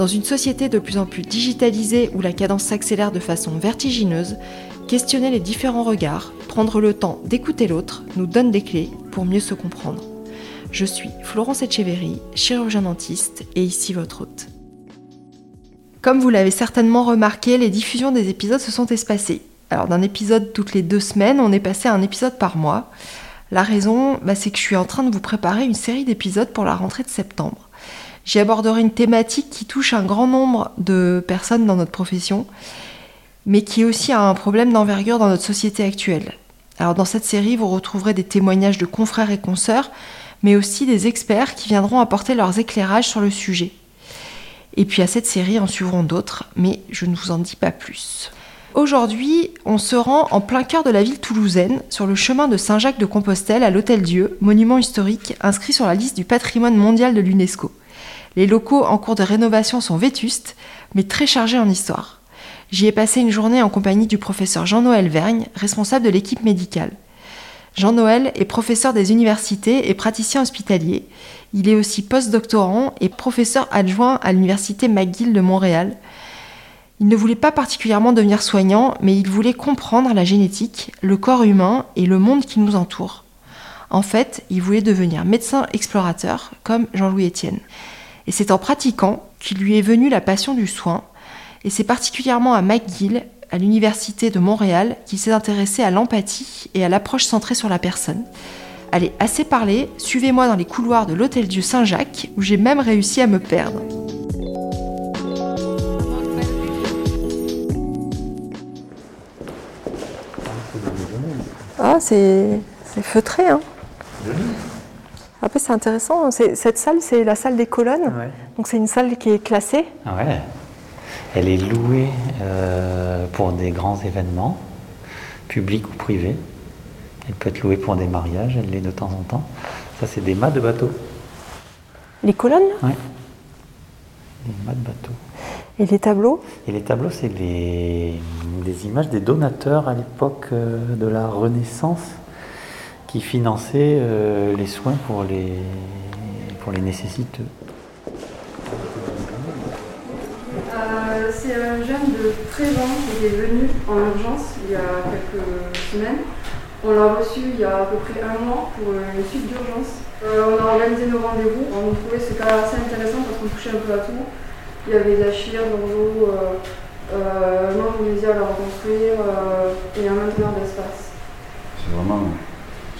Dans une société de plus en plus digitalisée où la cadence s'accélère de façon vertigineuse, questionner les différents regards, prendre le temps d'écouter l'autre nous donne des clés pour mieux se comprendre. Je suis Florence Etcheverry, chirurgien dentiste et ici votre hôte. Comme vous l'avez certainement remarqué, les diffusions des épisodes se sont espacées. Alors d'un épisode toutes les deux semaines, on est passé à un épisode par mois. La raison, bah, c'est que je suis en train de vous préparer une série d'épisodes pour la rentrée de septembre. J'y aborderai une thématique qui touche un grand nombre de personnes dans notre profession, mais qui est aussi un problème d'envergure dans notre société actuelle. Alors dans cette série, vous retrouverez des témoignages de confrères et consoeurs, mais aussi des experts qui viendront apporter leurs éclairages sur le sujet. Et puis à cette série en suivront d'autres, mais je ne vous en dis pas plus. Aujourd'hui, on se rend en plein cœur de la ville toulousaine, sur le chemin de Saint-Jacques de Compostelle à l'Hôtel Dieu, monument historique inscrit sur la liste du patrimoine mondial de l'UNESCO. Les locaux en cours de rénovation sont vétustes, mais très chargés en histoire. J'y ai passé une journée en compagnie du professeur Jean-Noël Vergne, responsable de l'équipe médicale. Jean-Noël est professeur des universités et praticien hospitalier. Il est aussi post-doctorant et professeur adjoint à l'université McGill de Montréal. Il ne voulait pas particulièrement devenir soignant, mais il voulait comprendre la génétique, le corps humain et le monde qui nous entoure. En fait, il voulait devenir médecin explorateur, comme Jean-Louis Etienne. Et c'est en pratiquant qu'il lui est venu la passion du soin, et c'est particulièrement à McGill, à l'Université de Montréal, qu'il s'est intéressé à l'empathie et à l'approche centrée sur la personne. Allez, assez parlé, suivez-moi dans les couloirs de l'Hôtel Dieu Saint-Jacques, où j'ai même réussi à me perdre. Ah, c'est feutré, hein après, c'est intéressant. Cette salle, c'est la salle des colonnes. Donc, c'est une salle qui est classée. Ah ouais. Elle est louée euh, pour des grands événements, publics ou privés. Elle peut être louée pour des mariages, elle l'est de temps en temps. Ça, c'est des mâts de bateau. Les colonnes Oui. Des mâts de bateau. Et les tableaux? Et les tableaux, c'est des images des donateurs à l'époque euh, de la Renaissance qui finançait euh, les soins pour les, pour les nécessiteux. Euh, c'est un jeune de 13 ans qui est venu en urgence il y a quelques semaines. On l'a reçu il y a à peu près un mois pour une suite d'urgence. Euh, on a organisé nos rendez-vous. On trouvait ce cas assez intéressant parce qu'on touchait un peu à tout. Il y avait de la chire, l'orzo, euh, non à reconstruire et un maintenant d'espace. C'est vraiment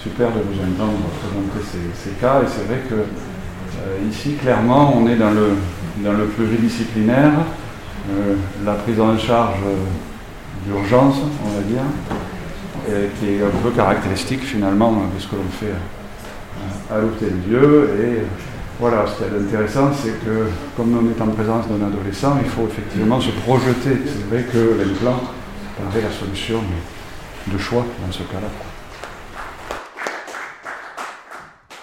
super de vous entendre présenter ces, cas. Et c'est vrai que euh, ici, clairement, on est dans le, dans le euh, la prise en charge d'urgence, on va dire, qui est un peu caractéristique finalement de ce que l'on fait à l'Hôtel Dieu. Et voilà, ce qui est intéressant, c'est que comme on est en présence d'un adolescent, il faut effectivement se projeter. C'est vrai que l'implant paraît la solution de choix dans ce cas-là. Euh,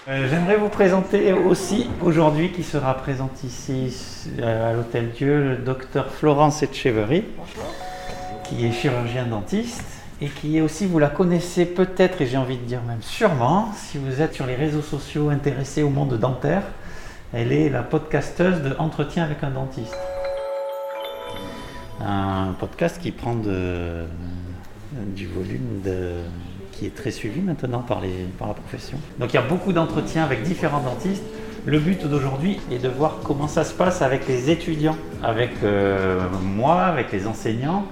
j'aimerais vous présenter aussi aujourd'hui, qui sera présent ici euh, à l'Hôtel Dieu, le docteur Florence Etcheverry, qui est chirurgien dentiste et qui est aussi, vous la connaissez peut-être, et j'ai envie de dire même sûrement, si vous êtes sur les réseaux sociaux intéressés au monde dentaire, elle est la podcasteuse de Entretien avec un dentiste. Un podcast qui prend du volume de qui est très suivi maintenant par, les, par la profession. Donc il y a beaucoup d'entretiens avec différents dentistes. Le but d'aujourd'hui est de voir comment ça se passe avec les étudiants, avec euh, moi, avec les enseignants,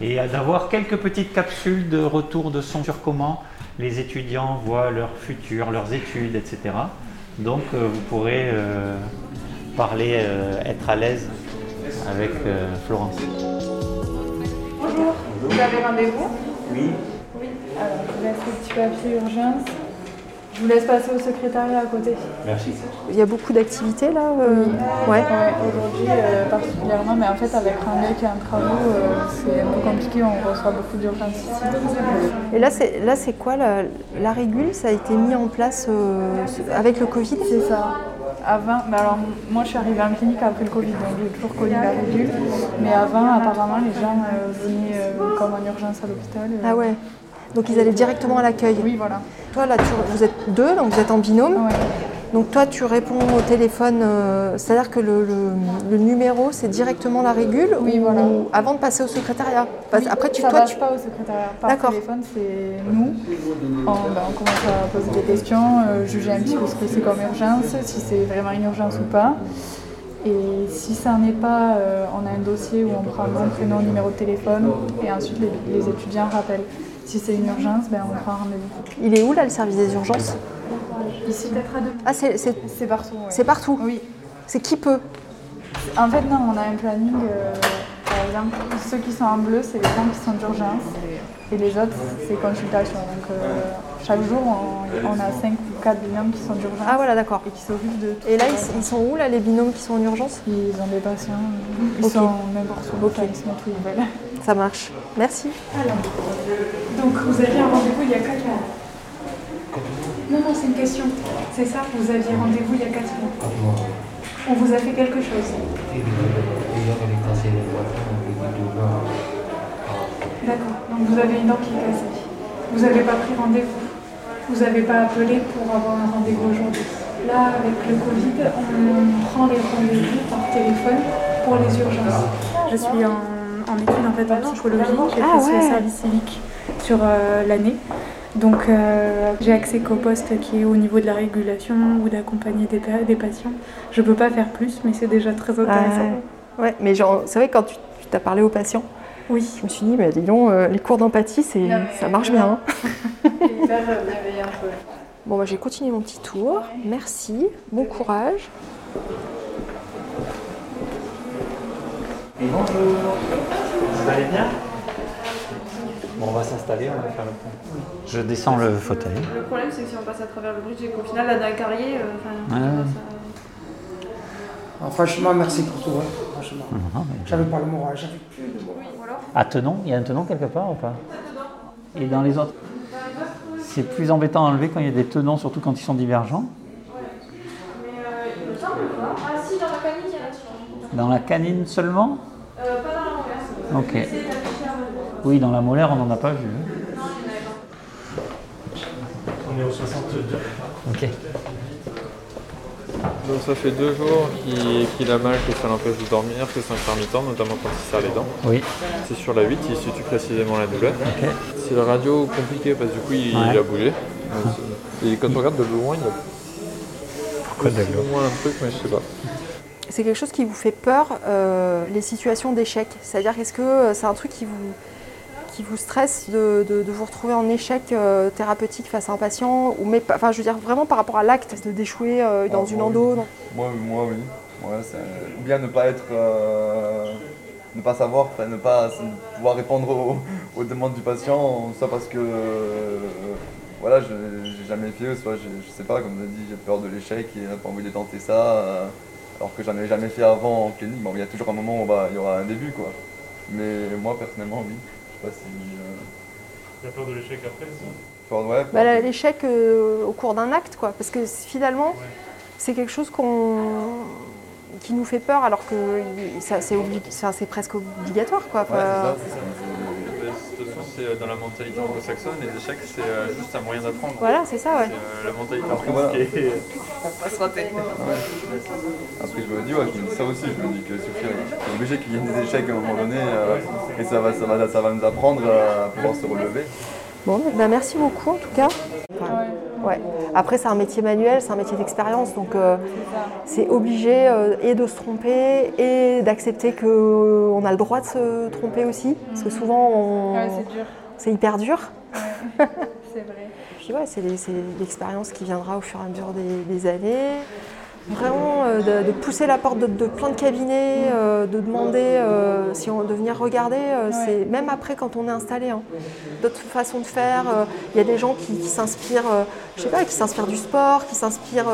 et d'avoir quelques petites capsules de retour de son sur comment les étudiants voient leur futur, leurs études, etc. Donc euh, vous pourrez euh, parler, être à l'aise avec Florence. Bonjour, vous avez rendez-vous? Oui. Alors, je vais effectuer papier urgence. Je vous laisse passer au secrétariat à côté. Merci. Il y a beaucoup d'activités là euh, Ouais. Ouais, aujourd'hui euh, particulièrement, mais en fait avec Randel qui est en travaux, euh, c'est un peu compliqué, on reçoit beaucoup d'urgences ici. Et là, c'est là, c'est quoi la, la régule? Ça a été mis en place euh, avec le Covid? C'est ça. Avant, mais alors moi je suis arrivée en clinique après le Covid, donc j'ai toujours connu la régule. Mais avant, apparemment, les gens euh, venaient euh, comme en urgence à l'hôpital. euh. Ah ouais. Donc ils allaient directement à l'accueil. Oui, voilà. Toi là, tu- vous êtes deux, donc vous êtes en binôme. Ouais. Donc toi, tu réponds au téléphone, euh, c'est-à-dire que le, le- le numéro, c'est directement la régule Oui, ou voilà. avant de passer au secrétariat? Parce- Oui, Après, tu, ça toi, passe tu... pas au secrétariat. Par téléphone, c'est nous. On, ben, on commence à poser des questions, euh, juger un petit peu ce que c'est comme urgence, si c'est vraiment une urgence ou pas. Et si ça n'en est pas, euh, on a un dossier où on prend nom, prénom, numéro de téléphone et ensuite les, les étudiants rappellent. Si c'est une urgence, ben, on prend rendez-vous. Il est où là le service des urgences Ici, peut-être à deux. Ah, c'est, c'est- C'est partout. ouais. c'est partout. Oui. C'est qui peut En fait, non, on a un planning. euh, par exemple, ceux qui sont en bleu, c'est les gens qui sont d'urgence. Et les autres, c'est consultation. Donc, euh, chaque jour, on, on a 5 ou 4 binômes qui sont d'urgence Ah voilà, d'accord. et qui s'occupent de tout. Et là, ils, ils sont où là les binômes qui sont en urgence Ils ont des patients, ils Ok. sont n'importe où, Ok. enfin, ils où ils veulent. Ça marche. Merci. Donc vous aviez un rendez-vous il y a 4 mois. Non, non, c'est une question. C'est ça, vous aviez rendez-vous il y a 4 mois. On vous a fait quelque chose. D'accord. Donc vous avez une dent qui est cassée. Vous n'avez pas pris rendez-vous. Vous n'avez pas appelé pour avoir un rendez-vous aujourd'hui. Là, avec le Covid, on prend les rendez-vous par téléphone pour les urgences. Je suis en, en études en fait en psychologie. J'ai Ah fait ouais. ce service civique sur euh, l'année. Donc euh, j'ai accès qu'au poste qui est au niveau de la régulation ou d'accompagner des, des patients. Je peux pas faire plus, mais c'est déjà très intéressant. Ouais, mais genre, c'est vrai que quand tu, tu t'as parlé aux patients, Oui. je me suis dit, mais dis donc, euh, les cours d'empathie, c'est, ça marche bien. hein. Hyper bienveillant. Bon, bah, j'ai continué mon petit tour. Merci. Bon courage. Bonjour. Vous allez bien Bon, on va s'installer, on va faire le point. Je descends le fauteuil. Le problème, c'est que si on passe à travers le bridge et qu'au final, là, dans le carrier, euh, enfin, Ouais. ça- Ah, franchement, merci pour tout. hein. Franchement. Non, mais- J'avais pas le moral, j'avais plus de moral. À Tenon, il y a un Tenon quelque part ou pas Et dans les autres C'est plus embêtant à enlever quand il y a des tenons, surtout quand ils sont divergents. Ah si, dans la canine, il y a là-dessus. Dans la canine seulement Euh, pas dans la molaire. Ok. Oui, dans la molaire, on n'en a pas vu. On est au 62. Ok. Donc ça fait deux jours qu'il a mal, que ça l'empêche de dormir, que c'est intermittent, notamment quand il serre les dents. Oui. C'est sur la 8, il situe précisément la douleur. Ok. C'est le radio compliqué parce que du coup il, Ouais. il a bougé. C'est- Et quand on regarde de loin, il a Pourquoi de plus loin un truc, mais je sais pas. C'est quelque chose qui vous fait peur, euh, les situations d'échec? C'est-à-dire, est-ce que euh, c'est un truc qui vous, qui vous stresse de, de- de vous retrouver en échec euh, thérapeutique face à un patient ou mais, Enfin, je veux dire, vraiment par rapport à l'acte de d'échouer euh, dans Ah, une moi, endo oui. non? Moi, moi oui. Ouais, ou bien ne pas être. ne pas savoir, enfin, ne pas pouvoir répondre aux, aux demandes du patient, soit parce que. voilà, je j'ai jamais fait, soit je, je sais pas, comme je dit, j'ai peur de l'échec et pas envie de tenter ça. Alors que j'en ai jamais fait avant en clinique. Bon, il y a toujours un moment où bah, il y aura un début, quoi. Mais moi, personnellement, oui. Je sais pas si. euh, Il y a peur de l'échec après ça? Peur- ouais, Bah, de- L'échec euh, au cours d'un acte, quoi. Parce que finalement, c'est quelque chose qu'on qui nous fait peur alors que ça, c'est presque obligatoire, quoi. Ouais, c'est Enfin, ça, c'est ce c'est euh, dans la mentalité anglo-saxonne, les échecs c'est euh, juste un moyen d'apprendre. Voilà, c'est ça, ouais. C'est, euh, la mentalité Après, en voilà. France qui est. Après, je me dis, ouais, je me dis ça aussi, je me dis que suffit, c'est obligé qu'il y ait des échecs à un moment donné, euh, et ça va, ça, va, ça va nous apprendre à pouvoir se relever. Bon, bah, merci beaucoup en tout cas. Ouais. Après, c'est un métier manuel, c'est un métier d'expérience, donc euh, c'est obligé euh, et de se tromper et d'accepter qu'on a le droit de se tromper aussi, parce que souvent, on- Ouais, c'est hyper dur. C'est vrai. Puis ouais, c'est l'expérience qui viendra au fur et à mesure des, des années. Vraiment euh, de, de pousser la porte de, de plein de cabinets, euh, de demander euh, si on, de venir regarder. C'est même après quand on est installé, hein. d'autres façons de faire. Il y a des gens qui, qui s'inspirent, je sais pas, qui s'inspirent du sport, qui s'inspirent.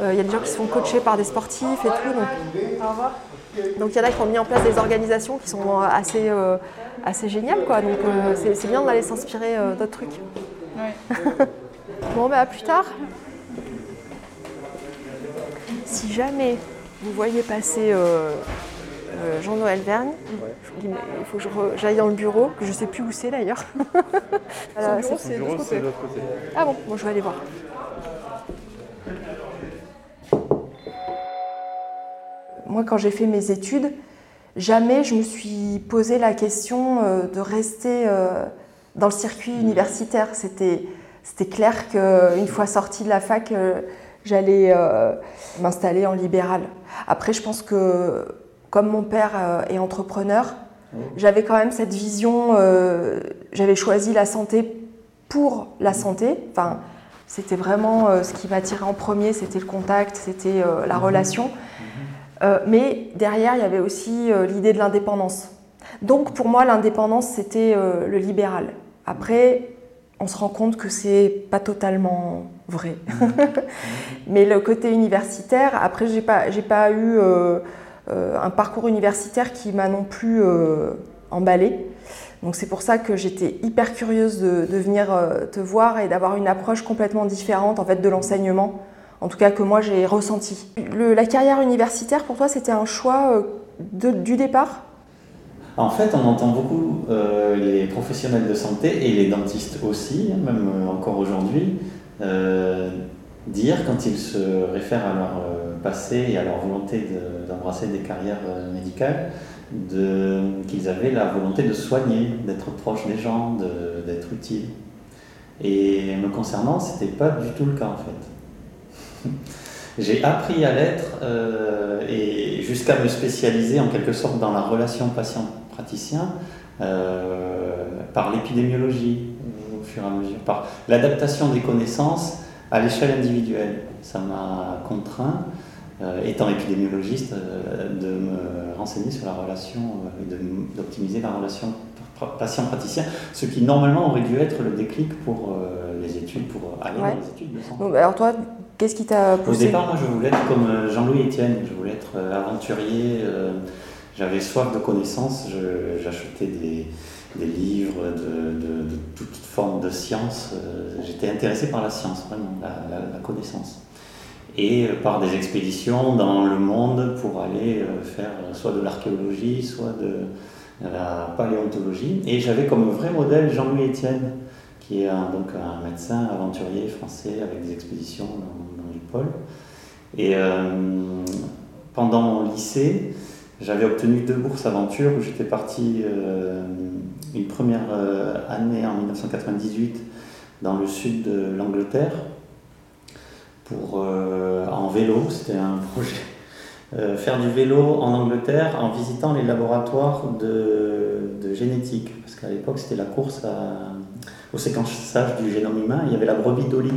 Il y a des gens qui se font coacher par des sportifs et tout. Donc, Au revoir. donc il y en a qui ont mis en place des organisations qui sont assez, euh, assez géniales, quoi. Donc euh, c'est bien d'aller s'inspirer euh, d'autres trucs. bon, bah à plus tard. Si jamais vous voyez passer euh, euh, Jean-Noël mais il faut que j'aille dans le bureau, que je ne sais plus où c'est d'ailleurs. Son c'est- bureau, c'est de l'autre côté. Ah bon, bon, je vais aller voir. Moi, quand j'ai fait mes études, jamais je me suis posé la question euh, de rester dans le circuit universitaire. C'était, clair qu'une fois sortie de la fac, j'allais euh, m'installer en libéral. Après, je pense que comme mon père euh, est entrepreneur, j'avais quand même cette vision, euh, j'avais choisi la santé pour la santé. Enfin, c'était vraiment euh, ce qui m'attirait en premier, c'était le contact, c'était la relation. Euh, mais derrière, il y avait aussi l'idée de l'indépendance. Donc pour moi, l'indépendance, c'était le libéral. Après, on se rend compte que c'est pas totalement vrai. mais le côté universitaire, après, j'ai pas, j'ai pas eu euh, euh, un parcours universitaire qui m'a non plus euh, emballé. Donc c'est pour ça que j'étais hyper curieuse de, de venir euh, te voir et d'avoir une approche complètement différente en fait de l'enseignement, en tout cas que moi j'ai ressenti. Le- la carrière universitaire pour toi c'était un choix de- du départ? En fait, on entend beaucoup euh, les professionnels de santé et les dentistes aussi, même encore aujourd'hui, euh, dire quand ils se réfèrent à leur euh, passé et à leur volonté de- d'embrasser des carrières euh, médicales, de- qu'ils avaient la volonté de soigner, d'être proche des gens, d'être utile. Et me concernant, c'était pas du tout le cas en fait. J'ai appris à l'être et jusqu'à me spécialiser en quelque sorte dans la relation patient-praticien par l'épidémiologie fur et à mesure, par l'adaptation des connaissances à l'échelle individuelle. Ça m'a contraint, euh, étant épidémiologiste, euh, de me renseigner sur la relation euh, et d'optimiser la relation pa- patient-praticien, ce qui normalement aurait dû être le déclic pour les études, pour aller Ouais. dans les études de santé. Donc, Alors toi, qu'est-ce qui t'a Au poussé départ, moi, je voulais être comme Jean-Louis Etienne. Je voulais être aventurier. J'avais soif de connaissances. J'achetais des, des livres de, de, de toutes formes de sciences. euh, J'étais intéressé par la science, vraiment, la, connaissance. Et euh, par des expéditions dans le monde pour aller euh, faire soit de l'archéologie, soit de la paléontologie. Et j'avais comme vrai modèle Jean-Louis Etienne, qui est un, donc un médecin aventurier français avec des expéditions dans, dans les pôles. Et pendant mon lycée, j'avais obtenu deux bourses aventure où j'étais parti euh, une première euh, année en 1998 dans le sud de l'Angleterre pour euh, en vélo, c'était un projet. Faire du vélo en Angleterre en visitant les laboratoires de, génétique, parce qu'à l'époque c'était la course au séquençage du génome humain, il y avait la brebis Dolly.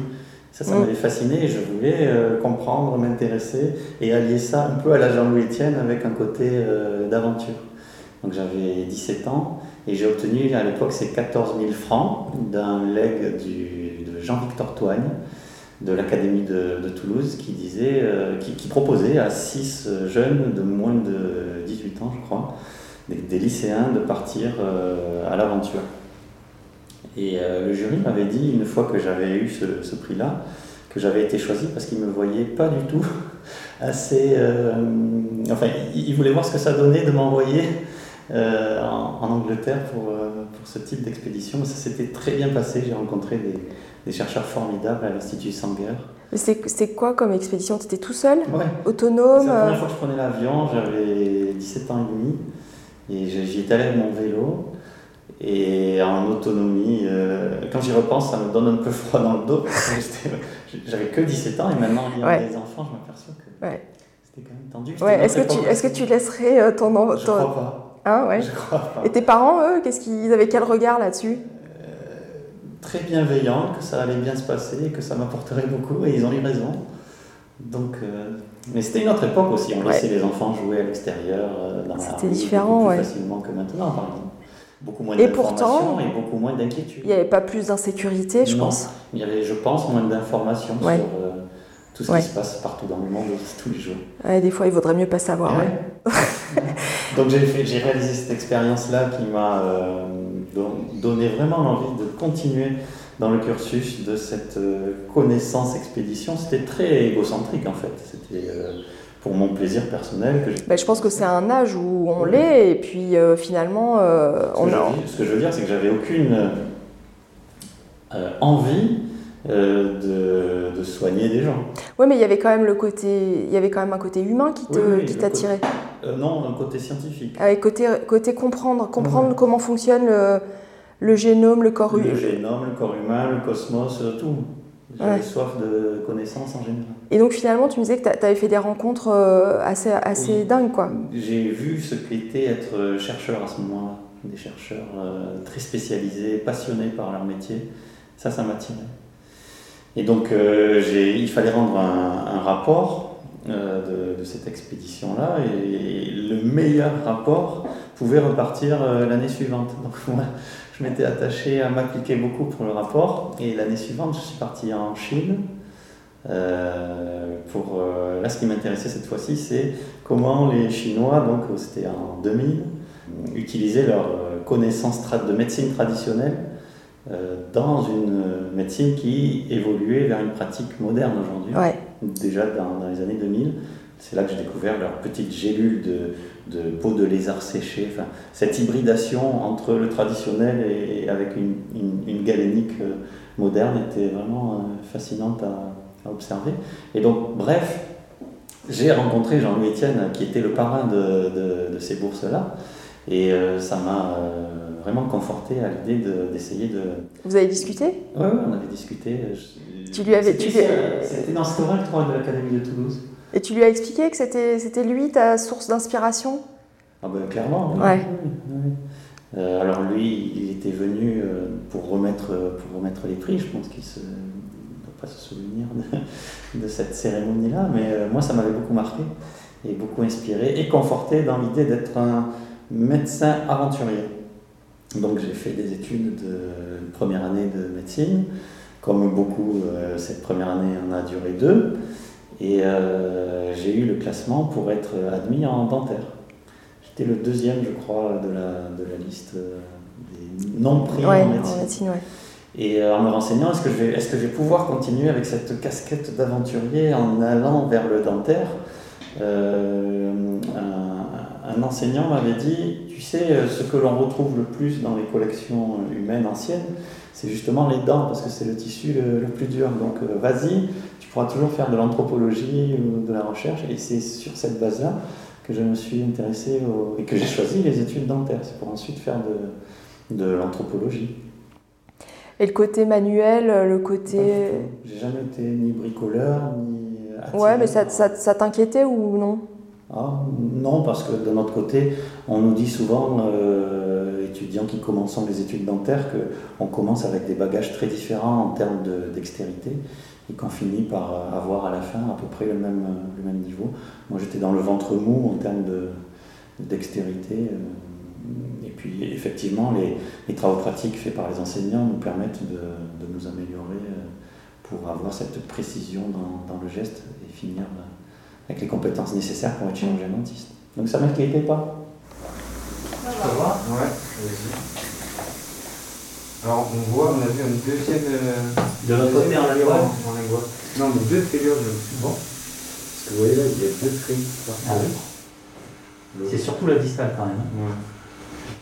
Ça, ça m'avait fasciné et je voulais euh, comprendre, m'intéresser et allier ça un peu à la Jean-Louis Etienne avec un côté euh, d'aventure. Donc j'avais 17 ans et j'ai obtenu à l'époque ces 14 000 francs d'un leg du- de Jean-Victor Toigne de l'Académie de, Toulouse qui, disait, euh, qui, proposait à 6 jeunes de moins de 18 ans, je crois, des, lycéens, de partir à l'aventure. Et euh, le jury m'avait dit, une fois que j'avais eu ce, ce prix-là, que j'avais été choisi parce qu'il ne me voyait pas du tout assez. euh, enfin, il, voulait voir ce que ça donnait de m'envoyer euh, en, en Angleterre pour, pour ce type d'expédition. Ça s'était très bien passé. J'ai rencontré des, des chercheurs formidables à l'Institut Sanger. C'est quoi comme expédition? Tu étais tout seul? Ouais. Autonome C'est la première fois que je prenais l'avion, j'avais 17 ans et demi, et j'y étais allé avec mon vélo, et en autonomie, euh, quand j'y repense, ça me donne un peu froid dans le dos, j'avais que 17 ans, et maintenant, en ayant Ouais. des enfants, je m'aperçois que Ouais. c'était quand même tendu. Ouais, est-ce que, tu, est-ce que tu laisserais euh, ton... en- Je ton- crois pas. Hein, ouais. Je crois pas. Et tes parents, eux, qu'est-ce qu'ils avaient quel regard là-dessus? Très bienveillant, que ça allait bien se passer, que ça m'apporterait beaucoup, et ils ont eu raison. Donc, euh, mais c'était une autre époque aussi. On laissait les enfants jouer à l'extérieur, euh, dans la C'était rue, différent, plus facilement que maintenant, par exemple. Beaucoup moins Et d'informations pourtant, et beaucoup moins d'inquiétude. Il n'y avait pas plus d'insécurité, je Non, pense. Il y avait, je pense, moins d'informations Ouais. sur euh, tout ce Ouais. qui se passe partout dans le monde tous les jours. Ouais, des fois, il vaudrait mieux pas savoir. Donc j'ai réalisé cette expérience-là qui m'a euh, don- donné vraiment l'envie de continuer dans le cursus de cette euh, connaissance expédition. C'était très égocentrique en fait. C'était euh, pour mon plaisir personnel que. Ben, je pense que c'est un âge où on l'est, et puis euh, finalement, euh, Ce on que, je, a. ce que je veux dire, c'est que j'avais aucune euh, envie de, de soigner des gens. Oui, mais il y avait quand même le côté, il y avait quand même un côté humain qui te, Oui, oui, qui le t'attirait. Non, un côté scientifique. Avec côté, côté comprendre, comprendre comment fonctionne le, le génome, le corps Le humain. génome, le corps humain, le cosmos, tout. J'avais Ouais. soif de connaissances en général. Et donc finalement, tu me disais que tu avais fait des rencontres euh, assez, assez Oui. dingues, quoi. J'ai vu ce qu'était être chercheur à ce moment-là. Des chercheurs euh, très spécialisés, passionnés par leur métier. Ça, ça m'attirait. Et donc, euh, il fallait rendre un, un rapport euh, de, de cette expédition-là. Et le meilleur rapport pouvait repartir l'année suivante. Donc, moi, je m'étais attaché à m'appliquer beaucoup pour le rapport. Et l'année suivante, je suis parti en Chine. Euh, pour, euh, là, ce qui m'intéressait cette fois-ci, c'est comment les Chinois, donc euh, c'était en 2000, utilisaient leur connaissance de médecine traditionnelle euh, dans une médecine qui évoluait vers une pratique moderne aujourd'hui. Ouais. Déjà dans, dans les années 2000, c'est là que j'ai découvert leurs petites gélules de, de peau de lézard séché. Enfin, cette hybridation entre le traditionnel et avec une, une, une galénique euh, moderne était vraiment euh, fascinante à, à observer. Et donc, bref, j'ai rencontré Jean-Louis Etienne, qui était le parrain de, de- de ces bourses-là, et euh, ça m'a euh, vraiment conforté à l'idée de- d'essayer de... Vous avez discuté? Oui, on avait discuté. je- Tu lui avais- C'était tu dans ce oral, je crois, de l'Académie de Toulouse. Et tu lui as expliqué que c'était c'était lui ta source d'inspiration? Ah ben clairement. oui. Ouais. Oui, oui, oui. Euh, alors lui, il était venu euh, pour remettre, pour remettre les prix. Je pense qu'il ne doit pas se souvenir de, de cette cérémonie-là, mais euh, moi, ça m'avait beaucoup marqué et beaucoup inspiré et conforté dans l'idée d'être un médecin aventurier. Donc j'ai fait des études de première année de médecine. Comme beaucoup, euh, cette première année en a duré deux. Et euh, j'ai eu le classement pour être admis en dentaire. J'étais le deuxième, je crois, de la, de la liste euh, des non pris Ouais, en en médecine. médecine, ouais. Et euh, en me renseignant, est-ce que, je vais, est-ce que je vais pouvoir continuer avec cette casquette d'aventurier en allant vers le dentaire? Euh, un, un enseignant m'avait dit, tu sais, ce que l'on retrouve le plus dans les collections humaines anciennes, c'est justement les dents, parce que c'est le tissu le, le plus dur. Donc vas-y, tu pourras toujours faire de l'anthropologie ou de la recherche. Et c'est sur cette base-là que je me suis intéressé au- et que j'ai choisi les études dentaires. C'est pour ensuite faire de, de l'anthropologie. Et le côté manuel, le côté. J'ai jamais été ni bricoleur, ni attiré Ouais, mais ça, ça, ça t'inquiétait ou non? Ah, non, parce que de notre côté, on nous dit souvent, euh, étudiants qui commencent les études dentaires, qu'on commence avec des bagages très différents en termes de dextérité et qu'on finit par avoir à la fin à peu près le même, le même niveau. Moi, j'étais dans le ventre mou en termes de, de dextérité. euh, Et puis, effectivement, les, les travaux pratiques faits par les enseignants nous permettent de, de nous améliorer euh, pour avoir cette précision dans, dans le geste et finir euh, avec les compétences nécessaires pour être chirurgien dentiste. Donc ça m'inquiétait pas. Peux voir Ouais, vas-y. Alors on voit, on a vu une deuxième. euh, De l'autre côté, deuxième en lingual. Non, mais deux figures de bon. Parce que vous voyez là, il y a deux tris. Ah oui. C'est surtout la distale quand même. hein.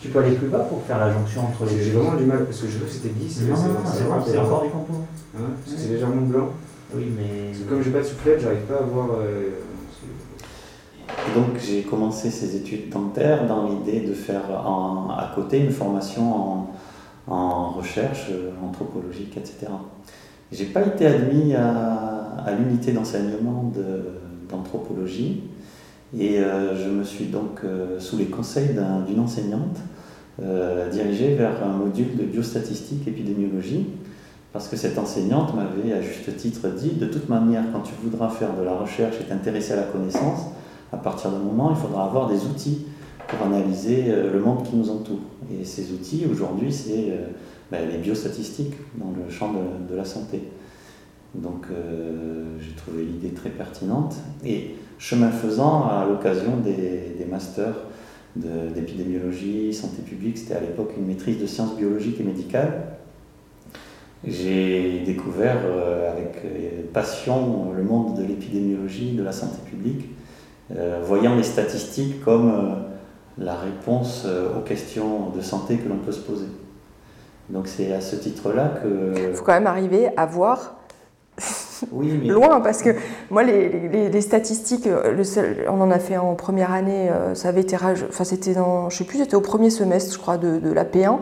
Tu peux aller plus bas pour faire la jonction entre les J'ai deux. vraiment du mal, parce que je trouve que c'était 10. Non, non, non, c'est encore du compo. Hein, parce que c'est légèrement blanc. Oui, mais. Parce que comme j'ai pas de soufflette, j'arrive pas à voir. euh, Et donc j'ai commencé ces études dentaires dans l'idée de faire en- à côté une formation en, en recherche euh, anthropologique, etc. J'ai pas été admis à, l'unité d'enseignement de- d'anthropologie et euh, je me suis donc, euh, sous les conseils d'un- d'une enseignante, euh, dirigé vers un module de biostatistique épidémiologie Parce que cette enseignante m'avait à juste titre dit, de toute manière, quand tu voudras faire de la recherche et t'intéresser à la connaissance, à partir d'un moment, il faudra avoir des outils pour analyser euh, le monde qui nous entoure. Et ces outils, aujourd'hui, c'est euh, ben, les biostatistiques dans le champ de, la santé. Donc euh, j'ai trouvé l'idée très pertinente. Et chemin faisant, à l'occasion des, masters d'épidémiologie, santé publique, c'était à l'époque une maîtrise de sciences biologiques et médicales, j'ai découvert avec passion le monde de l'épidémiologie, de la santé publique, voyant les statistiques comme la réponse euh, aux questions de santé que l'on peut se poser. Donc c'est à ce titre-là que... Il faut quand même arriver à voir Oui, mais- loin parce que moi les, les- les statistiques, euh, le seul- on en a fait en première année, euh, ça avait été rage- enfin c'était dans, je sais plus, c'était au premier semestre je crois de, de la P1.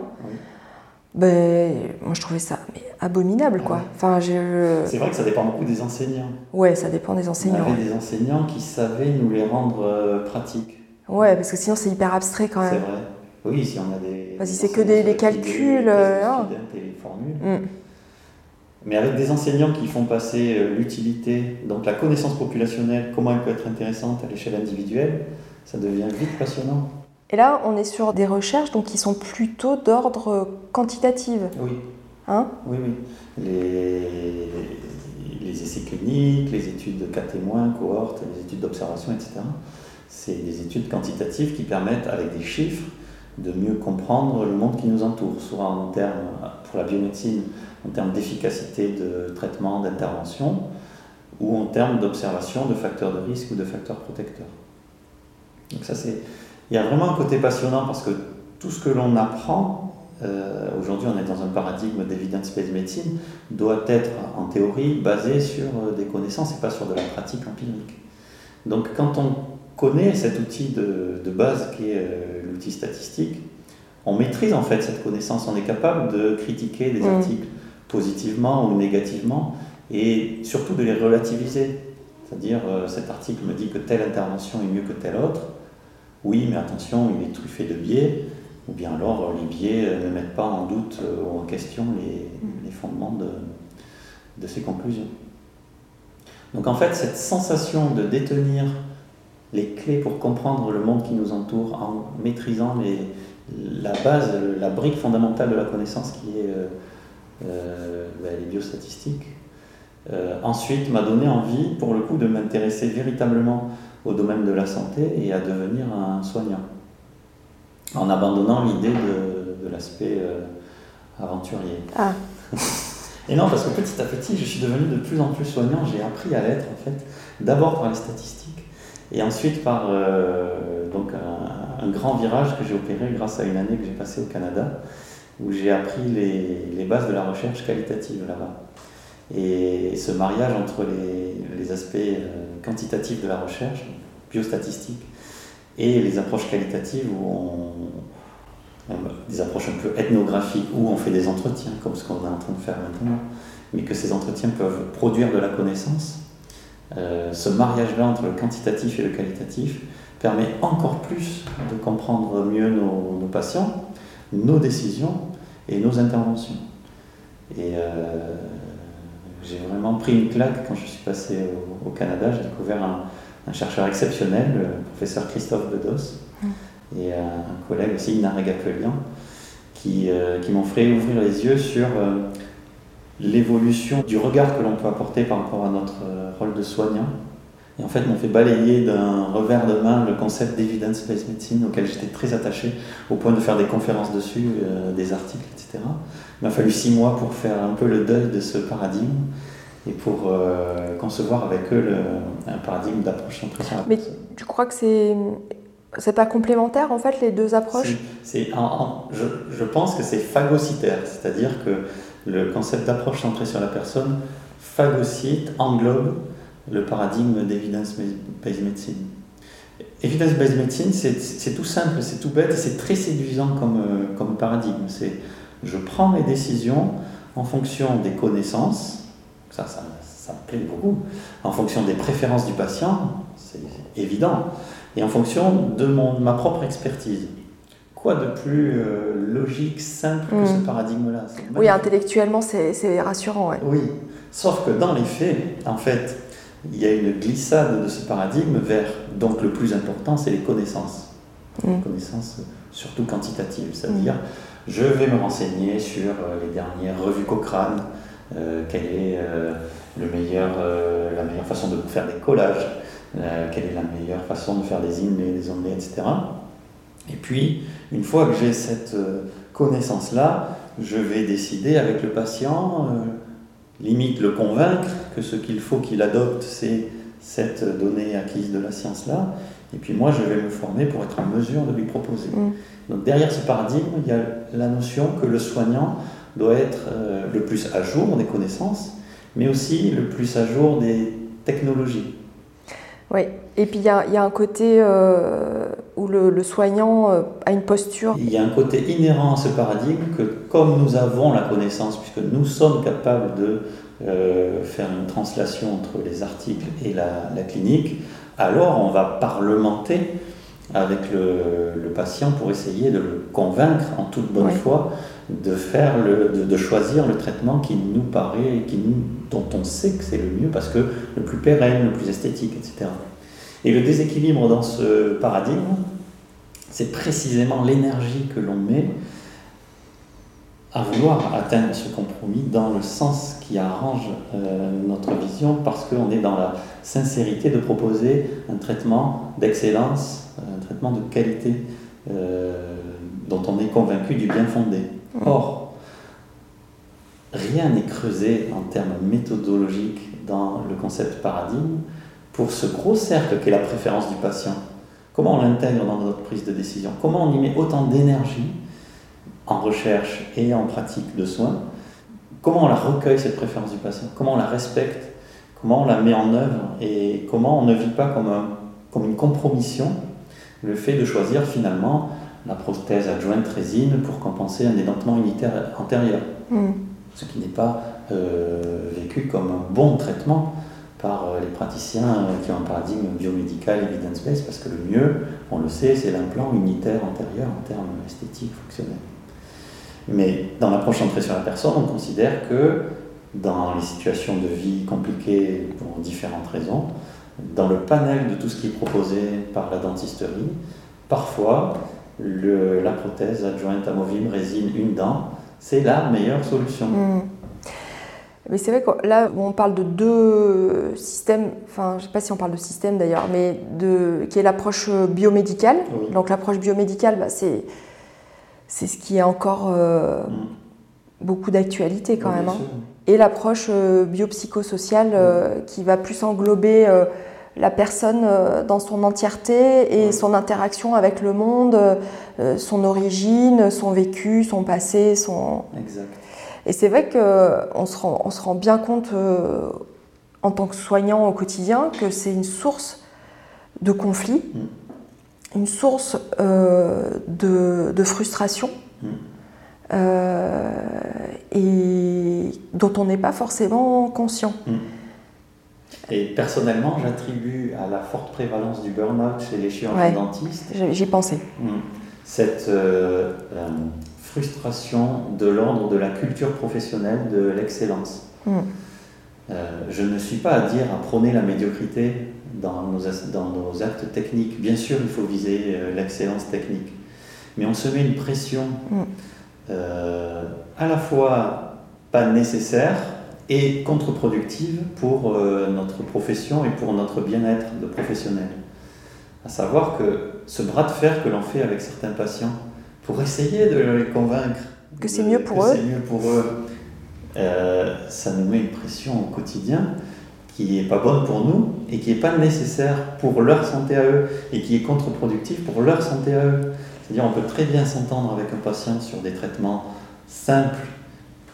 Ben, moi je trouvais ça mais abominable quoi. Enfin je, C'est vrai que ça dépend beaucoup des enseignants. ouais ça dépend des On enseignants. avait des enseignants qui savaient nous les rendre pratiques. Ouais parce que sinon c'est hyper abstrait quand C'est même. vrai. Oui, si on a des. Vas-y, des c'est que des- calculs, des euh, tests ah. students et les formules. Mm. Mais avec des enseignants qui font passer euh, l'utilité, donc la connaissance populationnelle, comment elle peut être intéressante à l'échelle individuelle, ça devient vite passionnant. Et là on est sur des recherches donc qui sont plutôt d'ordre quantitatif. Oui. Hein? Oui, oui. Les, les essais cliniques, les études de cas témoins, cohortes, les études d'observation, etc. C'est des études quantitatives qui permettent, avec des chiffres, de mieux comprendre le monde qui nous entoure, soit en termes, pour la biomédecine, en termes d'efficacité de traitement, d'intervention, ou en termes d'observation de facteurs de risque ou de facteurs protecteurs. Donc ça, c'est... Il y a vraiment un côté passionnant parce que tout ce que l'on apprend, euh, aujourd'hui on est dans un paradigme d'évidence-based medicine, doit être en théorie basé sur euh, des connaissances et pas sur de la pratique empirique. Donc quand on connaît cet outil de, de base qui est euh, l'outil statistique, on maîtrise en fait cette connaissance, on est capable de critiquer des Mm. articles positivement ou négativement et surtout de les relativiser. C'est-à-dire euh, cet article me dit que telle intervention est mieux que telle autre. Oui, mais attention, il est truffé de biais, ou bien alors euh, les biais ne mettent pas en doute ou en question les, les fondements de, de ces conclusions. Donc en fait, cette sensation de détenir les clés pour comprendre le monde qui nous entoure en maîtrisant les, la base, la brique fondamentale de la connaissance qui est euh, euh, ben, les biostatistiques, euh, ensuite m'a donné envie, pour le coup, de m'intéresser véritablement au domaine de la santé et à devenir un soignant, en abandonnant l'idée de, de l'aspect aventurier. Ah. Et non, parce que petit à petit, je suis devenu de plus en plus soignant. J'ai appris à l'être, en fait, d'abord par les statistiques, et ensuite par euh, donc un, grand virage que j'ai opéré grâce à une année que j'ai passée au Canada, où j'ai appris les, bases de la recherche qualitative là-bas. Et ce mariage entre les, aspects euh, quantitatifs de la recherche, biostatistiques, et les approches qualitatives où des approches un peu ethnographiques où on fait des entretiens, comme ce qu'on est en train de faire maintenant, mais que ces entretiens peuvent produire de la connaissance. Euh, ce mariage-là entre le quantitatif et le qualitatif permet encore plus de comprendre mieux nos, nos patients, nos décisions et nos interventions. Et euh, j'ai vraiment pris une claque quand je suis passé au, au Canada. J'ai découvert un, un chercheur exceptionnel, le professeur Christophe Bedos, et un collègue aussi, Inare Gapelian, qui, euh, qui m'ont fait ouvrir les yeux sur euh, l'évolution du regard que l'on peut apporter par rapport à notre euh, rôle de soignant. Et en fait, m'ont fait balayer d'un revers de main le concept d'evidence-based medicine auquel j'étais très attaché, au point de faire des conférences dessus, euh, des articles, etc. Il m'a fallu six mois pour faire un peu le deuil de ce paradigme et pour euh, concevoir avec eux le- un paradigme d'approche la Mais tu crois que c'est c'est pas complémentaire en fait les deux approches? C'est- c'est en- en- je, je pense que c'est phagocytaire, c'est-à-dire que le concept d'approche centrée sur la personne phagocyte, englobe le paradigme d'evidence-based medicine. Evidence-based medicine, c'est tout simple, c'est tout bête, c'est très séduisant comme, euh, comme paradigme. C'est je prends mes décisions en fonction des connaissances, ça, ça, ça me plaît beaucoup, en fonction des préférences du patient, c'est évident, et en fonction de mon, ma propre expertise. Quoi de plus euh, logique, simple que ce Mm. paradigme-là? Oui, intellectuellement, c'est rassurant. ouais. Oui, sauf que dans les faits, en fait, il y a une glissade de ce paradigme vers, donc le plus important, c'est les connaissances. Les Mm. connaissances surtout quantitatives, c'est-à-dire je vais me renseigner sur euh, les dernières revues Cochrane, euh, quelle est euh, le meilleur, la meilleure façon de faire des collages, quelle est la meilleure façon de faire des inlays, des onlets, etc. Et puis, une fois que j'ai cette euh, connaissance-là, je vais décider avec le patient, euh, limite le convaincre que ce qu'il faut qu'il adopte, c'est cette donnée acquise de la science-là. Et puis moi, je vais me former pour être en mesure de lui proposer. Mm. Donc derrière ce paradigme, il y a la notion que le soignant doit être euh, le plus à jour des connaissances, mais aussi le plus à jour des technologies. Oui, et puis il y a, il y a un côté euh, où le, le soignant euh, a une posture. Il y a un côté inhérent à ce paradigme que comme nous avons la connaissance, puisque nous sommes capables de euh, faire une translation entre les articles et la, la clinique, alors on va parlementer avec le, le patient pour essayer de le convaincre en toute bonne foi de, faire le, de, de choisir le traitement qui nous paraît, qui nous, dont on sait que c'est le mieux parce que le plus pérenne, le plus esthétique, etc. Et le déséquilibre dans ce paradigme, c'est précisément l'énergie que l'on met à vouloir atteindre ce compromis dans le sens qui arrange euh, notre vision parce qu'on est dans la sincérité de proposer un traitement d'excellence, un traitement de qualité euh, dont on est convaincu du bien fondé. Or, rien n'est creusé en termes méthodologiques dans le concept paradigme pour ce gros cercle qu'est la préférence du patient. Comment on l'intègre dans notre prise de décision? Comment on y met autant d'énergie en recherche et en pratique de soins? Comment on la recueille, cette préférence du patient? Comment on la respecte? Comment on la met en œuvre? Et comment on ne vit pas comme, un- comme une compromission le fait de choisir finalement la prothèse adjointe résine pour compenser un édentement unitaire antérieur. Mm. ce qui n'est pas euh, vécu comme un bon traitement par euh, les praticiens euh, qui ont un paradigme biomédical evidence-based, parce que le mieux, on le sait, c'est l'implant unitaire antérieur en termes esthétiques, fonctionnels. Mais dans l'approche centrée sur la personne, on considère que dans les situations de vie compliquées pour différentes raisons, dans le panel de tout ce qui est proposé par la dentisterie, parfois la prothèse adjointe amovible résine une dent, c'est la meilleure solution. Mm. Mais c'est vrai que là, on parle de deux systèmes, enfin, je ne sais pas si on parle de système d'ailleurs, mais de, qui est l'approche biomédicale. Oui. Donc l'approche biomédicale, bah, c'est, c'est ce qui est encore euh, beaucoup d'actualité quand Oui, même. hein. Et l'approche euh, biopsychosociale euh, qui va plus englober euh, la personne euh, dans son entièreté et son interaction avec le monde, euh, son origine, son vécu, son passé, son... Exact. Et c'est vrai qu'on se rend, on se rend bien compte euh, en tant que soignant au quotidien que c'est une source de conflit, une source euh, de, de frustration euh, et dont on n'est pas forcément conscient. Et personnellement, j'attribue à la forte prévalence du burn-out chez les chirurgiens Ouais. dentistes J'y pensais. Mm. cette euh, euh, frustration de l'ordre de la culture professionnelle de l'excellence. Mm. Euh, je ne suis pas à dire à prôner la médiocrité dans nos, dans nos actes techniques. Bien sûr, il faut viser euh, l'excellence technique. Mais on se met une pression Mm. euh, à la fois pas nécessaire et contre-productive pour notre profession et pour notre bien-être de professionnel. À savoir que ce bras de fer que l'on fait avec certains patients pour essayer de les convaincre Que c'est mieux pour que eux. c'est mieux pour eux, euh, ça nous met une pression au quotidien qui n'est pas bonne pour nous et qui n'est pas nécessaire pour leur santé à eux et qui est contre-productive pour leur santé à eux. C'est-à-dire on peut très bien s'entendre avec un patient sur des traitements simples,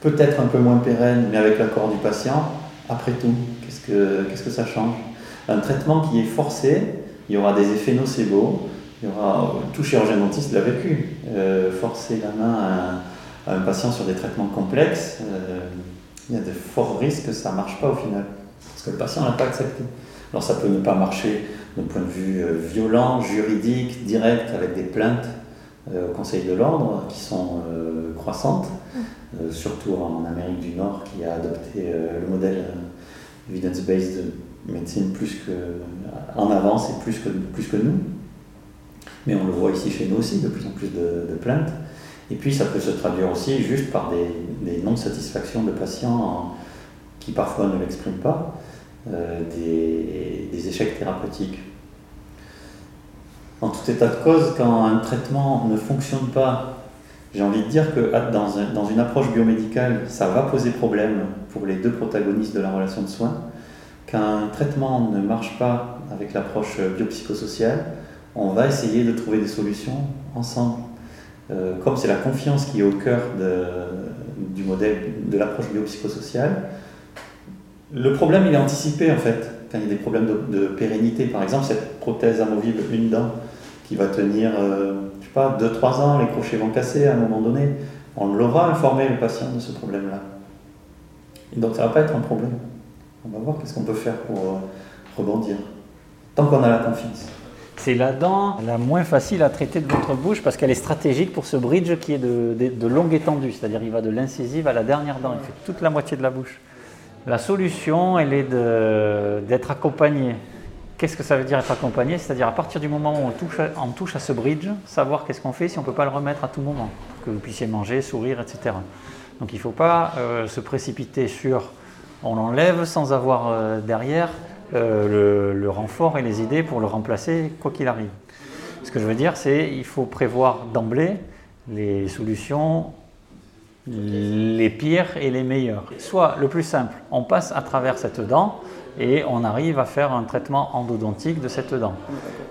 peut-être un peu moins pérennes, mais avec l'accord du patient. Après tout, qu'est-ce que, qu'est-ce que ça change? Un traitement qui est forcé, il y aura des effets nocebo, il y aura, tout chirurgien dentiste l'a vécu. Euh, forcer la main à un, à un patient sur des traitements complexes, euh, il y a de forts risques que ça ne marche pas au final. Parce que le patient n'a pas accepté. Alors ça peut ne pas marcher d'un point de vue euh, violent, juridique, direct, avec des plaintes au Conseil de l'ordre qui sont croissantes, surtout en Amérique du Nord qui a adopté le modèle evidence-based médecine plus que en avance et plus que, plus que nous. Mais on le voit ici chez nous aussi, de plus en plus de, plaintes. Et puis ça peut se traduire aussi juste par des, non-satisfactions de patients qui parfois ne l'expriment pas, euh, des, échecs thérapeutiques. En tout état de cause, quand un traitement ne fonctionne pas, j'ai envie de dire que ah, dans une approche biomédicale, ça va poser problème pour les deux protagonistes de la relation de soins qu'un traitement ne marche pas avec l'approche biopsychosociale, on va essayer de trouver des solutions ensemble. Euh, comme c'est la confiance qui est au cœur du modèle de l'approche biopsychosociale, le problème il est anticipé en fait. Quand il y a des problèmes de, pérennité, par exemple, cette prothèse amovible, une dent, qui va tenir, euh, je sais pas, 2-3 ans, les crochets vont casser à un moment donné, on l'aura informé le patient de ce problème-là. Donc ça ne va pas être un problème. On va voir qu'est-ce qu'on peut faire pour euh, rebondir. Tant qu'on a la confiance. C'est la dent la moins facile à traiter de votre bouche parce qu'elle est stratégique pour ce bridge qui est de, longue étendue. C'est-à-dire il va de l'incisive à la dernière dent. Il fait toute la moitié de la bouche. La solution, elle est d'être accompagné. Qu'est-ce que ça veut dire être accompagné? C'est-à-dire à partir du moment où on touche, à, on touche à ce bridge, savoir qu'est-ce qu'on fait si on ne peut pas le remettre à tout moment, pour que vous puissiez manger, sourire, etc. Donc il ne faut pas euh, se précipiter sur on l'enlève sans avoir euh, derrière euh, le, renfort et les idées pour le remplacer quoi qu'il arrive. Ce que je veux dire, c'est qu'il faut prévoir d'emblée les solutions les pires et les meilleures. Soit le plus simple, on passe à travers cette dent et on arrive à faire un traitement endodontique de cette dent.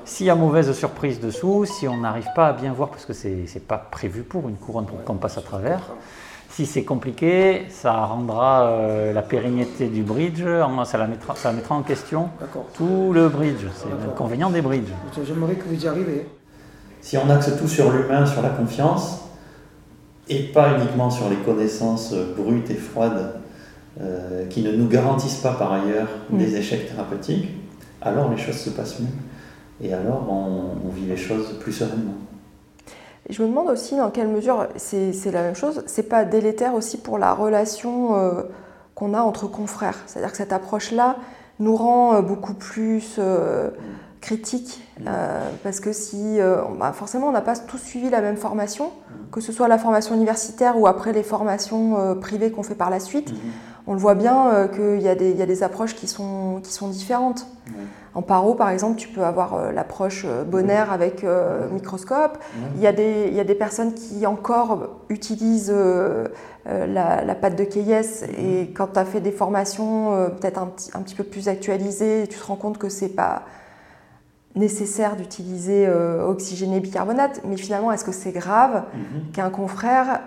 S'il y a mauvaise surprise dessous, si on n'arrive pas à bien voir, parce que ce n'est pas prévu pour une couronne qu'on passe à travers, si c'est compliqué, ça rendra euh, la pérennité du bridge, ça, la mettra, ça mettra en question tout le bridge. C'est l'inconvénient des bridges. J'aimerais que vous y arriviez. Si on axe tout sur l'humain, sur la confiance, et pas uniquement sur les connaissances brutes et froides euh, qui ne nous garantissent pas par ailleurs mm. des échecs thérapeutiques, alors les choses se passent mieux. Et alors on vit les choses plus sereinement je me demande aussi dans quelle mesure c'est la même chose, c'est pas délétère aussi pour la relation euh, qu'on a entre confrères. C'est-à-dire que cette approche-là nous rend euh, beaucoup plus euh, critiques, parce que si bah forcément on n'a pas tous suivi la même formation, que ce soit la formation universitaire ou après les formations privées qu'on fait par la suite, on le voit bien qu'il y, a des approches qui sont, qui sont différentes. En paro, par exemple, tu peux avoir euh, l'approche euh, bonaire avec euh, microscope. Il y, a des, il y, a des, personnes qui encore utilisent la, pâte de Keyes et quand tu as fait des formations peut-être un, un, petit peu plus actualisées, tu te rends compte que c'est pas nécessaire d'utiliser oxygéné bicarbonate, mais finalement, est-ce que c'est grave mhm. qu'un confrère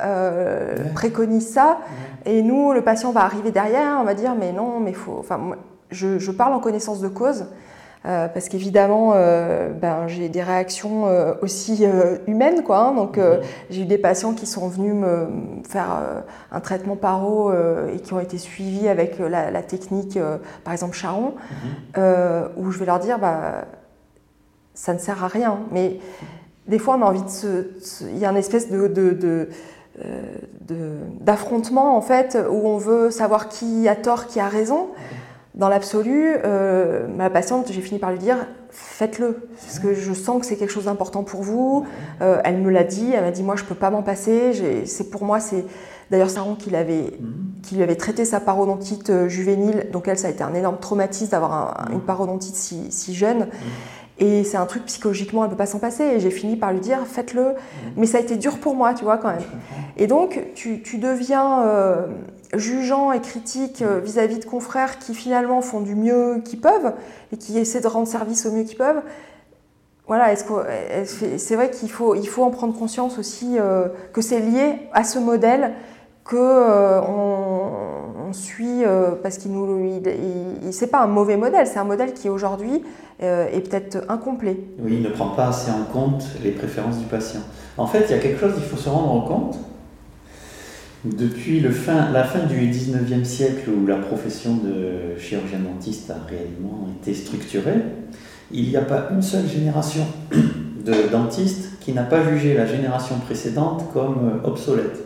préconise ça Et nous, le patient va arriver derrière, on va dire, mais non, mais faut. Enfin, je, je parle en connaissance de cause. Euh, parce qu'évidemment, euh, ben, j'ai des réactions euh, aussi humaines. Quoi, hein. donc, j'ai eu des patients qui sont venus me faire un traitement paro et qui ont été suivis avec la, technique, par exemple Charon, mhm. où je vais leur dire bah, ça ne sert à rien. Mais des fois, on a envie de se. Il y a une espèce de, de d'affrontement en fait où on veut savoir qui a tort, qui a raison. Dans l'absolu, euh, ma patiente, j'ai fini par lui dire faites-le, parce que je sens que c'est quelque chose d'important pour vous. Euh, elle me l'a dit, elle m'a dit moi je peux pas m'en passer. C'est pour moi c'est d'ailleurs Saron qui l'avait, qui lui avait traité sa parodontite euh, juvénile, donc elle ça a été un énorme traumatisme d'avoir une parodontite si, si jeune. Et c'est un truc psychologiquement, elle ne peut pas s'en passer. Et j'ai fini par lui dire, faites-le. Mais ça a été dur pour moi, tu vois, quand même. Et donc, tu, tu deviens euh, jugeant et critique euh, vis-à-vis de confrères qui finalement font du mieux qu'ils peuvent et qui essaient de rendre service au mieux qu'ils peuvent. Voilà, c'est vrai qu'il faut, il faut en prendre conscience aussi euh, que c'est lié à ce modèle que on, suit parce qu'il nous, il, c'est pas un mauvais modèle, c'est un modèle qui aujourd'hui euh, est peut-être incomplet. Oui, il ne prend pas assez en compte les préférences du patient. En fait, il y a quelque chose qu'il faut se rendre compte. Depuis la fin du 19e siècle où la profession de chirurgien dentiste a réellement été structurée, il n'y a pas une seule génération de dentiste qui n'a pas jugé la génération précédente comme euh, obsolète.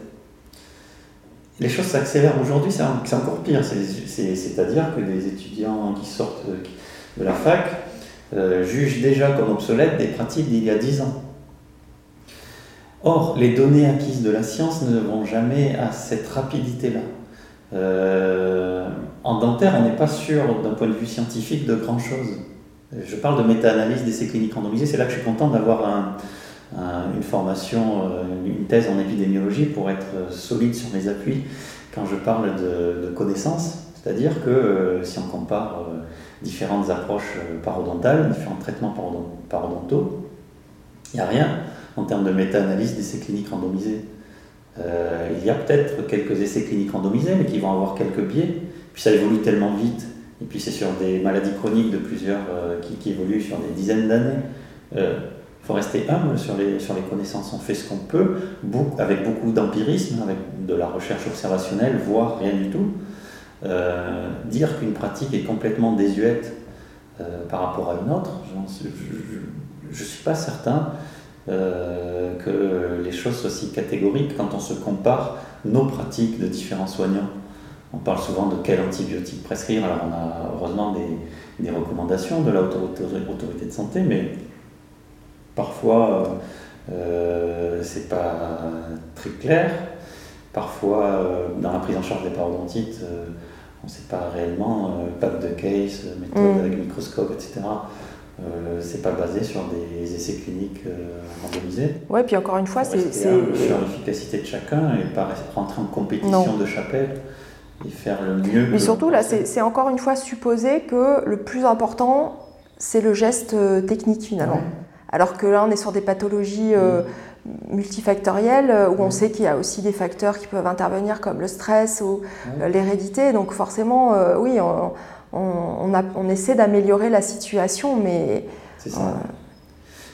Les choses s'accélèrent aujourd'hui, c'est en- c'est encore pire. C'est- c'est- C'est-à-dire que des étudiants qui sortent de la fac euh, jugent déjà comme obsolètes des pratiques d'il y a 10 ans. Or, les données acquises de la science ne vont jamais à cette rapidité-là. Euh, en dentaire, on n'est pas sûr, d'un point de vue scientifique, de grand-chose. Je parle de méta-analyse d'essais cliniques randomisés, c'est là que je suis content d'avoir un- un- une formation, euh, une thèse en épidémiologie pour être euh, solide sur mes appuis quand je parle de, connaissances. C'est-à-dire que si on compare différentes approches parodontales, différents traitements parodon- parodontaux, il n'y a rien en termes de méta-analyse d'essais cliniques randomisés. Euh, il y a peut-être quelques essais cliniques randomisés, mais qui vont avoir quelques biais. Puis ça évolue tellement vite. Et puis c'est sur des maladies chroniques de plusieurs, euh, qui, évoluent sur des dizaines d'années. Il faut rester humble sur les, connaissances. On fait ce qu'on peut, avec beaucoup d'empirisme, avec de la recherche observationnelle, voire rien du tout. Euh, dire qu'une pratique est complètement désuète euh, par rapport à une autre, je ne suis pas certain euh, que les choses soient si catégoriques quand on se compare nos pratiques de différents soignants. On parle souvent de quel antibiotique prescrire, alors on a heureusement des, des recommandations de la autorité, de santé, mais parfois euh, c'est pas très clair. Parfois, euh, dans la prise en charge des parodontites, euh, on ne sait pas réellement, euh, pack de case, méthode Mm. avec microscope, etc. Euh, c'est pas basé sur des essais cliniques euh, randomisés. Ouais, puis encore une fois, c'est- sur l'efficacité de chacun et pas rentrer en compétition Non. de chapelle et faire le mieux. Mais surtout, là, c'est encore une fois supposer que le plus important, c'est le geste euh, technique finalement. Alors que là, on est sur des pathologies euh, multifactorielles euh, où on sait qu'il y a aussi des facteurs qui peuvent intervenir comme le stress ou l'hérédité. Donc forcément, oui, on, on- on a- on essaie d'améliorer la situation, mais... C'est ça.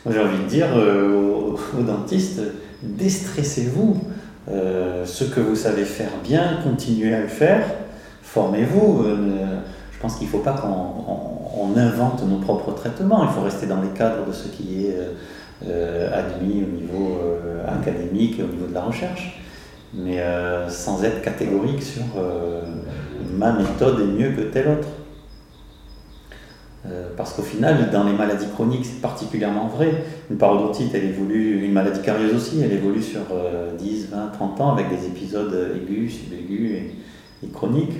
Moi, j'ai envie de dire euh, aux, aux dentistes, déstressez-vous. Euh, ce que vous savez faire bien, continuez à le faire. Formez-vous. Euh, je pense qu'il ne faut pas qu'on on- on invente nos propres traitements. Il faut rester dans les cadres de ce qui est euh, euh, admis au niveau euh, académique et au niveau de la recherche. Mais euh, sans être catégorique sur euh, ma méthode est mieux que telle autre. Euh, parce qu'au final, dans les maladies chroniques, c'est particulièrement vrai. Une parodontite, elle évolue, une maladie carieuse aussi, elle évolue sur euh, 10, 20, 30 ans avec des épisodes aigus, subaigus et, et chroniques.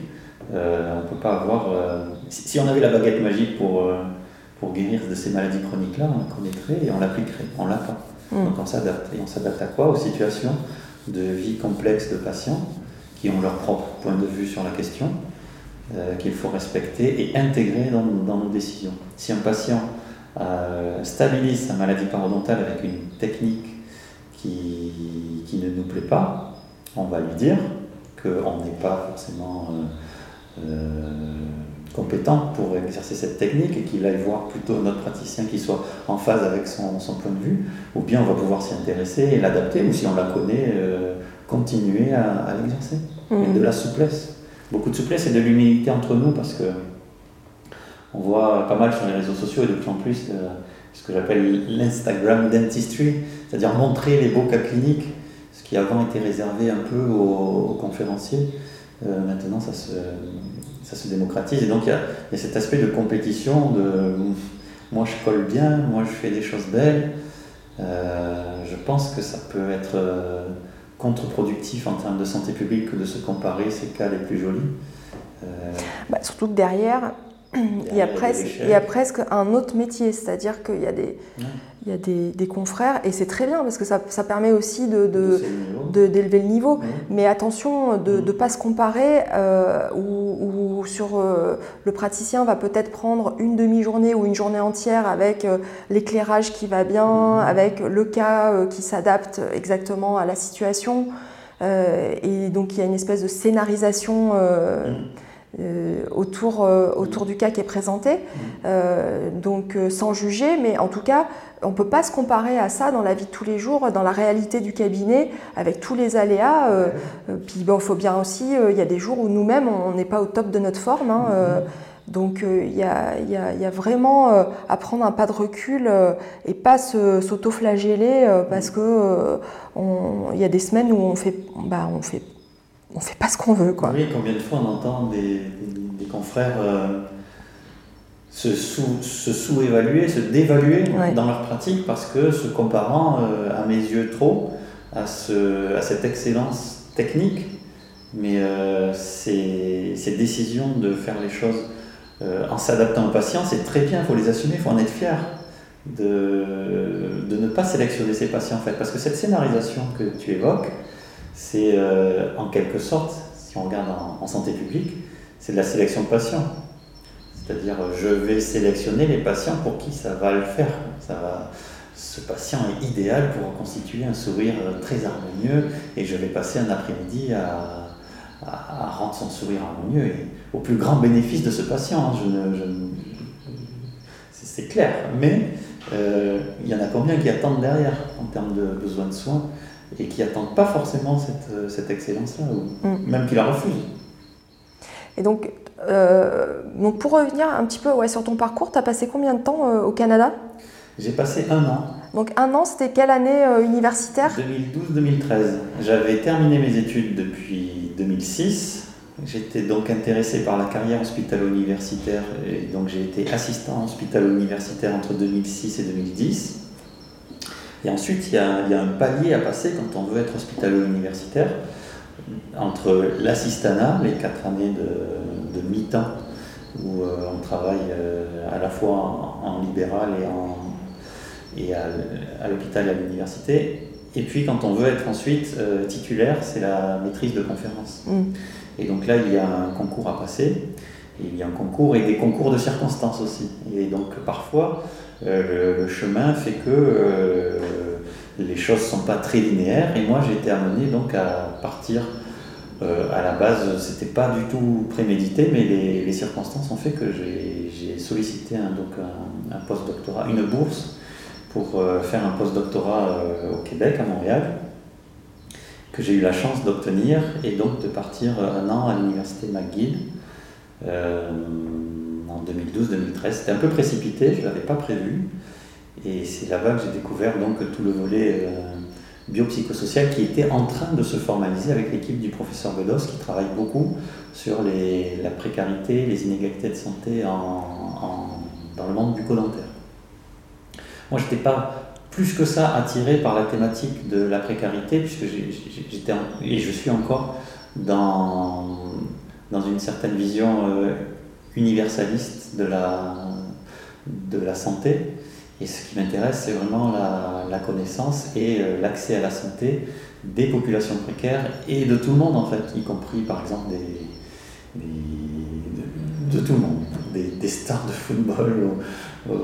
Euh, on peut pas avoir. euh, si, si on avait la baguette magique pour, euh, pour guérir de ces maladies chroniques-là, on la connaîtrait et on l'appliquerait. On l'a pas. Mm. Donc on s'adapte. Et on s'adapte à quoi? Aux situations de vie complexes de patients qui ont leur propre point de vue sur la question, euh, qu'il faut respecter et intégrer dans, dans nos décisions. Si un patient euh, stabilise sa maladie parodontale avec une technique qui, qui ne nous plaît pas, on va lui dire qu'on n'est pas forcément euh, compétent pour exercer cette technique et qu'il aille voir plutôt notre praticien qui soit en phase avec son, son point de vue, ou bien on va pouvoir s'y intéresser et l'adapter, ou si on la connaît, euh, continuer à, à l'exercer. Mhm. Et de la souplesse. Beaucoup de souplesse et de l'humilité entre nous parce que on voit pas mal sur les réseaux sociaux et de plus en plus euh, ce que j'appelle l'Instagram dentistry, c'est-à-dire montrer les beaux cas cliniques, ce qui avant était réservé un peu aux, conférenciers. Euh, maintenant, ça se, démocratise et donc il y, a, cet aspect de compétition, de moi je colle bien, moi je fais des choses belles. Euh, je pense que ça peut être contre-productif en termes de santé publique que de se comparer ces cas les plus jolis. Euh, Bah, surtout que derrière, il y, a presque, échecs. il y a presque un autre métier, c'est-à-dire qu'il y a des, Ouais. il y a des, des confrères, et c'est très bien parce que ça, ça permet aussi de, de- c'est le niveau. de- d'élever le niveau. Mais attention de ne pas se comparer, euh, où, où sur euh, le praticien va peut-être prendre une demi-journée ou une journée entière avec euh, l'éclairage qui va bien, avec le cas euh, qui s'adapte exactement à la situation. Et donc il y a une espèce de scénarisation euh, autour, euh, autour du cas qui est présenté. Euh, donc euh, sans juger, mais en tout cas, on ne peut pas se comparer à ça dans la vie de tous les jours, dans la réalité du cabinet, avec tous les aléas. Euh, euh, puis il faut bien aussi, euh, il y a des jours où nous-mêmes, on n'est pas au top de notre forme. hein, euh, Donc il y, a, y, a, y, a, vraiment à prendre un pas de recul et pas s'auto-flageller parce que il y a des semaines où on fait, bah, on fait, on fait pas ce qu'on veut. Quoi. Oui, combien de fois on entend des, des, confrères se, sous, se sous-évaluer, se dévaluer dans leur pratique parce que se comparant à mes yeux trop à, ce, à cette excellence technique, mais euh, ces, ces, décisions de faire les choses euh, en s'adaptant aux patients, c'est très bien, il faut les assumer, il faut en être fier de, de, ne pas sélectionner ces patients en fait. Parce que cette scénarisation que tu évoques, c'est euh, en quelque sorte, si on regarde en, santé publique, c'est de la sélection de patients. C'est-à-dire, je vais sélectionner les patients pour qui ça va le faire. Ça va, ce patient est idéal pour reconstituer un sourire très harmonieux et je vais passer un après-midi à, rendre son sourire harmonieux et au plus grand bénéfice de ce patient. Je c'est clair, mais euh, il y en a combien qui attendent derrière en termes de besoin de soins? Et qui n'attendent pas forcément cette, cette excellence-là, ou mm. même qui la refusent. Et donc, euh, donc pour revenir un petit peu ouais, sur ton parcours, tu as passé combien de temps euh, au Canada? J'ai passé un an. Donc un an, c'était quelle année euh, universitaire? 2012-2013. J'avais terminé mes études depuis 2006. J'étais donc intéressé par la carrière hospitalo-universitaire et donc j'ai été assistant hospitalo-universitaire entre 2006 et 2010. Et ensuite, il y, a, il y, a, un palier à passer quand on veut être hospitalo-universitaire entre l'assistanat, les quatre années de, de mi-temps, où euh, on travaille euh, à la fois en, en libéral et en et à, l'hôpital et à l'université. Et puis quand on veut être ensuite euh, titulaire, c'est la maîtrise de conférence. Mm. Et donc là, il y a un concours à passer. il y a un concours et des concours de circonstances aussi. Et donc parfois, le, chemin fait que euh, les choses ne sont pas très linéaires. Et moi, j'ai été amené donc à partir. à la base, c'était pas du tout prémédité, mais les, circonstances ont fait que j'ai sollicité un, donc un, post-doctorat, une bourse pour euh, faire un postdoctorat euh, au Québec, à Montréal, que j'ai eu la chance d'obtenir et donc de partir euh, un an à l'université McGill en 2012-2013. C'était un peu précipité, je ne l'avais pas prévu. Et c'est là-bas que j'ai découvert donc tout le volet biopsychosocial qui était en train de se formaliser avec l'équipe du professeur Bedos qui travaille beaucoup sur la précarité, les inégalités de santé dans le monde bucco-dentaire. Moi, je n'étais pas plus que ça attiré par la thématique de la précarité, puisque j'étais, et je suis encore dans, dans une certaine vision euh, universaliste de la, de la santé. Et ce qui m'intéresse, c'est vraiment la, connaissance et euh, l'accès à la santé des populations précaires et de tout le monde, en fait, y compris par exemple des, de, tout le monde, des, des stars de football euh,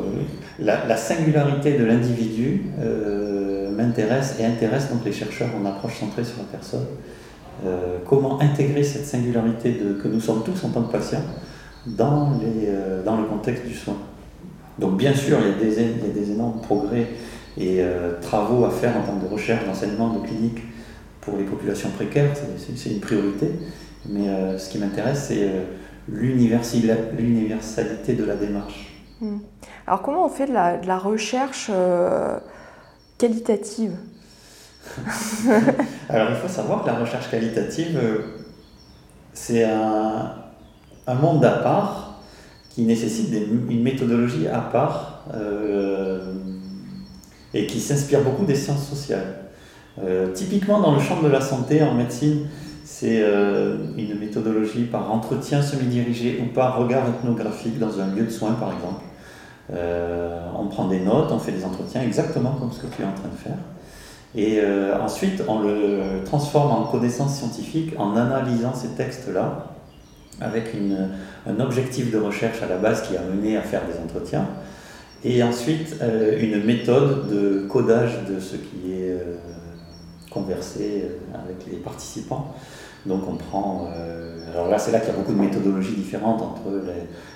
la, singularité de l'individu euh, m'intéresse et intéresse donc les chercheurs en approche centrée sur la personne. Comment intégrer cette singularité de, que nous sommes tous en tant que patients dans, les, dans le contexte du soin. Donc bien sûr, il y a des, il y a des énormes progrès et travaux à faire en termes de recherche, d'enseignement, de clinique pour les populations précaires, c'est une priorité. Mais ce qui m'intéresse, c'est l'universalité de la démarche. Hmm. Alors comment on fait de la, recherche euh, qualitative? Alors il faut savoir que la recherche qualitative, euh, c'est un, monde à part qui nécessite une méthodologie à part euh, et qui s'inspire beaucoup des sciences sociales. typiquement dans le champ de la santé, en médecine, c'est une méthodologie par entretien semi-dirigé ou par regard ethnographique dans un lieu de soins, par exemple. Euh, on prend des notes, on fait des entretiens exactement comme ce que tu es en train de faire. Et euh, ensuite, on le transforme en connaissance scientifique en analysant ces textes-là avec un objectif de recherche à la base qui a mené à faire des entretiens. Et ensuite, euh, une méthode de codage de ce qui est conversé avec les participants. Donc on prend, alors là c'est là qu'il y a beaucoup de méthodologies différentes entre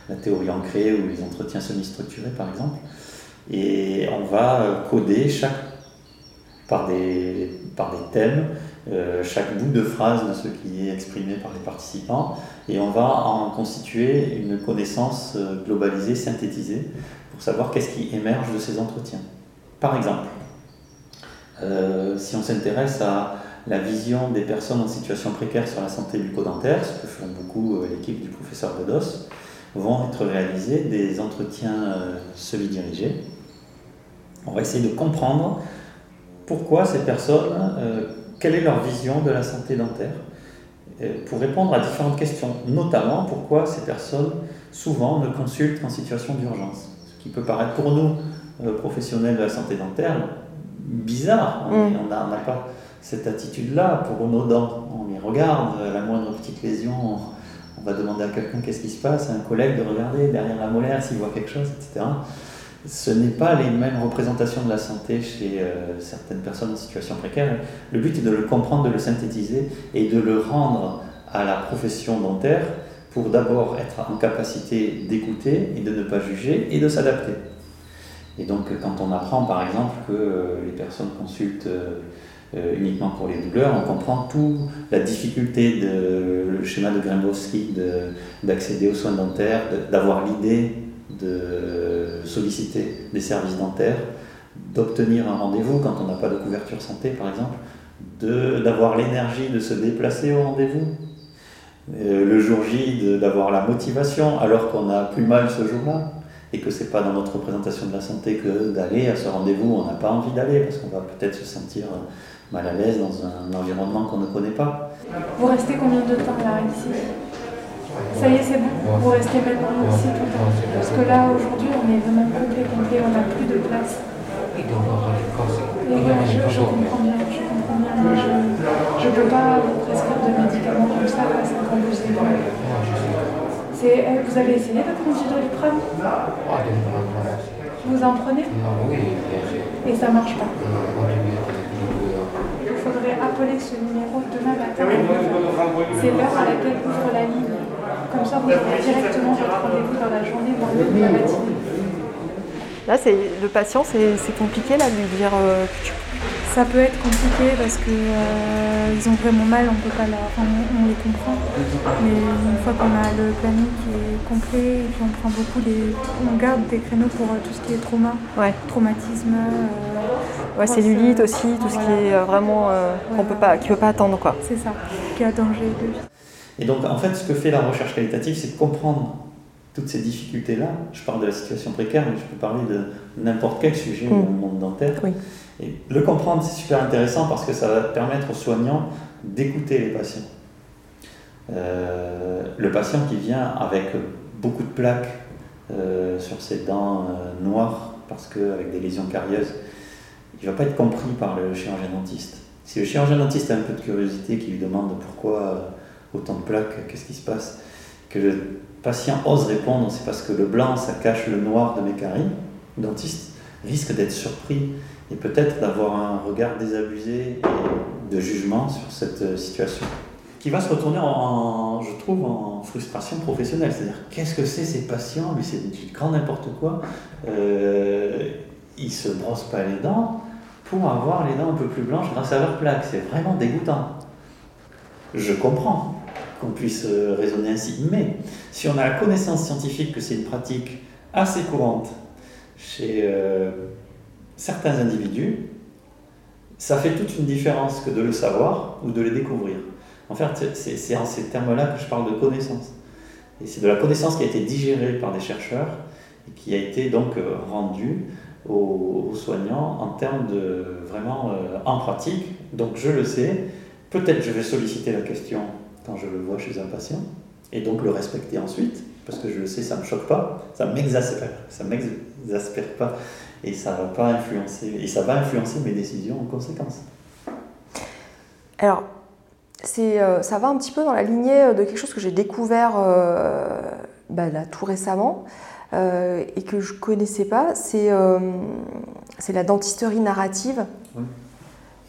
la théorie ancrée ou les entretiens semi-structurés par exemple. Et on va coder chaque, par, des, par des thèmes euh, chaque bout de phrase de ce qui est exprimé par les participants et on va en constituer une connaissance euh, globalisée, synthétisée, pour savoir qu'est-ce qui émerge de ces entretiens. Par exemple, euh, si on s'intéresse à la vision des personnes en situation précaire sur la santé bucco-dentaire, ce que font beaucoup l'équipe du professeur Bedos, vont être réalisés des entretiens semi-dirigés. On va essayer de comprendre pourquoi ces personnes quelle est leur vision de la santé dentaire euh, pour répondre à différentes questions, notamment pourquoi ces personnes souvent ne consultent qu'en situation d'urgence. Ce qui peut paraître pour nous, euh, professionnels de la santé dentaire, bizarre. On mm. n'a pas cette attitude-là pour nos dents. On les regarde, la moindre petite lésion, on, va demander à quelqu'un qu'est-ce qui se passe, à un collègue de regarder derrière la molaire s'il voit quelque chose, etc ce n'est pas les mêmes représentations de la santé chez euh, certaines personnes en situation précaire. Le but est de le comprendre, de le synthétiser et de le rendre à la profession dentaire pour d'abord être en capacité d'écouter et de ne pas juger et de s'adapter. Et donc quand on apprend par exemple que euh, les personnes consultent euh, uniquement pour les douleurs, on comprend toute la difficulté de le schéma de Grembowski d'accéder aux soins dentaires, d'avoir l'idée de solliciter des services dentaires, d'obtenir un rendez-vous quand on n'a pas de couverture santé par exemple, d'avoir l'énergie de se déplacer au rendez-vous, euh, le jour J d'avoir la motivation alors qu'on a plus mal ce jour-là et que c'est pas dans notre représentation de la santé que d'aller à ce rendez-vous, on n'a pas envie d'aller parce qu'on va peut-être se sentir mal à l'aise dans un environnement qu'on ne connaît pas. Vous restez combien de temps là ici ça y est, c'est bon. Vous restez maintenant ici tout le temps. Parce que là, aujourd'hui, on est vraiment complet, complet, on n'a plus de place. Et je, je comprends bien, je comprends bien. Je ne peux pas vous prescrire de médicaments comme ça parce que quand vous êtes... Vous avez essayé de prendre du doliprane? Vous en prenez? Et ça ne marche pas Il faudrait appeler ce numéro demain matin. C'est l'heure à laquelle ouvre la ligne. Comme ça, vous aurez directement votre rendez-vous dans la journée, voire la matinée. Là, c'est le patient, c'est compliqué là, de lui dire euh. Ça peut être compliqué parce qu'ils euh, ont vraiment mal, on peut pas la... Enfin, on, les comprend. Mais une fois qu'on a le planning qui est complet, et puis on prend beaucoup des... On garde des créneaux pour euh, tout ce qui est trauma, traumatisme. ouais, cellulite aussi, tout ce qui est vraiment qu'on peut pas, qui peut pas attendre quoi. C'est ça, qui a danger de vie. Et donc, en fait, ce que fait la recherche qualitative, c'est de comprendre toutes ces difficultés-là. Je parle de la situation précaire, mais je peux parler de n'importe quel sujet mm. dans le monde dentaire. Et le comprendre, c'est super intéressant parce que ça va permettre aux soignants d'écouter les patients. Euh, le patient qui vient avec beaucoup de plaques euh, sur ses dents euh, noires, parce qu'avec des lésions carieuses, il ne va pas être compris par le chirurgien dentiste. Si le chirurgien dentiste a un peu de curiosité, qui lui demande pourquoi autant de plaques, qu'est-ce qui se passe Que le patient ose répondre, c'est parce que le blanc, ça cache le noir de mes caries. Le dentiste risque d'être surpris et peut-être d'avoir un regard désabusé et de jugement sur cette euh, situation. Qui va se retourner en, je trouve, en frustration professionnelle. C'est-à-dire, qu'est-ce que c'est ces patients? Mais c'est du grand n'importe quoi. Euh, ils se brossent pas les dents pour avoir les dents un peu plus blanches grâce à leurs plaques. C'est vraiment dégoûtant. Je comprends qu'on puisse euh, raisonner ainsi. Mais si on a la connaissance scientifique que c'est une pratique assez courante chez euh, certains individus, ça fait toute une différence que de le savoir ou de le découvrir. En fait, c'est en ces termes-là que je parle de connaissance. Et c'est de la connaissance qui a été digérée par des chercheurs et qui a été donc euh, rendue aux, soignants en termes de vraiment en pratique. Donc je le sais, peut-être je vais solliciter la question quand je le vois chez un patient, et donc le respecter ensuite, parce que je le sais, ça ne me choque pas, ça ne m'exaspère, ça m'exaspère pas, et ça va pas influencer, et ça va influencer mes décisions en conséquence. Alors, c'est, euh, ça va un petit peu dans la lignée de quelque chose que j'ai découvert euh, bah, là, tout récemment euh, et que je connaissais pas, c'est, c'est la dentisterie narrative.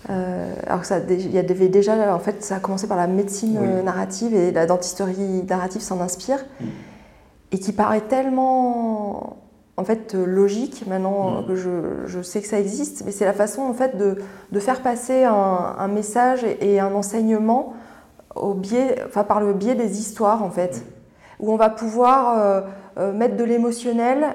Euh, alors ça, il y avait déjà, en fait, ça a commencé par la médecine euh, narrative et la dentisterie narrative s'en inspire, mm. et qui paraît tellement en fait logique maintenant que je, je, sais que ça existe, mais c'est la façon en fait de, de faire passer un, un, message et un enseignement au biais, enfin, par le biais des histoires en fait, où on va pouvoir euh, euh, mettre de l'émotionnel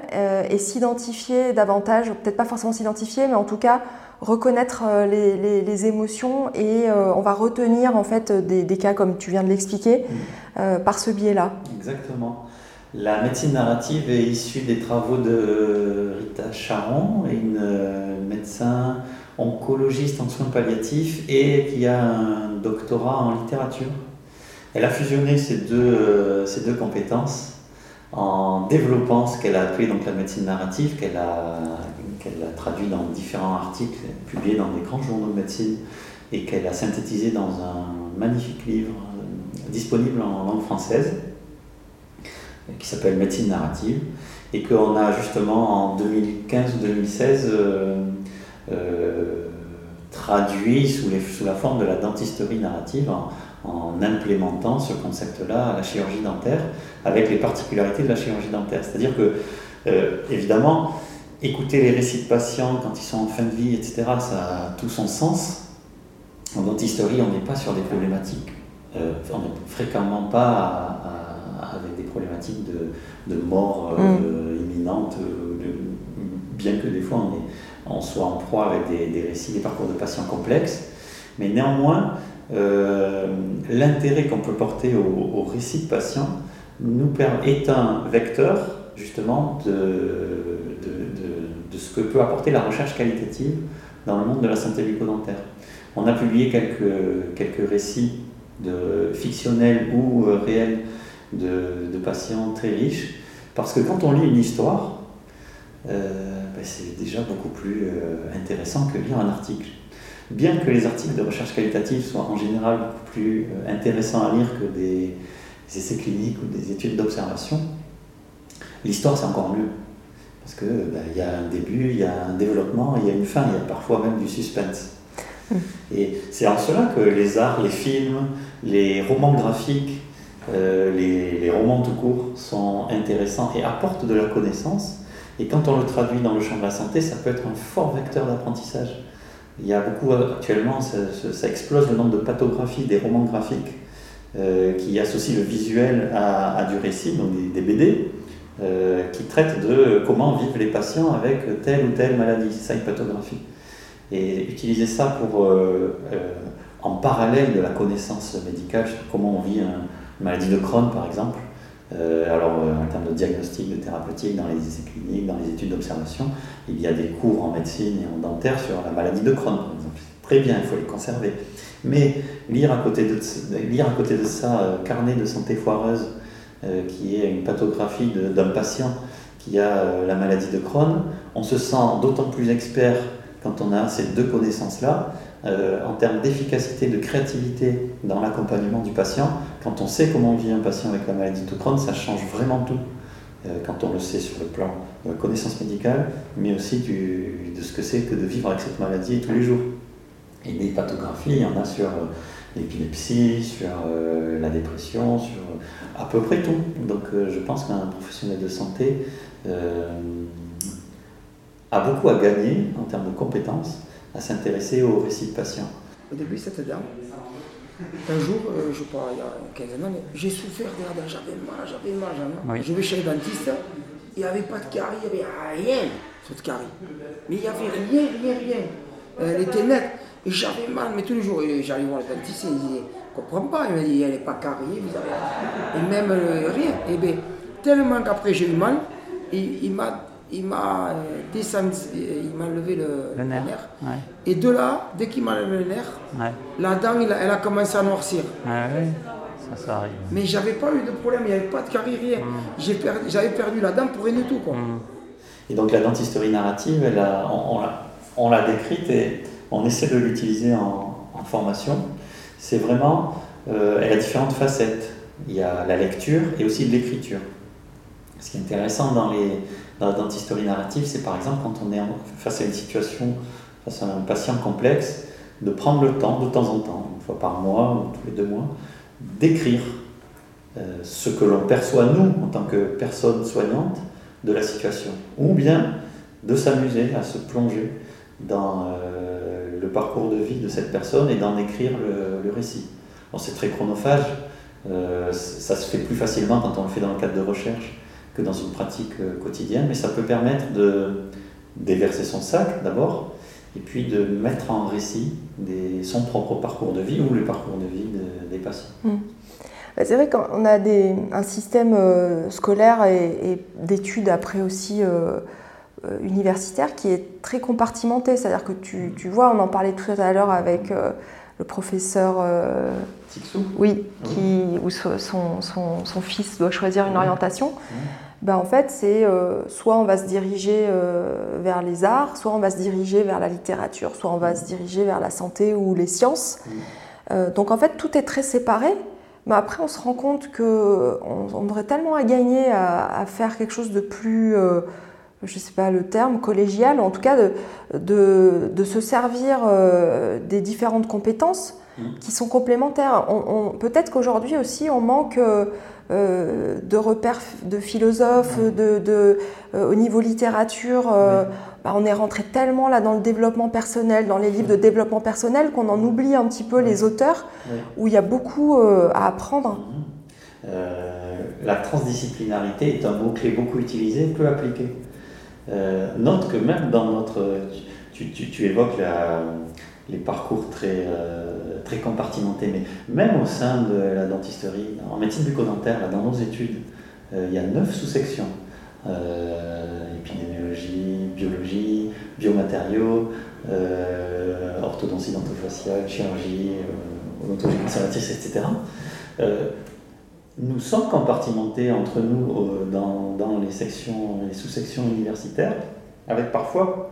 et s'identifier davantage, peut-être pas forcément s'identifier, mais en tout cas reconnaître euh, les, les, les, émotions et euh, on va retenir en fait des, des cas comme tu viens de l'expliquer euh, par ce biais-là. Exactement. La médecine narrative est issue des travaux de Rita Charon, une médecin oncologiste en soins palliatifs et qui a un doctorat en littérature. Elle a fusionné ces deux, ces deux compétences en développant ce qu'elle a appelé donc la médecine narrative, qu'elle a, qu'elle a traduit dans différents articles publiés dans des grands journaux de médecine et qu'elle a synthétisé dans un magnifique livre euh, disponible en langue française qui s'appelle Médecine narrative et qu'on a justement en 2015 ou 2016 euh, euh, traduit sous, la forme de la dentisterie narrative en, en implémentant ce concept-là à la chirurgie dentaire avec les particularités de la chirurgie dentaire. C'est-à-dire que, évidemment, écouter les récits de patients quand ils sont en fin de vie, etc., ça a tout son sens. En dentisterie, on n'est pas sur des problématiques, euh, on n'est fréquemment pas à, à, avec des problématiques de, de mort euh, mm. imminente, de, bien que des fois on, est, on, soit en proie avec des, des, récits, des parcours de patients complexes. Mais néanmoins, euh, l'intérêt qu'on peut porter au, au, récit de patients nous permet, est un vecteur justement de, ce que peut apporter la recherche qualitative dans le monde de la santé bucco-dentaire. On a publié quelques, quelques récits de, fictionnels ou euh, réels de, patients très riches, parce que quand on lit une histoire, euh, ben c'est déjà beaucoup plus euh, intéressant que lire un article. Bien que les articles de recherche qualitative soient en général beaucoup plus intéressants à lire que des essais cliniques ou des études d'observation, l'histoire c'est encore mieux. Parce qu'il ben, y a un début, il y a un développement, il y a une fin, il y a parfois même du suspense. Et c'est en cela que les arts, les films, les romans graphiques, euh, les, les, romans tout court sont intéressants et apportent de la connaissance. Et quand on le traduit dans le champ de la santé, ça peut être un fort vecteur d'apprentissage. Il y a beaucoup, actuellement, ça, ça, explose le nombre de pathographies des romans graphiques euh, qui associent le visuel à, à, du récit, donc des, des BD, euh, qui traitent de comment vivent les patients avec telle ou telle maladie. C'est ça une. Et utiliser ça pour, euh, en parallèle de la connaissance médicale sur comment on vit un, une maladie de Crohn, par exemple, euh, alors, euh, en termes de diagnostic, de thérapeutique, dans les essais cliniques, dans les études d'observation, il y a des cours en médecine et en dentaire sur la maladie de Crohn, par exemple. Très bien, il faut les conserver. Mais lire à côté de, lire à côté de ça euh, Carnet de santé foireuse, euh, qui est une pathographie d'un patient qui a euh, la maladie de Crohn, on se sent d'autant plus expert quand on a ces deux connaissances-là, euh, en termes d'efficacité, de créativité dans l'accompagnement du patient, quand on sait comment vit un patient avec la maladie de Crohn, ça change vraiment tout. Euh, quand on le sait sur le plan de la connaissance médicale, mais aussi de ce que c'est que de vivre avec cette maladie tous les jours. Et des pathographies, il y en a sur euh, l'épilepsie, sur euh, la dépression, sur à peu près tout. Donc euh, je pense qu'un professionnel de santé a beaucoup à gagner en termes de compétences à s'intéresser aux récits de patients. Au début, cette dame, un jour, euh, je crois, il y a 15 ans, j'ai souffert de la dent, j'avais mal, j'avais mal, j'avais mal. Oui. Je vais chez le dentiste, il n'y avait pas de carie, il n'y avait rien, cette carie. Mais il n'y avait rien, rien, rien. Elle était nette. Et j'avais mal, mais tous les jours, j'arrive voir le dentiste, il disait, comprends pas, il m'a dit, elle n'est pas carriée, vous avez Et même euh, rien. Et bien, tellement qu'après j'ai eu mal, il, il m'a il m'a euh, descendu, il m'a levé le, le nerf. Le nerf. Ouais. Et de là, dès qu'il m'a levé le nerf, ouais. la dent, elle a, elle a, commencé à noircir. Ah oui, ça, ça arrive. Mais j'avais pas eu de problème, il n'y avait pas de carie, rien. Mm. J'avais perdu, perdu, la dent pour rien du tout. Quoi. Mm. Et donc la dentisterie narrative, elle a, on, on l'a décrite et on essaie de l'utiliser en, en, formation. C'est vraiment, euh, elle a différentes facettes. Il y a la lecture et aussi de l'écriture. Ce qui est intéressant dans les dans la dentisterie narrative, c'est par exemple quand on est face à une situation, face à un patient complexe, de prendre le temps de temps en temps, une fois par mois ou tous les deux mois, d'écrire euh, ce que l'on perçoit nous en tant que personne soignante de la situation, ou bien de s'amuser à se plonger dans euh, le parcours de vie de cette personne et d'en écrire le, récit. c'est très chronophage, euh, ça se fait plus facilement quand on le fait dans le cadre de recherche que dans une pratique euh, quotidienne, mais ça peut permettre de déverser son sac d'abord, et puis de mettre en récit son propre parcours de vie ou le parcours de vie des patients. Mmh. Bah, c'est vrai qu'on a un système euh, scolaire et, d'études après aussi universitaire qui est très compartimenté. C'est-à-dire que tu, tu, vois, on en parlait tout à l'heure avec le professeur oui, qui, où son, son, son, fils doit choisir une orientation. Ben, en fait, c'est soit on va se diriger vers les arts, soit on va se diriger vers la littérature, soit on va se diriger vers la santé ou les sciences. donc en fait, tout est très séparé. Mais après, on se rend compte qu'on on aurait tellement à gagner à, faire quelque chose de plus, euh, je ne sais pas le terme, collégial, en tout cas de, de, de se servir euh, des différentes compétences mmh. qui sont complémentaires. On, Peut-être qu'aujourd'hui aussi, on manque euh, de repères de philosophes, mmh. de, au niveau littérature. Bah, on est rentré tellement là dans le développement personnel, dans les livres de développement personnel, qu'on en oublie un petit peu les auteurs, où il y a beaucoup euh, à apprendre. Euh, la transdisciplinarité est un mot-clé beaucoup utilisé, peu appliqué. Euh, note que même dans notre... Tu, évoques les parcours très, très compartimentés, mais même au sein de la dentisterie, en médecine bucco-dentaire, dans nos études, il y a neuf sous-sections. épidémiologie, biologie, biomatériaux, euh, orthodontie dentofaciale, chirurgie, euh, odontologie conservatrice, etc. Euh, nous sommes compartimentés entre nous dans, dans, les sections, les sous-sections universitaires, avec parfois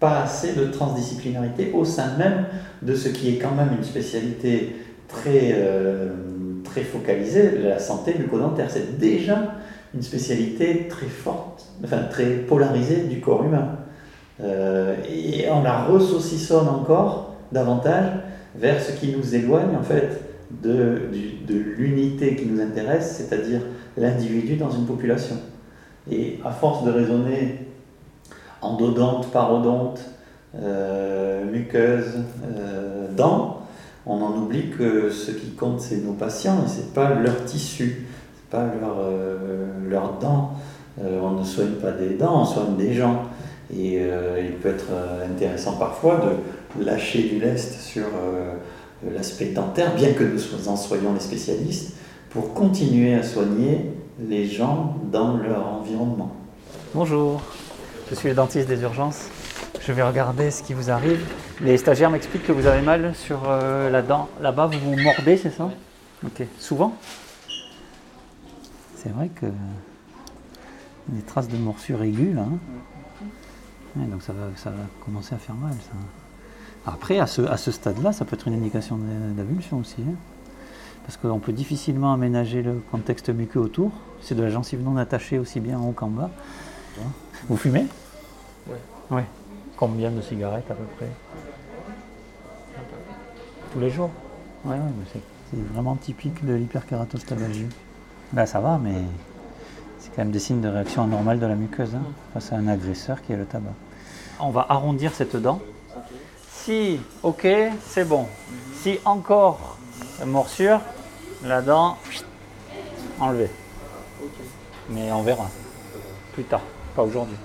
pas assez de transdisciplinarité au sein même de ce qui est quand même une spécialité très, très focalisée, la santé bucco-dentaire. C'est déjà une spécialité très forte, enfin très polarisée du corps humain. Euh, et on la ressaucissonne encore davantage vers ce qui nous éloigne en fait de, de l'unité qui nous intéresse, c'est-à-dire l'individu dans une population. Et à force de raisonner endodonte, parodonte, euh, muqueuse, euh, dents, on en oublie que ce qui compte c'est nos patients et c'est pas leur tissu, c'est pas leur, euh, leurs dents. on ne soigne pas des dents, on soigne des gens. Et euh, il peut être euh, intéressant parfois de lâcher du lest sur euh, l'aspect dentaire, bien que nous en soyons les spécialistes, pour continuer à soigner les gens dans leur environnement. Bonjour, je suis le dentiste des urgences. Je vais regarder ce qui vous arrive. Les stagiaires m'expliquent que vous avez mal sur la dent. Là-bas, vous vous mordez, c'est ça? Ok. Souvent? C'est vrai que des traces de morsure aiguë là. Hein donc ça va, ça va commencer à faire mal. Ça. Après, à ce, à ce stade-là, ça peut être une indication d'avulsion aussi. Hein. parce qu'on peut difficilement aménager le contexte muqueux autour. C'est de la gencive non attachée aussi bien en haut qu'en bas. Vous fumez? Oui. Ouais. Combien de cigarettes à peu près? Tous les jours Oui, ouais, c'est vraiment typique de l'hyperkératostabalgie. Là, ça va, mais c'est quand même des signes de réaction anormale de la muqueuse hein, face à un agresseur qui est le tabac. On va arrondir cette dent. Si, ok, c'est bon. Si encore morsure, la dent enlevée. Mais on verra plus tard, pas aujourd'hui.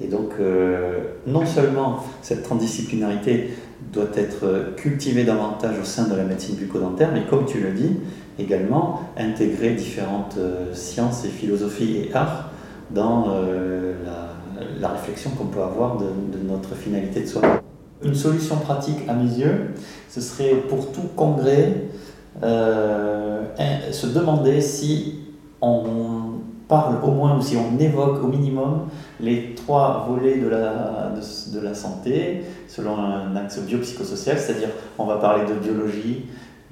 Et donc, euh, non seulement cette transdisciplinarité doit être cultivée davantage au sein de la médecine bucco-dentaire, mais comme tu le dis, également intégrer différentes euh, sciences et philosophies et arts dans euh, la, réflexion qu'on peut avoir de, notre finalité de soin. Une solution pratique à mes yeux, ce serait pour tout congrès euh, se demander si on parle au moins ou si on évoque au minimum les trois volets de la, de, de la santé selon un axe biopsychosocial, c'est-à-dire on va parler de biologie,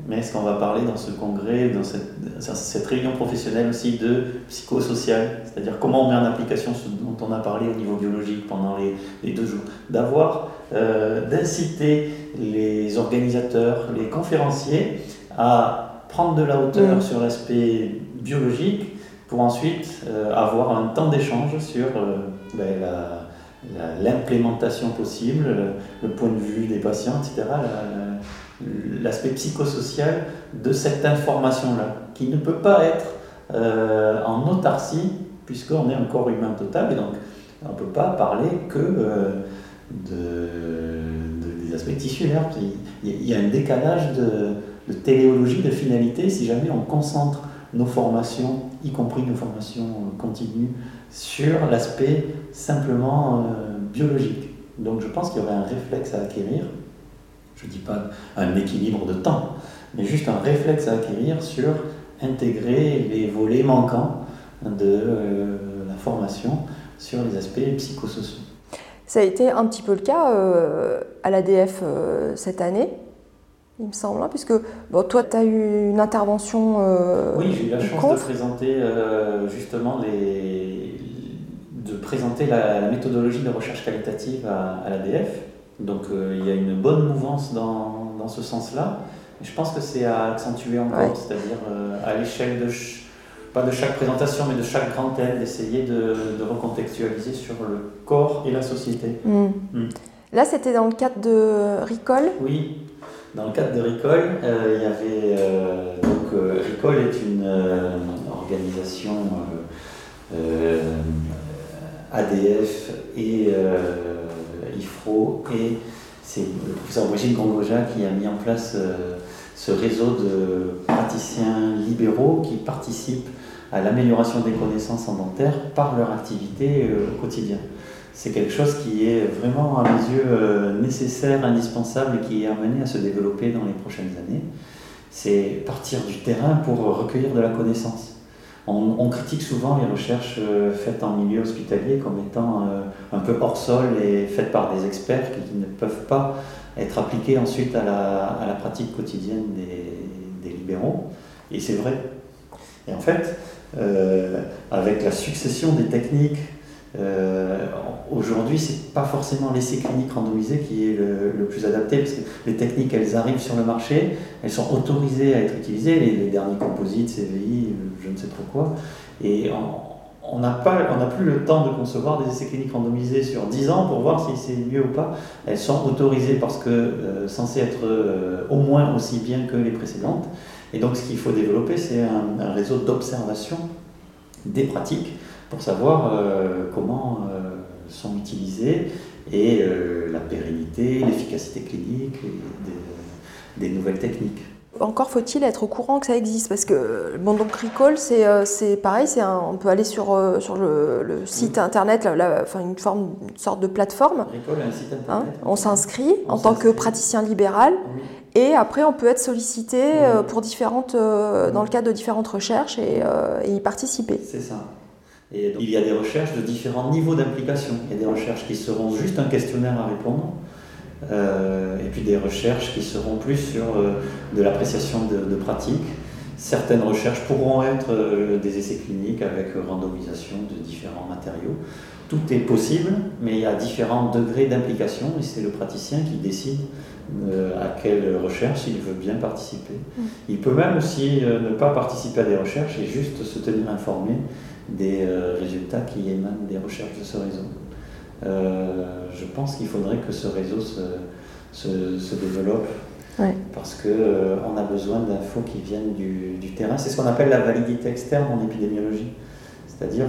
mais est-ce qu'on va parler dans ce congrès, dans cette, réunion professionnelle aussi de psychosocial, c'est-à-dire comment on met en application ce dont on a parlé au niveau biologique pendant les, deux jours, d'avoir, euh, d'inciter les organisateurs, les conférenciers à prendre de la hauteur mmh. sur l'aspect biologique pour ensuite avoir un temps d'échange sur ben, l'implémentation possible, le, point de vue des patients, etc., l'aspect psychosocial de cette information-là, qui ne peut pas être en autarcie, puisqu'on est un corps humain total, et donc on ne peut pas parler que de, des aspects tissulaires. Il y a un décalage de, de téléologie, de finalité, si jamais on concentre nos formations, y compris nos formations euh, continues, sur l'aspect simplement euh, biologique. Donc je pense qu'il y aurait un réflexe à acquérir, je ne dis pas un équilibre de temps, mais juste un réflexe à acquérir sur intégrer les volets manquants de euh, la formation sur les aspects psychosociaux. Ça a été un petit peu le cas à l'ADF cette année il me semble, hein, puisque bon, toi, tu as eu une intervention. Euh, oui, j'ai eu la chance de présenter euh, justement les, de présenter la, méthodologie de recherche qualitative à, l'ADF. Donc euh, il y a une bonne mouvance dans, dans ce sens-là. Et je pense que c'est à accentuer encore, c'est-à-dire à l'échelle de, pas de chaque présentation, mais de chaque grand thème, d'essayer de, de, recontextualiser sur le corps et la société. Hmm. Hmm. Là, c'était dans le cadre de RICOL? Oui, dans le cadre de RICOL, euh, il y avait. Euh, donc, euh, RICOL est une organisation ADF et Et c'est le professeur Brigitte Gongoja qui a mis en place ce réseau de praticiens libéraux qui participent à l'amélioration des connaissances en dentaire par leur activité au quotidien c'est quelque chose qui est vraiment, à mes yeux, euh, nécessaire, indispensable et qui est amené à se développer dans les prochaines années. C'est partir du terrain pour recueillir de la connaissance. On, critique souvent les recherches euh, faites en milieu hospitalier comme étant euh, un peu hors sol et faites par des experts qui, ne peuvent pas être appliquées ensuite à la, pratique quotidienne des, des, libéraux. Et c'est vrai. Et en fait, avec la succession des techniques euh, Aujourd'hui, c'est pas forcément l'essai clinique randomisé qui est le, plus adapté, parce que les techniques, elles arrivent sur le marché, elles sont autorisées à être utilisées, les, derniers composites, CVI, je ne sais trop quoi, et on n'a plus le temps de concevoir des essais cliniques randomisés sur 10 ans pour voir si c'est mieux ou pas. Elles sont autorisées parce que euh, censées être euh, au moins aussi bien que les précédentes. Et donc ce qu'il faut développer, c'est un réseau d'observation des pratiques pour savoir euh, comment euh, sont utilisées et euh, la pérennité, l'efficacité clinique des, nouvelles techniques. Encore faut-il être au courant que ça existe parce que bon donc Recall c'est pareil c'est on peut aller sur sur le, site internet enfin une forme une sorte de plateforme. Recall un site internet. Hein, on s'inscrit en tant que praticien libéral et après on peut être sollicité pour différentes dans le cadre de différentes recherches et, et y participer. C'est ça. Et il y a des recherches de différents niveaux d'implication. Il y a des recherches qui seront juste un questionnaire à répondre, euh, et puis des recherches qui seront plus sur euh, de l'appréciation de, pratiques. Certaines recherches pourront être euh, des essais cliniques avec randomisation de différents matériaux. Tout est possible, mais il y a différents degrés d'implication et c'est le praticien qui décide à quelle recherche il veut bien participer. Mm. Il peut même aussi ne pas participer à des recherches et juste se tenir informé des euh, résultats qui émanent des recherches de ce réseau. Euh, je pense qu'il faudrait que ce réseau se, se, développe parce qu'on euh, on a besoin d'infos qui viennent du, du terrain. C'est ce qu'on appelle la validité externe en épidémiologie. C'est-à-dire,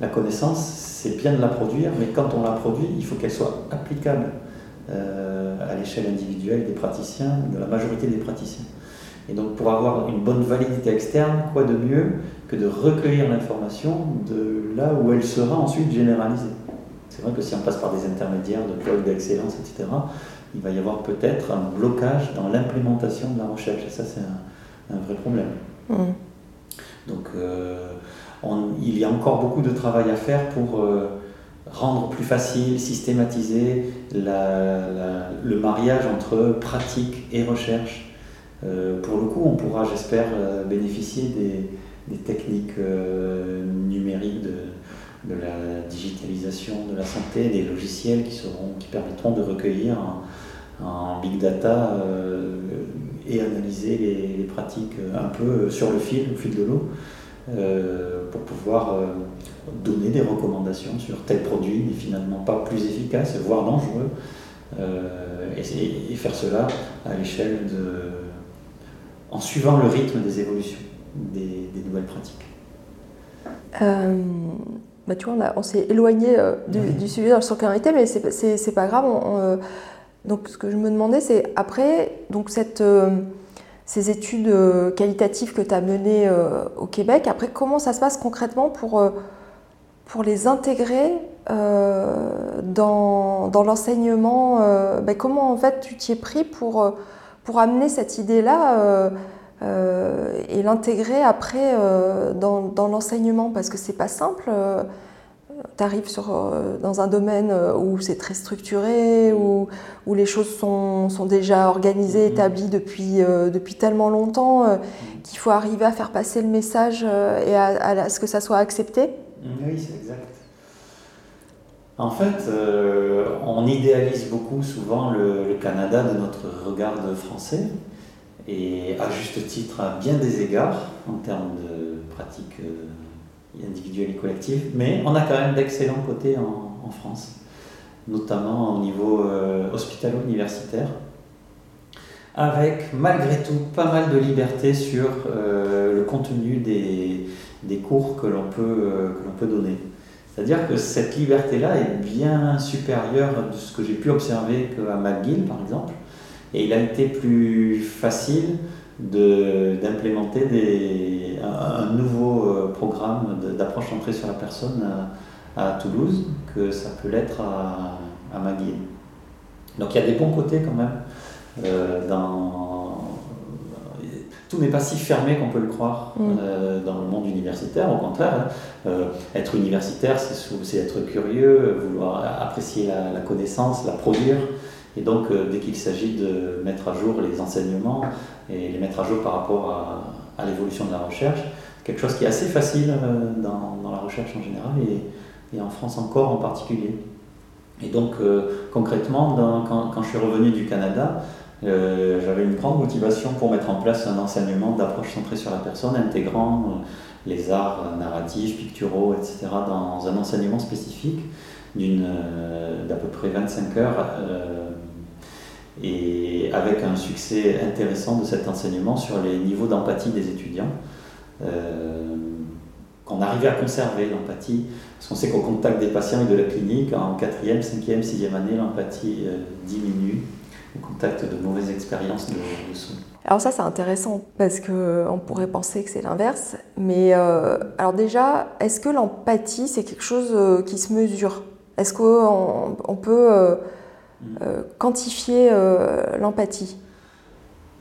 la connaissance, c'est bien de la produire, mais quand on la produit, il faut qu'elle soit applicable à l'échelle individuelle des praticiens, de la majorité des praticiens. Et donc pour avoir une bonne validité externe, quoi de mieux que de recueillir l'information de là où elle sera ensuite généralisée. C'est vrai que si on passe par des intermédiaires de pôles d'excellence, etc., il va y avoir peut-être un blocage dans l'implémentation de la recherche. Et ça, c'est un, vrai problème. Mmh. Donc euh, il y a encore beaucoup de travail à faire pour... Euh, rendre plus facile, systématiser le mariage entre pratique et recherche. Euh, pour le coup, on pourra, j'espère, bénéficier des, des techniques euh, numériques de, la digitalisation de la santé, des logiciels qui, seront, qui permettront de recueillir en, big data euh, et analyser les, pratiques un peu sur le fil, au fil de l'eau. pour pouvoir donner des recommandations sur tel produit n'est finalement pas plus efficace, voire dangereux, et, faire cela à l'échelle de. en suivant le rythme des évolutions des, nouvelles pratiques. Bah, tu vois, on, s'est éloigné du, sujet dans le circularité, mais c'est pas grave. donc, ce que je me demandais, c'est après donc cette, ces études euh, qualitatives que tu as menées euh, au Québec, après comment ça se passe concrètement pour, euh, pour les intégrer dans, dans l'enseignement ben, Comment en fait tu t'y es pris pour, pour amener cette idée-là et l'intégrer après dans, dans l'enseignement Parce que c'est pas simple tu arrives euh, dans un domaine euh, où c'est très structuré, où, où les choses sont, sont, déjà organisées, mhm. établies depuis, euh, depuis tellement longtemps qu'il faut arriver à faire passer le message et à, ce que ça soit accepté Oui, c'est exact. En fait, on idéalise beaucoup souvent le, le, Canada de notre regard de français, et à juste titre à bien des égards en termes de pratiques individuelle et collective, mais on a quand même d'excellents côtés en, France, notamment au niveau euh, hospitalo-universitaire, avec malgré tout pas mal de liberté sur euh, le contenu des, des cours que l'on peut, euh, peut donner. C'est-à-dire que cette liberté-là est bien supérieure de ce que j'ai pu observer qu'à McGill, par exemple, et il a été plus facile d'implémenter un, nouveau euh, programme d'approche centrée sur la personne à, Toulouse que ça peut l'être à, à McGill. Donc il y a des bons côtés quand même. Euh, dans... Tout n'est pas si fermé qu'on peut le croire mm. euh, dans le monde universitaire. Au contraire, hein. être universitaire, c'est être curieux, vouloir apprécier la connaissance, la produire. Et donc, euh, dès qu'il s'agit de mettre à jour les enseignements et les mettre à jour par rapport à, l'évolution de la recherche, quelque chose qui est assez facile euh, dans, la recherche en général et, en France encore en particulier. Et donc, euh, concrètement, quand, quand, je suis revenu du Canada, j'avais une grande motivation pour mettre en place un enseignement d'approche centrée sur la personne, intégrant les arts narratifs, picturaux, etc., dans un enseignement spécifique d'à peu près 25 heures et avec un succès intéressant de cet enseignement sur les niveaux d'empathie des étudiants. Euh, qu'on arrivait à conserver l'empathie, parce qu'on sait qu'au contact des patients et de la clinique, en 4e, 5e, 6e année, l'empathie euh, diminue au contact de mauvaises expériences de, soins. Alors ça c'est intéressant parce qu'on pourrait penser que c'est l'inverse, mais euh, alors déjà, est-ce que l'empathie c'est quelque chose qui se mesure? Est-ce qu'on on peut euh, quantifier euh, l'empathie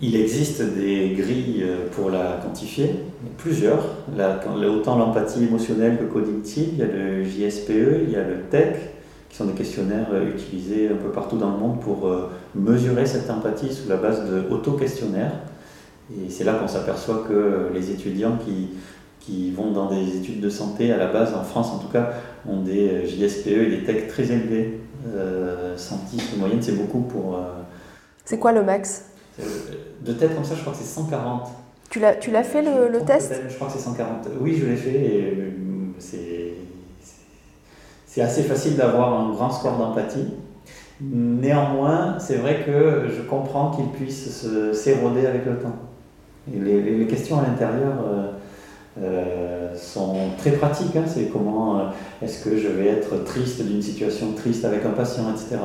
il existe des grilles euh, pour la quantifier, plusieurs. autant l'empathie émotionnelle que cognitive, il y a le JSPE, il y a le TEC, qui sont des questionnaires utilisés un peu partout dans le monde pour mesurer cette empathie sous la base de auto-questionnaires. Et c'est là qu'on s'aperçoit que les étudiants qui, qui vont dans des études de santé, à la base, en France en tout cas, ont des JSPE et des TEC très élevés. 110 de moyenne, c'est beaucoup pour. Euh, c'est quoi le max? De tête comme ça, je crois que c'est 140. Tu l'as, tu l'as fait le, le test? Je crois que c'est 140. Oui, je l'ai fait et euh, c'est, c'est assez facile d'avoir un grand score d'empathie. Néanmoins, c'est vrai que je comprends qu'il puisse s'éroder avec le temps. Et les, les questions à l'intérieur. Euh, euh, sont très pratiques. Hein. c'est comment euh, est-ce que je vais être triste d'une situation triste avec un patient, etc.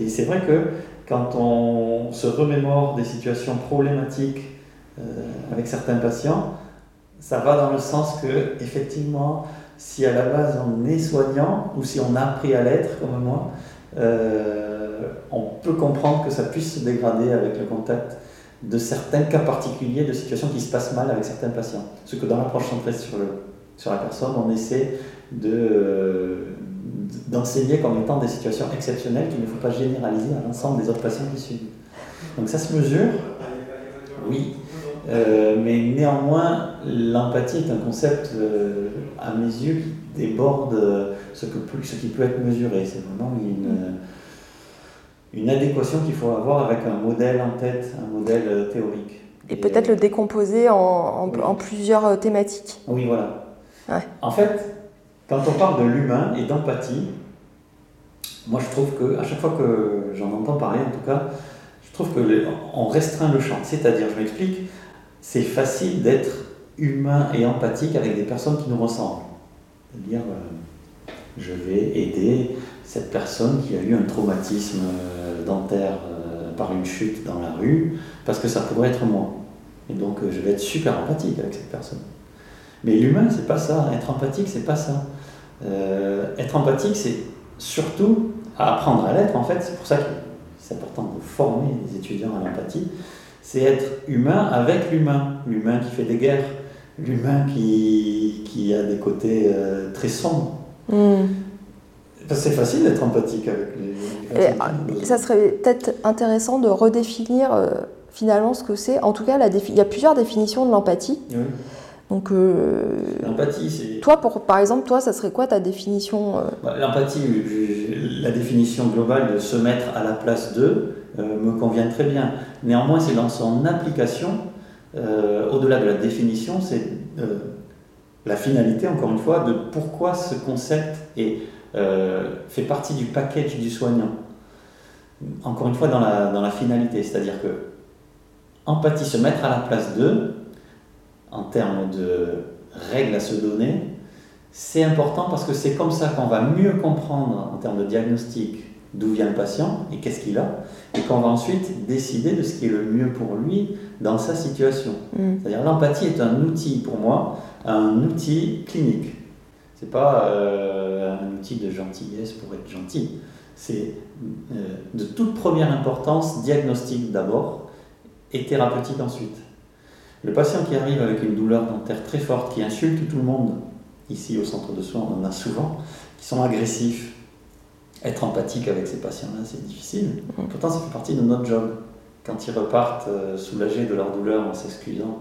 Et c'est vrai que quand on se remémore des situations problématiques euh, avec certains patients, ça va dans le sens que, effectivement, si à la base on est soignant ou si on a appris à l'être, comme moi, on peut comprendre que ça puisse se dégrader avec le contact de certains cas particuliers de situations qui se passent mal avec certains patients. Ce que dans l'approche centrée sur, la personne, on essaie de, d'enseigner comme étant des situations exceptionnelles qu'il ne faut pas généraliser à l'ensemble des autres patients qui suivent. Donc ça se mesure, oui, euh, mais néanmoins, l'empathie est un concept, euh, à mes yeux, qui déborde ce, que, ce qui peut être mesuré. C'est vraiment une une adéquation qu'il faut avoir avec un modèle en tête, un modèle euh, théorique. Et, peut-être le décomposer en, en, plusieurs euh, thématiques. Oui, voilà. En fait, quand on parle de l'humain et d'empathie, moi je trouve que, à chaque fois que j'en entends parler en tout cas, je trouve qu'on restreint le champ. C'est-à-dire, je m'explique, c'est facile d'être humain et empathique avec des personnes qui nous ressemblent. C'est-à-dire, euh, je vais aider cette personne qui a eu un traumatisme euh, dentaire euh, par une chute dans la rue, parce que ça pourrait être moi. Et donc, je vais être super empathique avec cette personne. Mais l'humain, c'est pas ça. Être empathique, c'est pas ça. être empathique, c'est surtout apprendre à l'être, en fait. C'est pour ça que c'est important de former les étudiants à l'empathie. C'est être humain avec l'humain. L'humain qui fait des guerres, l'humain qui, a des côtés euh, très sombres. Hmm. C'est facile d'être empathique avec les, Et, euh, Ça serait peut-être intéressant de redéfinir euh, finalement ce que c'est. En tout cas, la il y a plusieurs définitions de l'empathie. Oui. Donc, l'empathie, c'est. Toi, pour, par exemple, toi, ça serait quoi ta définition bah, L'empathie, la définition globale de se mettre à la place d'eux me convient très bien. Néanmoins, c'est dans son application euh, au-delà de la définition, c'est euh, la finalité, encore une fois, de pourquoi ce concept est, euh, fait partie du package du soignant. Encore une fois, dans la, dans la finalité, c'est-à-dire que empathie, se mettre à la place d'eux, en termes de règles à se donner, c'est important parce que c'est comme ça qu'on va mieux comprendre en termes de diagnostic d'où vient le patient et qu'est-ce qu'il a, et qu'on va ensuite décider de ce qui est le mieux pour lui dans sa situation. Mm. C'est-à-dire l'empathie est un outil pour moi, un outil clinique. C'est pas euh, un outil de gentillesse pour être gentil. C'est euh, de toute première importance diagnostique d'abord et thérapeutique ensuite. Le patient qui arrive avec une douleur dentaire très forte, qui insulte tout le monde, ici au centre de soins on en a souvent, qui sont agressifs, être empathique avec ces patients-là, c'est difficile. Pourtant, ça fait partie de notre job. Quand ils repartent euh, soulagés de leur douleur en s'excusant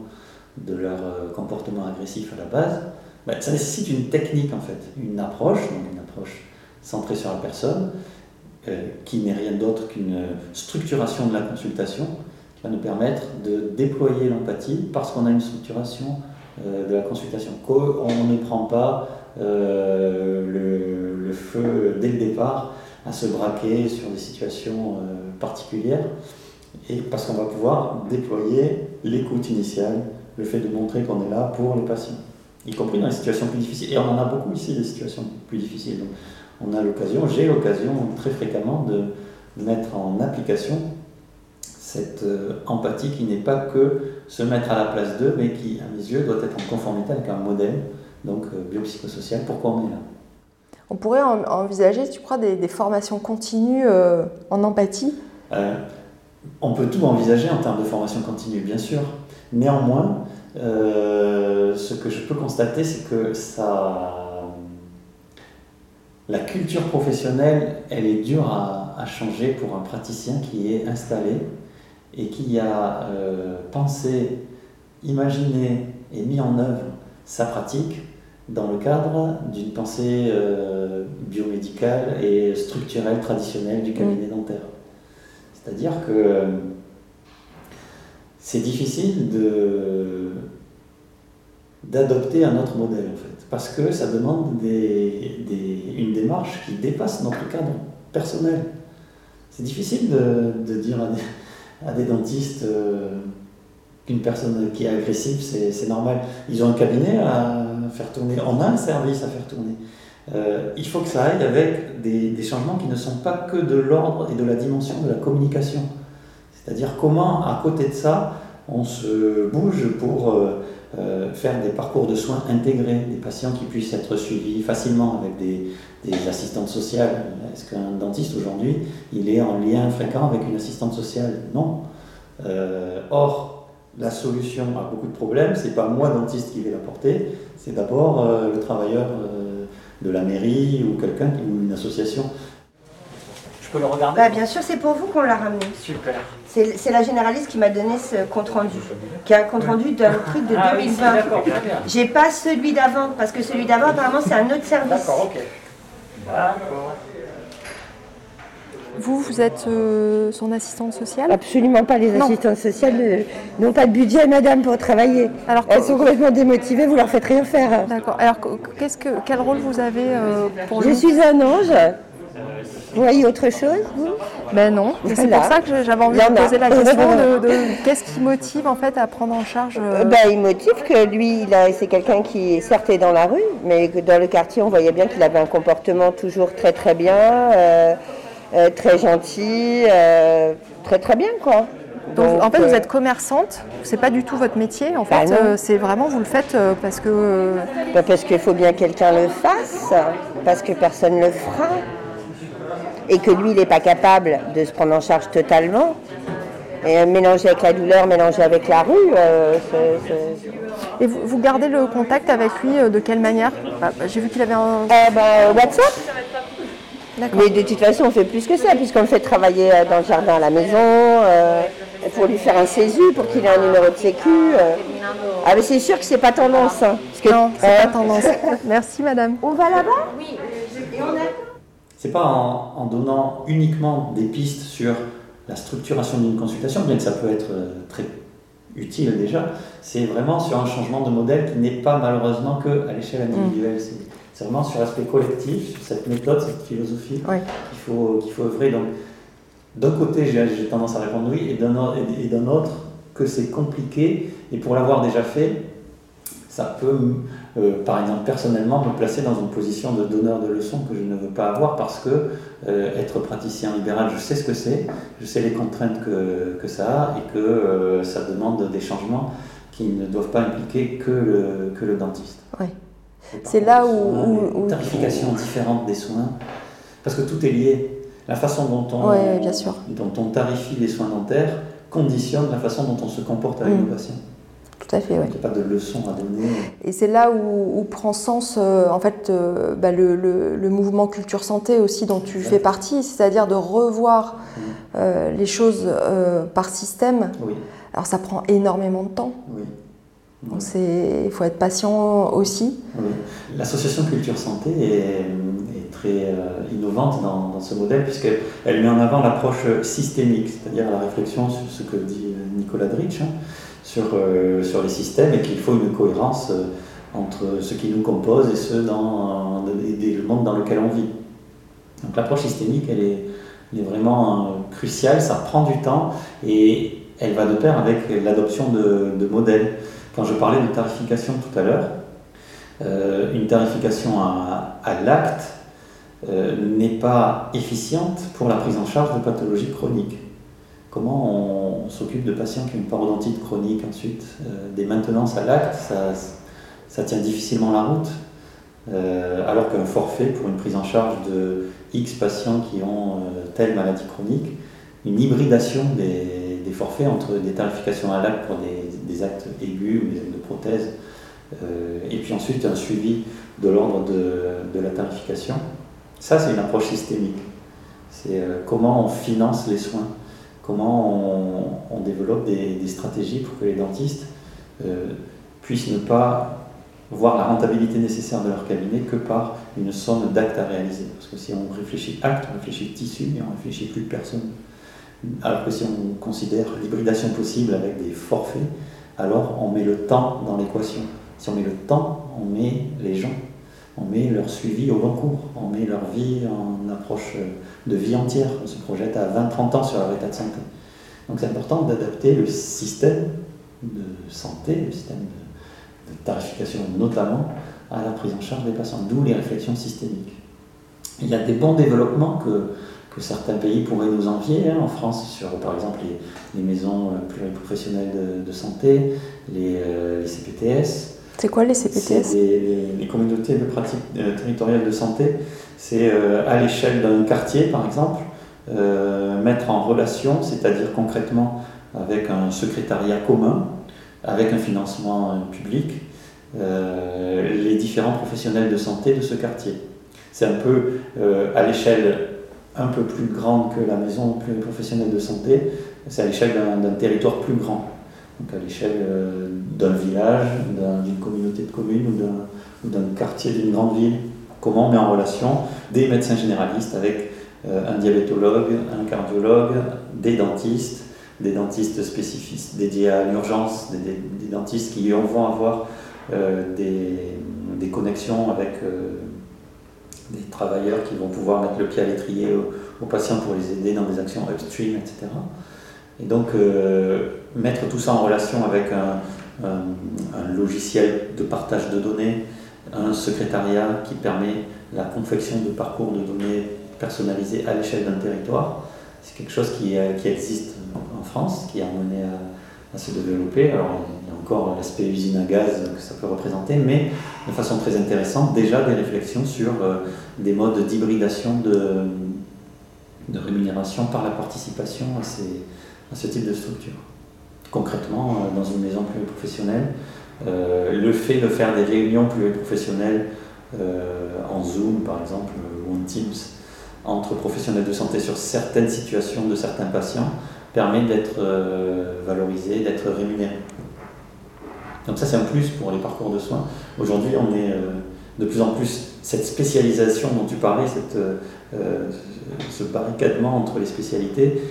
de leur comportement agressif à la base, ben, ça nécessite une technique en fait, une approche, donc une approche centrée sur la personne, euh, qui n'est rien d'autre qu'une structuration de la consultation, qui va nous permettre de déployer l'empathie parce qu'on a une structuration de la consultation. On ne prend pas le, le, feu dès le départ à se braquer sur des situations particulières et parce qu'on va pouvoir déployer l'écoute initiale, le fait de montrer qu'on est là pour les patients, y compris dans les situations plus difficiles. Et on en a beaucoup ici des situations plus difficiles. Donc, on a l'occasion, j'ai l'occasion très fréquemment de mettre en application cette euh, empathie qui n'est pas que se mettre à la place d'eux, mais qui, à mes yeux, doit être en conformité avec un modèle, donc euh, biopsychosocial, pourquoi on est là? On pourrait envisager, tu crois, des, formations continues euh, en empathie? On peut tout envisager en termes de formation continue, bien sûr. Néanmoins, euh, ce que je peux constater, c'est que ça, la culture professionnelle, elle est dure à, changer pour un praticien qui est installé et qui a euh, pensé, imaginé et mis en œuvre sa pratique dans le cadre d'une pensée euh, biomédicale et structurelle traditionnelle du cabinet dentaire. C'est-à-dire que c'est difficile d'adopter un autre modèle en fait, parce que ça demande une démarche qui dépasse notre cadre personnel. C'est difficile de, dire à des, dentistes euh, qu'une personne qui est agressive, c'est, normal. Ils ont un cabinet à faire tourner, on a un service à faire tourner. Euh, il faut que ça aille avec des, changements qui ne sont pas que de l'ordre et de la dimension de la communication. C'est-à-dire comment, à côté de ça, on se bouge pour euh, euh, faire des parcours de soins intégrés, des patients qui puissent être suivis facilement avec des, assistantes sociales. Est-ce qu'un dentiste aujourd'hui, il est en lien fréquent avec une assistante sociale? Non. or, la solution à beaucoup de problèmes, c'est pas moi dentiste qui vais l'apporter, c'est d'abord le travailleur de la mairie ou quelqu'un ou une association. Je peux le regarder bah, Bien sûr, c'est pour vous qu'on l'a ramené. Super. C'est la généraliste qui m'a donné ce compte rendu, qui est un compte rendu d'un truc de 2020. Ah J'ai pas celui d'avant, parce que celui d'avant, apparemment, c'est un autre service. D'accord, ok. D'accord. Vous, vous êtes euh, son assistante sociale? Absolument pas. Les Non. assistantes sociales euh, n'ont pas de budget, madame, pour travailler. Alors, Elles sont complètement démotivées, vous leur faites rien faire. D'accord. Alors, qu- qu'est-ce que, quel rôle vous avez euh, pour Je lui suis un ange. Vous voyez autre chose, vous? Ben non. C'est pour ça que j'avais envie de poser la question de, de qu'est-ce qui motive en fait à prendre en charge. euh, Euh, ben, il motive que lui, c'est quelqu'un qui certes est dans la rue, mais que dans le quartier, on voyait bien qu'il avait un comportement toujours très très bien, euh, euh, très gentil, euh, très très bien quoi. donc, en fait, vous êtes commerçante. C'est pas du tout votre métier. En Bah fait, c'est vraiment vous le faites parce que. ben, parce qu'il faut bien que quelqu'un le fasse, parce que personne ne le fera, et que lui, il n'est pas capable de se prendre en charge totalement. Et euh, mélanger avec la douleur, mélanger avec la rue, euh, c'est- c'est- Et vous, vous gardez le contact avec lui euh, de quelle manière? Bah, bah, J'ai vu qu'il avait un. Euh, bah, WhatsApp D'accord. Mais de toute façon, on fait plus que ça, puisqu'on le fait travailler dans le jardin à la maison, euh, pour lui faire un CESU, pour qu'il ait un numéro de sécu. euh. Ah, mais c'est sûr que c'est pas tendance. hein, parce que, Non, c'est euh, pas tendance. Merci, madame. On va là-bas? Oui. Et on a... C'est pas en, en donnant uniquement des pistes sur la structuration d'une consultation, bien que ça peut être euh, très utile déjà, c'est vraiment sur un changement de modèle qui n'est pas malheureusement que à l'échelle individuelle. C'est- C'est vraiment sur l'aspect collectif, sur cette méthode, cette philosophie Oui. qu'il faut, qu'il faut œuvrer. Donc, d'un côté, j'ai tendance à répondre oui, d'un et d'un autre, que c'est compliqué, et pour l'avoir déjà fait, ça peut, euh, par exemple, personnellement, me placer dans une position de donneur de leçons que je ne veux pas avoir parce que euh, être praticien libéral, je sais ce que c'est, je sais les contraintes que, que ça a et que euh, ça demande des changements qui ne doivent pas impliquer que le, que le dentiste. Ouais. C'est là où, où- Une tarification différente des soins, parce que tout est lié. La façon dont on, Ouais, bien sûr. dont on tarifie les soins dentaires conditionne la façon dont on se comporte avec Mm. nos patients. Tout à fait, oui. Il n'y a pas de leçon à donner. Et c'est là où, où prend sens euh, en fait euh, bah, le, le- le mouvement culture santé aussi dont tu fais partie, c'est-à-dire de revoir euh, les choses par système. Oui. Alors ça prend énormément de temps. Oui. Donc il faut être patient aussi. Oui. L'association Culture Santé est, est très euh, innovante dans, dans ce modèle puisqu'elle met en avant l'approche systémique, c'est-à-dire la réflexion sur ce que dit Nicolas Dritch, hein, sur, euh, sur les systèmes et qu'il faut une cohérence euh, entre ce qui nous compose et, ce dans, des- le monde dans lequel on vit. Donc l'approche systémique, elle est, vraiment euh, cruciale, ça prend du temps et elle va de pair avec l'adoption de, modèles. Quand je parlais de tarification tout à l'heure, euh, une tarification à, l'acte euh, n'est pas efficiente pour la prise en charge de pathologies chroniques. Comment on, s'occupe de patients qui ont une parodontite chronique ensuite euh, Des maintenances à l'acte, ça, ça tient difficilement la route. Euh, alors qu'un forfait pour une prise en charge de X patients qui ont euh, telle maladie chronique, une hybridation des, des forfaits entre des tarifications à l'acte pour des, des actes aigus ou des actes de prothèse, et puis ensuite un suivi de l'ordre de, de la tarification. Ça, c'est une approche systémique. C'est comment on finance les soins, comment on, développe des, stratégies pour que les dentistes euh, puissent ne pas voir la rentabilité nécessaire de leur cabinet que par une somme d'actes à réaliser. Parce que si on réfléchit acte, on réfléchit tissu, mais on réfléchit plus personne. Alors que si on considère l'hybridation possible avec des forfaits, alors on met le temps dans l'équation. Si on met le temps, on met les gens, on met leur suivi au long cours, on met leur vie en approche de vie entière, on se projette à 20-30 ans sur leur état de santé. Donc c'est important d'adapter le système de santé, le système de, tarification notamment, à la prise en charge des patients, d'où les réflexions systémiques. Il y a des bons développements que, que certains pays pourraient nous envier, hein, en France, sur par exemple les, maisons euh, pluriprofessionnelles de, de santé, les, euh, les CPTS. C'est quoi les CPTS les, communautés de pratique euh, territoriales de santé. C'est euh, à l'échelle d'un quartier, par exemple, euh, mettre en relation, c'est-à-dire concrètement avec un secrétariat commun, avec un financement euh, public, les différents professionnels de santé de ce quartier. C'est un peu à l'échelle un peu plus grande que la maison pluriprofessionnelle de santé, c'est à l'échelle d'un territoire plus grand. Donc à l'échelle euh, d'un village, d'un- d'une communauté de communes ou d'un- quartier d'une grande ville. Comment on met en relation des médecins généralistes avec un diabétologue, un cardiologue, des dentistes, des dentistes spécifiques dédiés à l'urgence, des, dentistes qui vont avoir des, connexions avec des travailleurs qui vont pouvoir mettre le pied à l'étrier aux, patients pour les aider dans des actions upstream, etc. Et donc mettre tout ça en relation avec un, logiciel de partage de données, un secrétariat qui permet la confection de parcours de données personnalisés à l'échelle d'un territoire. C'est quelque chose qui, euh, existe en France, qui a mené à, se développer. Alors, il y a encore l'aspect usine à gaz que ça peut représenter, mais de façon très intéressante, déjà des réflexions sur euh, des modes d'hybridation de, de rémunération par la participation à, ces, à ce type de structure. Concrètement, euh, dans une maison plus professionnelle, le fait de faire des réunions plus professionnelles en Zoom par exemple ou en Teams entre professionnels de santé sur certaines situations de certains patients permet d'être euh, valorisé, d'être rémunéré. Donc ça c'est un plus pour les parcours de soins. Aujourd'hui on est euh, de plus en plus, cette spécialisation dont tu parlais, euh, ce barricadement entre les spécialités,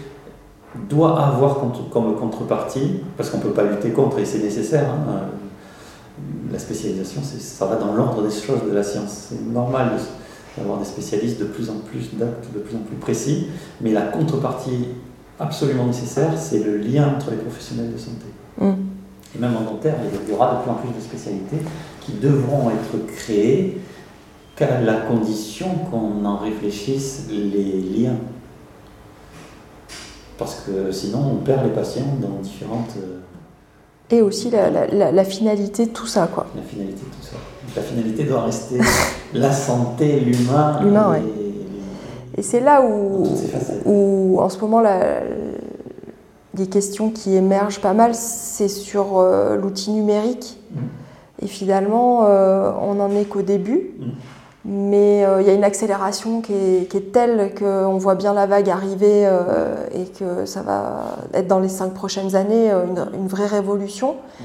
doit avoir comme contrepartie, parce qu'on ne peut pas lutter contre et c'est nécessaire, hein, la spécialisation ça va dans l'ordre des choses de la science. C'est normal d'avoir des spécialistes de plus en plus d'actes, de plus en plus précis, mais la contrepartie absolument nécessaire, c'est le lien entre les professionnels de santé. Mm. Et même en dentaire, il y aura de plus en plus de spécialités qui devront être créées qu'à la condition qu'on en réfléchisse les liens. Parce que sinon, on perd les patients dans différentes... Euh, Et aussi la, la finalité de tout ça, quoi. La finalité de tout ça. La finalité doit rester la santé, l'humain. L'humain, oui. Et c'est là où, où, en ce moment, la, les questions qui émergent pas mal, c'est sur euh, l'outil numérique. Mm. Et finalement, euh, on n'en est qu'au début. Mm. Mais euh, il y a une accélération qui est, qui est telle qu'on voit bien la vague arriver et que ça va être dans les cinq prochaines années une, une vraie révolution. Mm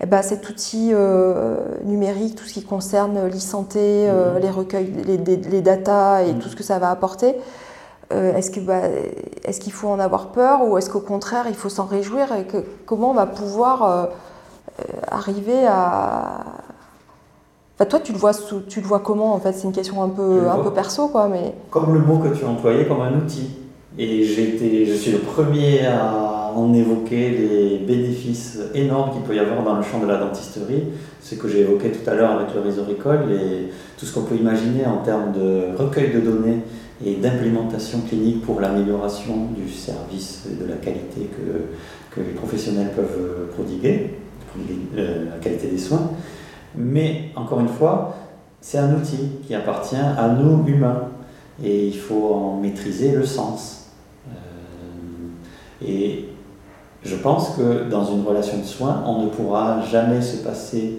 eh ben, cet outil euh, numérique, tout ce qui concerne l'e-santé, euh, mhm. les recueils, les, les, datas et mhm. tout ce que ça va apporter, euh, est-ce qu'il bah, est qu'il faut en avoir peur ou est-ce qu'au contraire il faut s'en réjouir et que, comment on va pouvoir arriver à... Enfin, toi, tu le vois, tu le vois comment en fait? C'est une question un peu, un peu perso, quoi. Mais... Comme le mot que tu employé, comme un outil. Et j'ai été, je suis le premier à en évoquer les bénéfices énormes qu'il peut y avoir dans le champ de la dentisterie, ce que j'ai évoqué tout à l'heure avec le réseau Récolte, et tout ce qu'on peut imaginer en termes de recueil de données et d'implémentation clinique pour l'amélioration du service et de la qualité que, que les professionnels peuvent prodiguer, euh, la qualité des soins. Mais encore une fois, c'est un outil qui appartient à nous humains et il faut en maîtriser le sens. Euh, et je pense que dans une relation de soins, on ne pourra jamais se passer,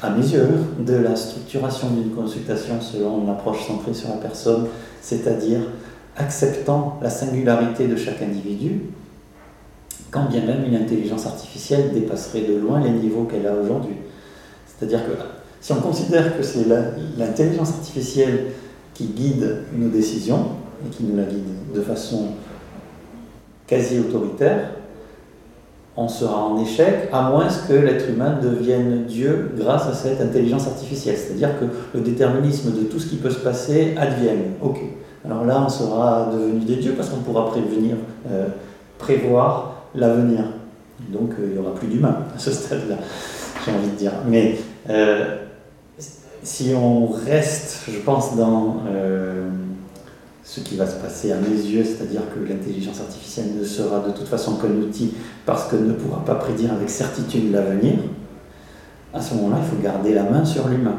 à mesure, de la structuration d'une consultation selon une approche centrée sur la personne, c'est-à-dire acceptant la singularité de chaque individu, quand bien même une intelligence artificielle dépasserait de loin les niveaux qu'elle a aujourd'hui. C'est-à-dire que si on considère que c'est l'intelligence artificielle qui guide nos décisions, et qui nous la guide de façon quasi autoritaire, on sera en échec, à moins que l'être humain devienne Dieu grâce à cette intelligence artificielle. C'est-à-dire que le déterminisme de tout ce qui peut se passer advienne. Ok. Alors là, on sera devenu des dieux parce qu'on pourra prévenir, euh, prévoir l'avenir. Donc euh, il n'y aura plus d'humains à ce stade-là, j'ai envie de dire. Mais euh, si on reste, je pense, dans ce qui va se passer à mes yeux, c'est-à-dire que l'intelligence artificielle ne sera de toute façon qu'un outil parce qu'elle ne pourra pas prédire avec certitude l'avenir, à ce moment-là, il faut garder la main sur l'humain.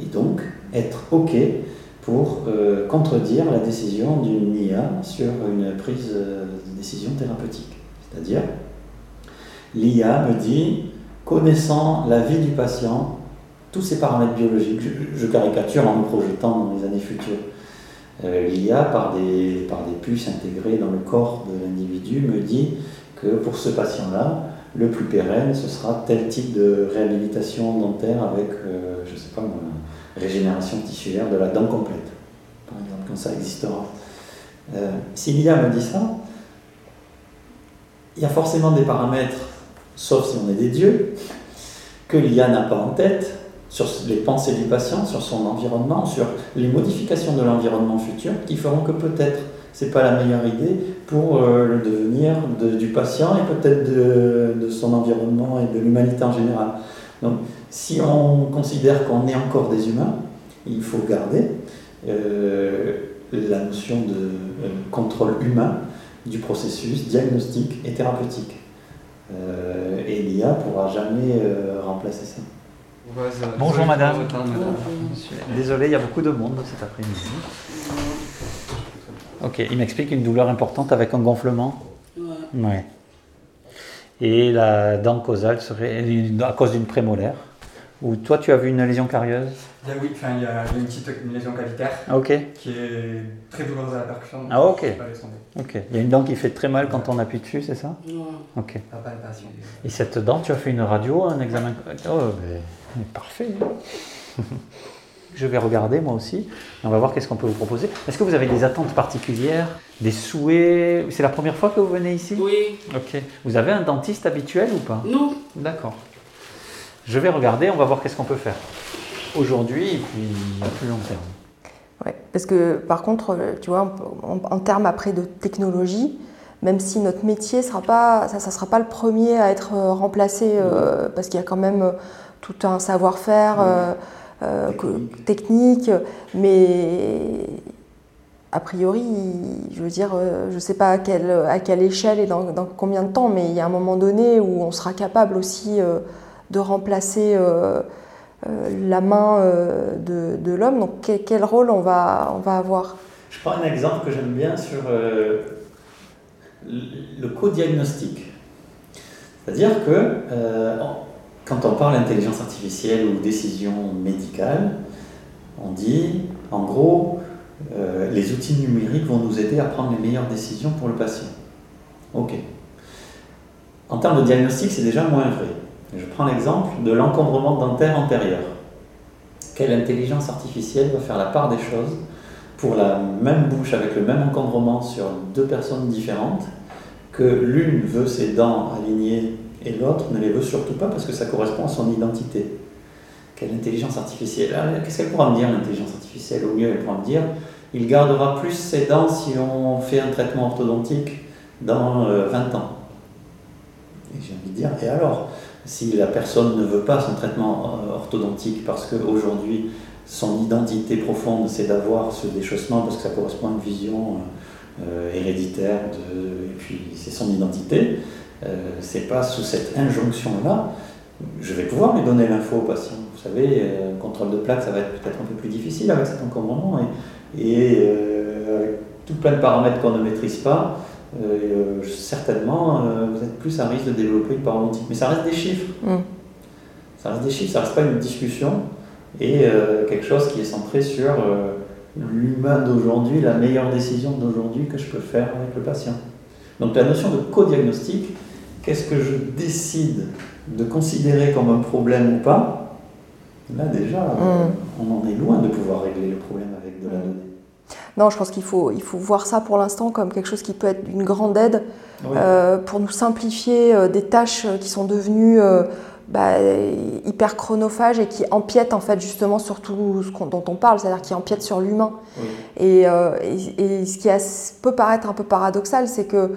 Et donc, être OK pour euh, contredire la décision d'une IA sur une prise euh, de décision thérapeutique. C'est-à-dire, l'IA me dit, connaissant la vie du patient, tous ses paramètres biologiques, je caricature en me projetant dans les années futures, euh, l'IA, par des, par des puces intégrées dans le corps de l'individu, me dit que pour ce patient-là, le plus pérenne, ce sera tel type de réhabilitation dentaire avec, euh, je ne sais pas régénération tissulaire de la dent complète, par exemple, quand ça existera. Euh, si l'IA me dit ça, il y a forcément des paramètres, sauf si on est des dieux, que l'IA n'a pas en tête sur les pensées du patient, sur son environnement, sur les modifications de l'environnement futur qui feront que peut-être c'est pas la meilleure idée pour euh, le devenir du patient et peut-être de, de, son environnement et de l'humanité en général. Donc, si on considère qu'on est encore des humains, il faut garder euh, la notion de euh, contrôle humain du processus diagnostique et thérapeutique. et l'IA ne pourra jamais remplacer ça. Bonjour madame. Désolé, il y a beaucoup de monde cet après-midi. Ok, il m'explique une douleur importante avec un gonflement. Ouais. ouais. Et la dent causale serait à cause d'une prémolaire. Ou toi, tu as vu une lésion carieuse Oui, enfin, il y a une petite lésion cavitaire Ok. qui est très douloureuse à la percussion. Ah, ok. Ok. Il y a une dent qui fait très mal quand on appuie dessus, c'est ça? Ouais. Ok. Palpation. Et cette dent, tu as fait une radio, un examen? Oh, mais, parfait. Je vais regarder moi aussi. On va voir qu'est-ce qu'on peut vous proposer. Est-ce que vous avez des attentes particulières, des souhaits? C'est la première fois que vous venez ici? Oui. Ok. Vous avez un dentiste habituel ou pas? Non. D'accord. Je vais regarder, on va voir qu'est-ce qu'on peut faire. Aujourd'hui et puis à plus long terme. Ouais, parce que par contre, tu vois, en, en termes après de technologie, même si notre métier sera pas, ça, ça sera pas le premier à être remplacé, euh, parce qu'il y a quand même tout un savoir-faire. Euh, euh, technique, mais a priori, je veux dire, euh, je ne sais pas à quelle, à quelle échelle et dans, dans, combien de temps, mais il y a un moment donné où on sera capable aussi de remplacer la main de, de l'homme. Donc quel, quel, rôle on va, on va avoir? Je prends un exemple que j'aime bien sur le co-diagnostic. C'est-à-dire que quand on parle d'intelligence artificielle ou décision médicale, on dit, en gros, euh, les outils numériques vont nous aider à prendre les meilleures décisions pour le patient. Ok. En termes de diagnostic, c'est déjà moins vrai. Je prends l'exemple de l'encombrement dentaire antérieur. Quelle intelligence artificielle va faire la part des choses pour la même bouche avec le même encombrement sur deux personnes différentes, que l'une veut ses dents alignées et l'autre ne les veut surtout pas parce que ça correspond à son identité. Quelle intelligence artificielle ah, Qu'est-ce qu'elle pourra me dire, l'intelligence artificielle? Au mieux, elle pourra me dire il gardera plus ses dents si on fait un traitement orthodontique dans 20 euh, ans. Et j'ai envie de dire et alors? Si la personne ne veut pas son traitement euh, orthodontique parce qu'aujourd'hui, son identité profonde, c'est d'avoir ce déchaussement parce que ça correspond à une vision euh, héréditaire, de, et puis c'est son identité, c'est pas sous cette injonction-là, je vais pouvoir lui donner l'info au patient. Vous savez, euh, contrôle de plaque, ça va être peut-être un peu plus difficile avec cet encombrement et, et euh, avec tout plein de paramètres qu'on ne maîtrise pas. certainement, vous êtes plus à risque de développer une parodontique. Mais ça reste des chiffres. Mm. Ça reste des chiffres, ça reste pas une discussion et quelque chose qui est centré sur l'humain d'aujourd'hui, la meilleure décision d'aujourd'hui que je peux faire avec le patient. Donc la notion de co-diagnostic, qu'est-ce que je décide de considérer comme un problème ou pas, là déjà, mm. on en est loin de pouvoir régler le problème avec de la mm. donnée. Non, je pense qu'il faut, il faut voir ça pour l'instant comme quelque chose qui peut être d'une grande aide euh, pour nous simplifier euh, des tâches qui sont devenues euh, bah, hyper chronophages et qui empiètent en fait justement sur tout ce dont on parle, c'est-à-dire qui empiètent sur l'humain. Et, et, et, ce qui peut paraître un peu paradoxal, c'est que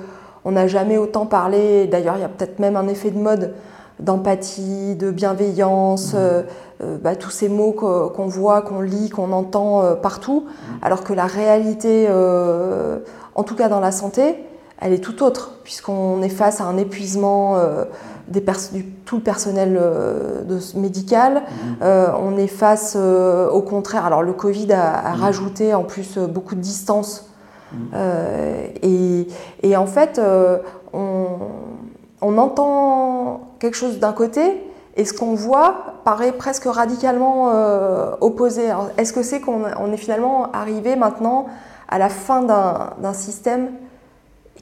on n'a jamais autant parlé, d'ailleurs il y a peut-être même un effet de mode d'empathie, de bienveillance, mmh. euh, euh, bah, tous ces mots qu'on voit, qu'on lit, qu'on entend euh, partout, mmh. alors que la réalité, en tout cas dans la santé, elle est tout autre, puisqu'on est face à un épuisement des du tout le personnel de, médical, mmh. on est face au contraire, alors le Covid a, a rajouté en plus beaucoup de distance et, et, en fait, euh, on, entend quelque chose d'un côté et ce qu'on voit paraît presque radicalement euh, opposé. Est-ce que c'est qu'on on est finalement arrivé maintenant à la fin d'un système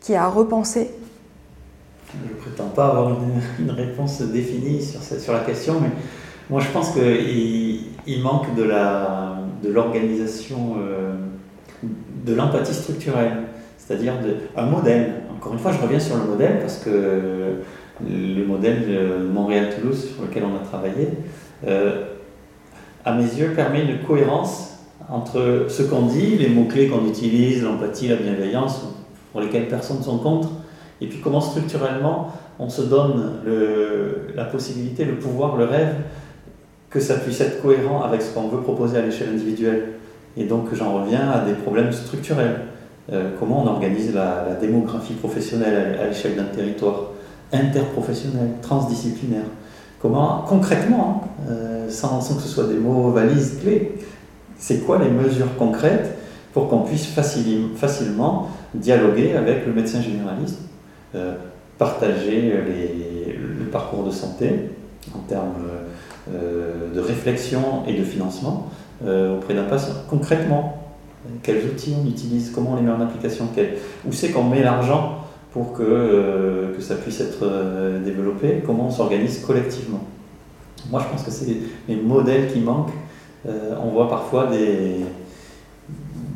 qui a repensé Je ne prétends pas avoir une, réponse définie sur, la question, mais moi je pense qu'il il manque de l'organisation. De l'empathie structurelle, c'est-à-dire un modèle. Encore une fois, je reviens sur le modèle parce que le modèle Montréal-Toulouse sur lequel on a travaillé, euh, à mes yeux, permet une cohérence entre ce qu'on dit, les mots-clés qu'on utilise, l'empathie, la bienveillance, pour lesquels personne ne s'en contre, et puis comment structurellement on se donne la possibilité, le pouvoir, le rêve, que ça puisse être cohérent avec ce qu'on veut proposer à l'échelle individuelle. Et donc j'en reviens à des problèmes structurels. Euh, comment on organise la, démographie professionnelle à, l'échelle d'un territoire, interprofessionnel, transdisciplinaire? Comment, concrètement, hein, euh, sans, que ce soit des mots valises clés, c'est quoi les mesures concrètes pour qu'on puisse facilement dialoguer avec le médecin généraliste, euh, partager le parcours de santé en termes de réflexion et de financement euh, auprès d'un patient. Concrètement, quels outils on utilise, comment on les met en application, où c'est qu'on met l'argent pour que, que ça puisse être développé, comment on s'organise collectivement. Moi, je pense que c'est les modèles qui manquent euh, on voit parfois des,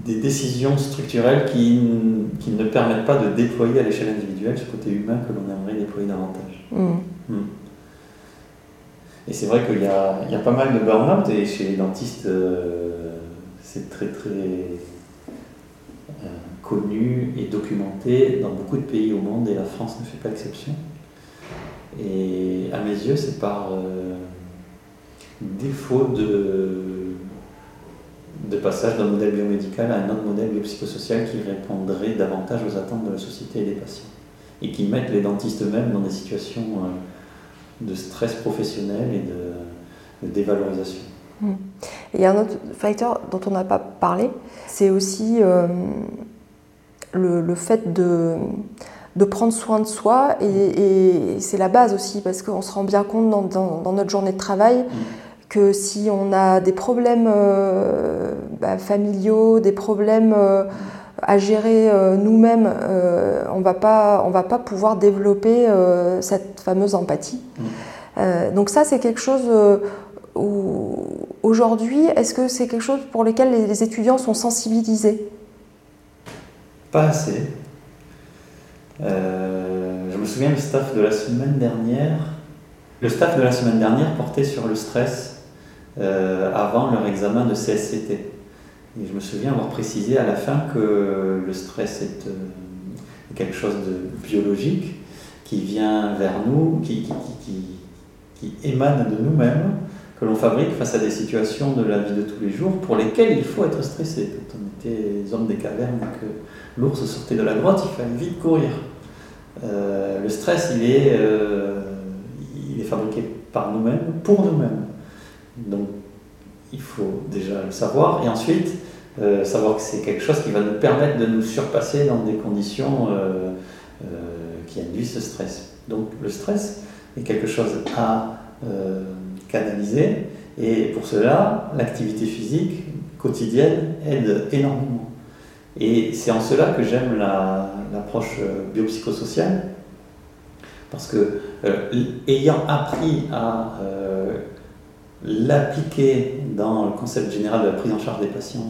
des décisions structurelles qui, qui, ne permettent pas de déployer à l'échelle individuelle ce côté humain que l'on aimerait déployer davantage. Mm. Mm. Et c'est vrai qu'il y, a, pas mal de burn-out et chez les dentistes, euh, c'est très très euh, connu et documenté dans beaucoup de pays au monde et la France ne fait pas exception. Et à mes yeux, c'est par défaut de de passage d'un modèle biomédical à un autre modèle biopsychosocial qui répondrait davantage aux attentes de la société et des patients. Et qui mettent les dentistes eux-mêmes dans des situations euh, de stress professionnel et de, dévalorisation. Hmm. Il y a un autre facteur dont on n'a pas parlé, c'est aussi euh, le, fait de, de, prendre soin de soi, et, c'est la base aussi, parce qu'on se rend bien compte dans, notre journée de travail. Hmm que si on a des problèmes euh, bah, familiaux, des problèmes euh, à gérer euh, nous-mêmes, on va pas, on va pas pouvoir développer cette fameuse empathie. Mmh. donc ça, c'est quelque chose où aujourd'hui, est-ce que c'est quelque chose pour lequel les, étudiants sont sensibilisés? Pas assez. je me souviens du staff de la semaine dernière. Le staff de la semaine dernière portait sur le stress euh, avant leur examen de CSCT. Et je me souviens avoir précisé à la fin que le stress est euh, quelque chose de biologique qui vient vers nous, qui, émane de nous-mêmes, que l'on fabrique face à des situations de la vie de tous les jours pour lesquelles il faut être stressé. Quand on était hommes des cavernes et que l'ours sortait de la grotte, il fallait vite courir. Euh, le stress, il est, il est fabriqué par nous-mêmes, pour nous-mêmes. Donc, il faut déjà le savoir et ensuite euh, savoir que c'est quelque chose qui va nous permettre de nous surpasser dans des conditions euh, euh, qui induisent ce stress. Donc, le stress est quelque chose à canaliser et pour cela, l'activité physique quotidienne aide énormément. Et c'est en cela que j'aime l'approche biopsychosociale, parce que ayant appris à l'appliquer dans le concept général de la prise en charge des patients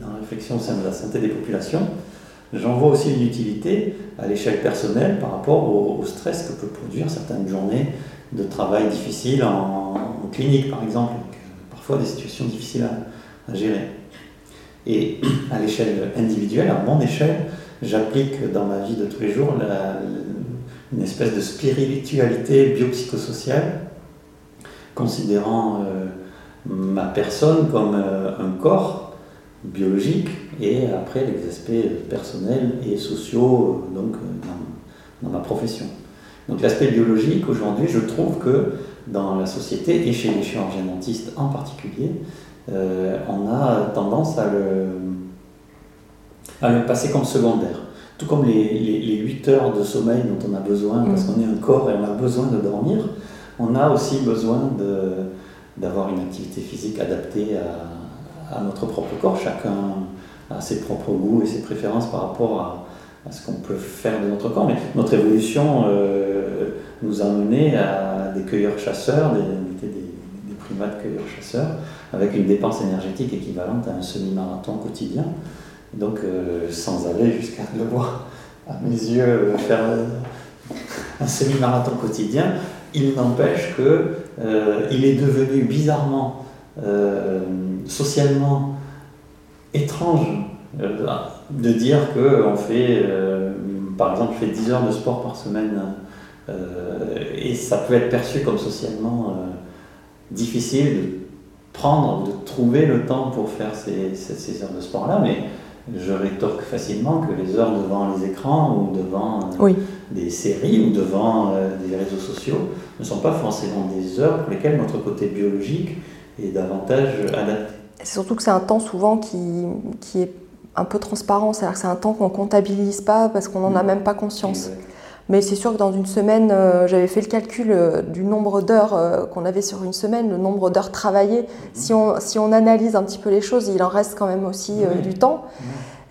dans la réflexion au sein de la santé des populations, j'en vois aussi une utilité à l'échelle personnelle par rapport au, stress que peut produire certaines journées de travail difficiles en, clinique, par exemple, avec parfois des situations difficiles à, gérer. Et à l'échelle individuelle, à mon échelle, j'applique dans ma vie de tous les jours une espèce de spiritualité biopsychosociale considérant euh, ma personne comme euh, un corps biologique et après les aspects personnels et sociaux euh, donc, dans, ma profession. Donc l'aspect biologique, aujourd'hui, je trouve que dans la société et chez les chirurgiens dentistes en particulier, on a tendance à le, à le passer comme secondaire. Tout comme les, les, 8 heures de sommeil dont on a besoin, parce mmh. qu'on est un corps et on a besoin de dormir, on a aussi besoin d'avoir une activité physique adaptée à, notre propre corps. Chacun a ses propres goûts et ses préférences par rapport à, ce qu'on peut faire de notre corps. Mais notre évolution euh, nous a mené à des cueilleurs-chasseurs, des, des, primates cueilleurs-chasseurs, avec une dépense énergétique équivalente à un semi-marathon quotidien. Donc, sans aller jusqu'à devoir, à mes yeux, faire un semi-marathon quotidien, il n'empêche qu'il est devenu bizarrement, socialement étrange de dire qu'on fait, par exemple, fait 10 heures de sport par semaine et ça peut être perçu comme socialement difficile de prendre, de trouver le temps pour faire ces, ces, heures de sport-là, mais je rétorque facilement que les heures devant les écrans ou devant euh, des séries ou devant euh, des réseaux sociaux ne sont pas forcément des heures pour lesquelles notre côté biologique est davantage adapté. C'est surtout que c'est un temps souvent qui, qui est un peu transparent, c'est-à-dire que c'est un temps qu'on ne comptabilise pas parce qu'on n'en a mmh. même pas conscience. Mais c'est sûr que dans une semaine, euh, j'avais fait le calcul euh, du nombre d'heures euh, qu'on avait sur une semaine, le nombre d'heures travaillées. Mhm. Si on, si on analyse un petit peu les choses, il en reste quand même aussi du temps.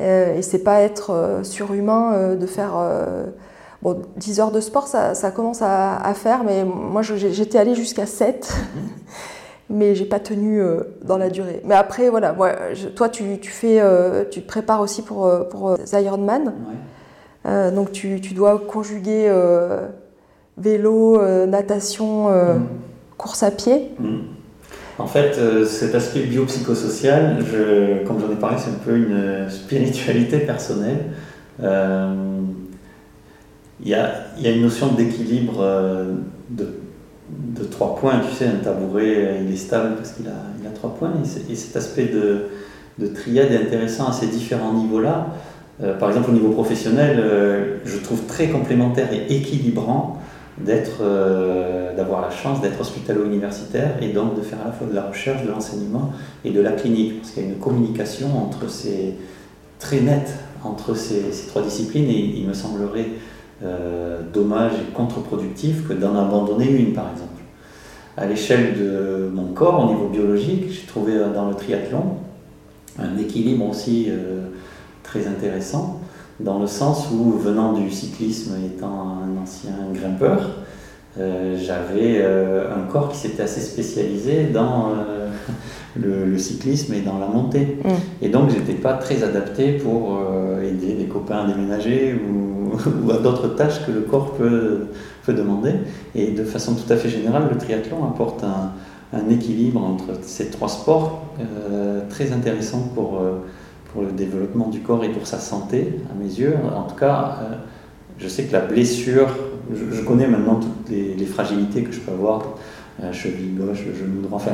et c'est pas être surhumain de faire. Bon, 10 heures de sport, ça, ça commence à, à, faire, mais moi j'étais allée jusqu'à 7. Mais j'ai pas tenu dans la durée. Mais après, voilà, moi, toi, tu, tu, fais, tu te prépares aussi pour, pour Ironman. Euh, donc tu, dois conjuguer euh, vélo, euh, natation, mm. course à pied. Mm. En fait, cet aspect biopsychosocial, je, comme j'en ai parlé, c'est un peu une spiritualité personnelle. Il y, a, une notion d'équilibre de, trois points. Tu sais, un tabouret, il est stable parce qu'il a, trois points. Et, cet aspect de, de, triade est intéressant à ces différents niveaux-là. Euh, par exemple, au niveau professionnel, euh, je trouve très complémentaire et équilibrant d'être, euh, d'avoir la chance d'être hospitalo-universitaire et donc de faire à la fois de la recherche, de l'enseignement et de la clinique, parce qu'il y a une communication entre ces, très nette entre ces, ces trois disciplines et il me semblerait dommage et contre-productif que d'en abandonner une, par exemple. À l'échelle de mon corps, au niveau biologique, j'ai trouvé dans le triathlon un équilibre aussi très intéressant, dans le sens où, venant du cyclisme, étant un ancien grimpeur, euh, j'avais euh, un corps qui s'était assez spécialisé dans euh, le, cyclisme et dans la montée. Mm. Et donc, j'étais pas très adapté pour aider des copains à déménager ou, à d'autres tâches que le corps peut, peut, demander. Et de façon tout à fait générale, le triathlon apporte un, un équilibre entre ces trois sports très intéressant pour pour le développement du corps et pour sa santé, à mes yeux. En tout cas, euh, je sais que la blessure, je, connais maintenant toutes les, fragilités que je peux avoir, la cheville gauche, le genou droit, enfin,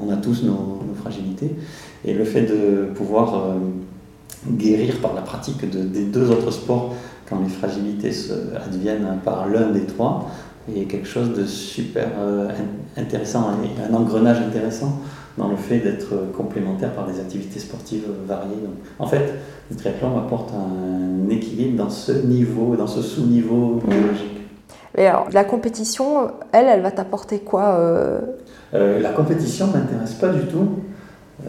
on a tous nos, fragilités. Et le fait de pouvoir euh, guérir par la pratique des deux autres sports quand les fragilités se adviennent par l'un des trois est quelque chose de super euh, intéressant, un engrenage intéressant dans le fait d'être complémentaire par des activités sportives variées. En fait, le triathlon apporte un équilibre dans ce niveau, dans ce sous-niveau biologique. Et alors, la compétition, elle, elle va t'apporter quoi euh... Euh, La compétition m'intéresse pas du tout.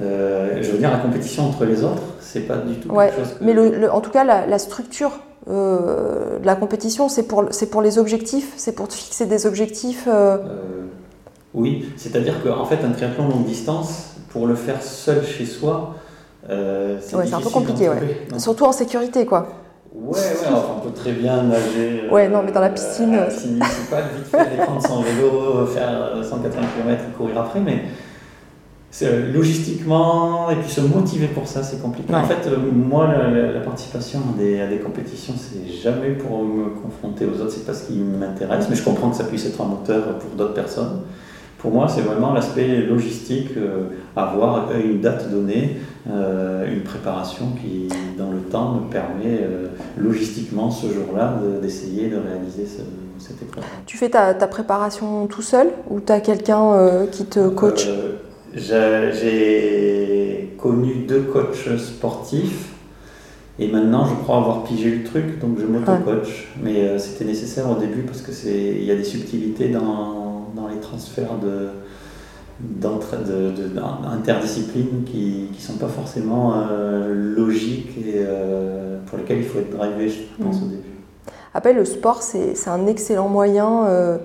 Euh, je veux dire, la compétition entre les autres, c'est pas du tout quelque chose que... Mais le, en tout cas, la, la structure euh, de la compétition, c'est pour, pour les objectifs, c'est pour te fixer des objectifs oui, c'est-à-dire qu'en fait, un triathlon longue distance, pour le faire seul chez soi, c'est un peu compliqué, ouais. Surtout en sécurité, quoi. Ouais, ouais, on peut très bien nager. Euh, ouais, non, mais dans la piscine. Euh, piscine municipale, vite fait, prendre son vélo, faire 180 km et courir après, mais logistiquement, et puis se motiver pour ça, c'est compliqué. En fait, moi, la, participation à des, à des compétitions, c'est jamais pour me confronter aux autres, c'est pas ce qui m'intéresse, mais je comprends que ça puisse être un moteur pour d'autres personnes. Pour moi, c'est vraiment l'aspect logistique, euh, avoir une date donnée, euh, une préparation qui, dans le temps, me permet euh, logistiquement ce jour-là d'essayer de, réaliser cette épreuve. Tu fais ta, préparation tout seul ou tu as quelqu'un qui te coach? J'ai connu deux coachs sportifs. Et maintenant, je crois avoir pigé le truc, donc je m'auto-coach. Mais c'était nécessaire au début parce qu'il y a des subtilités dans les transferts de, d'interdisciplines qui ne sont pas forcément euh, logiques et euh, pour lesquelles il faut être drivé, je pense, au mm. début. Après, le sport, c'est un excellent moyen euh,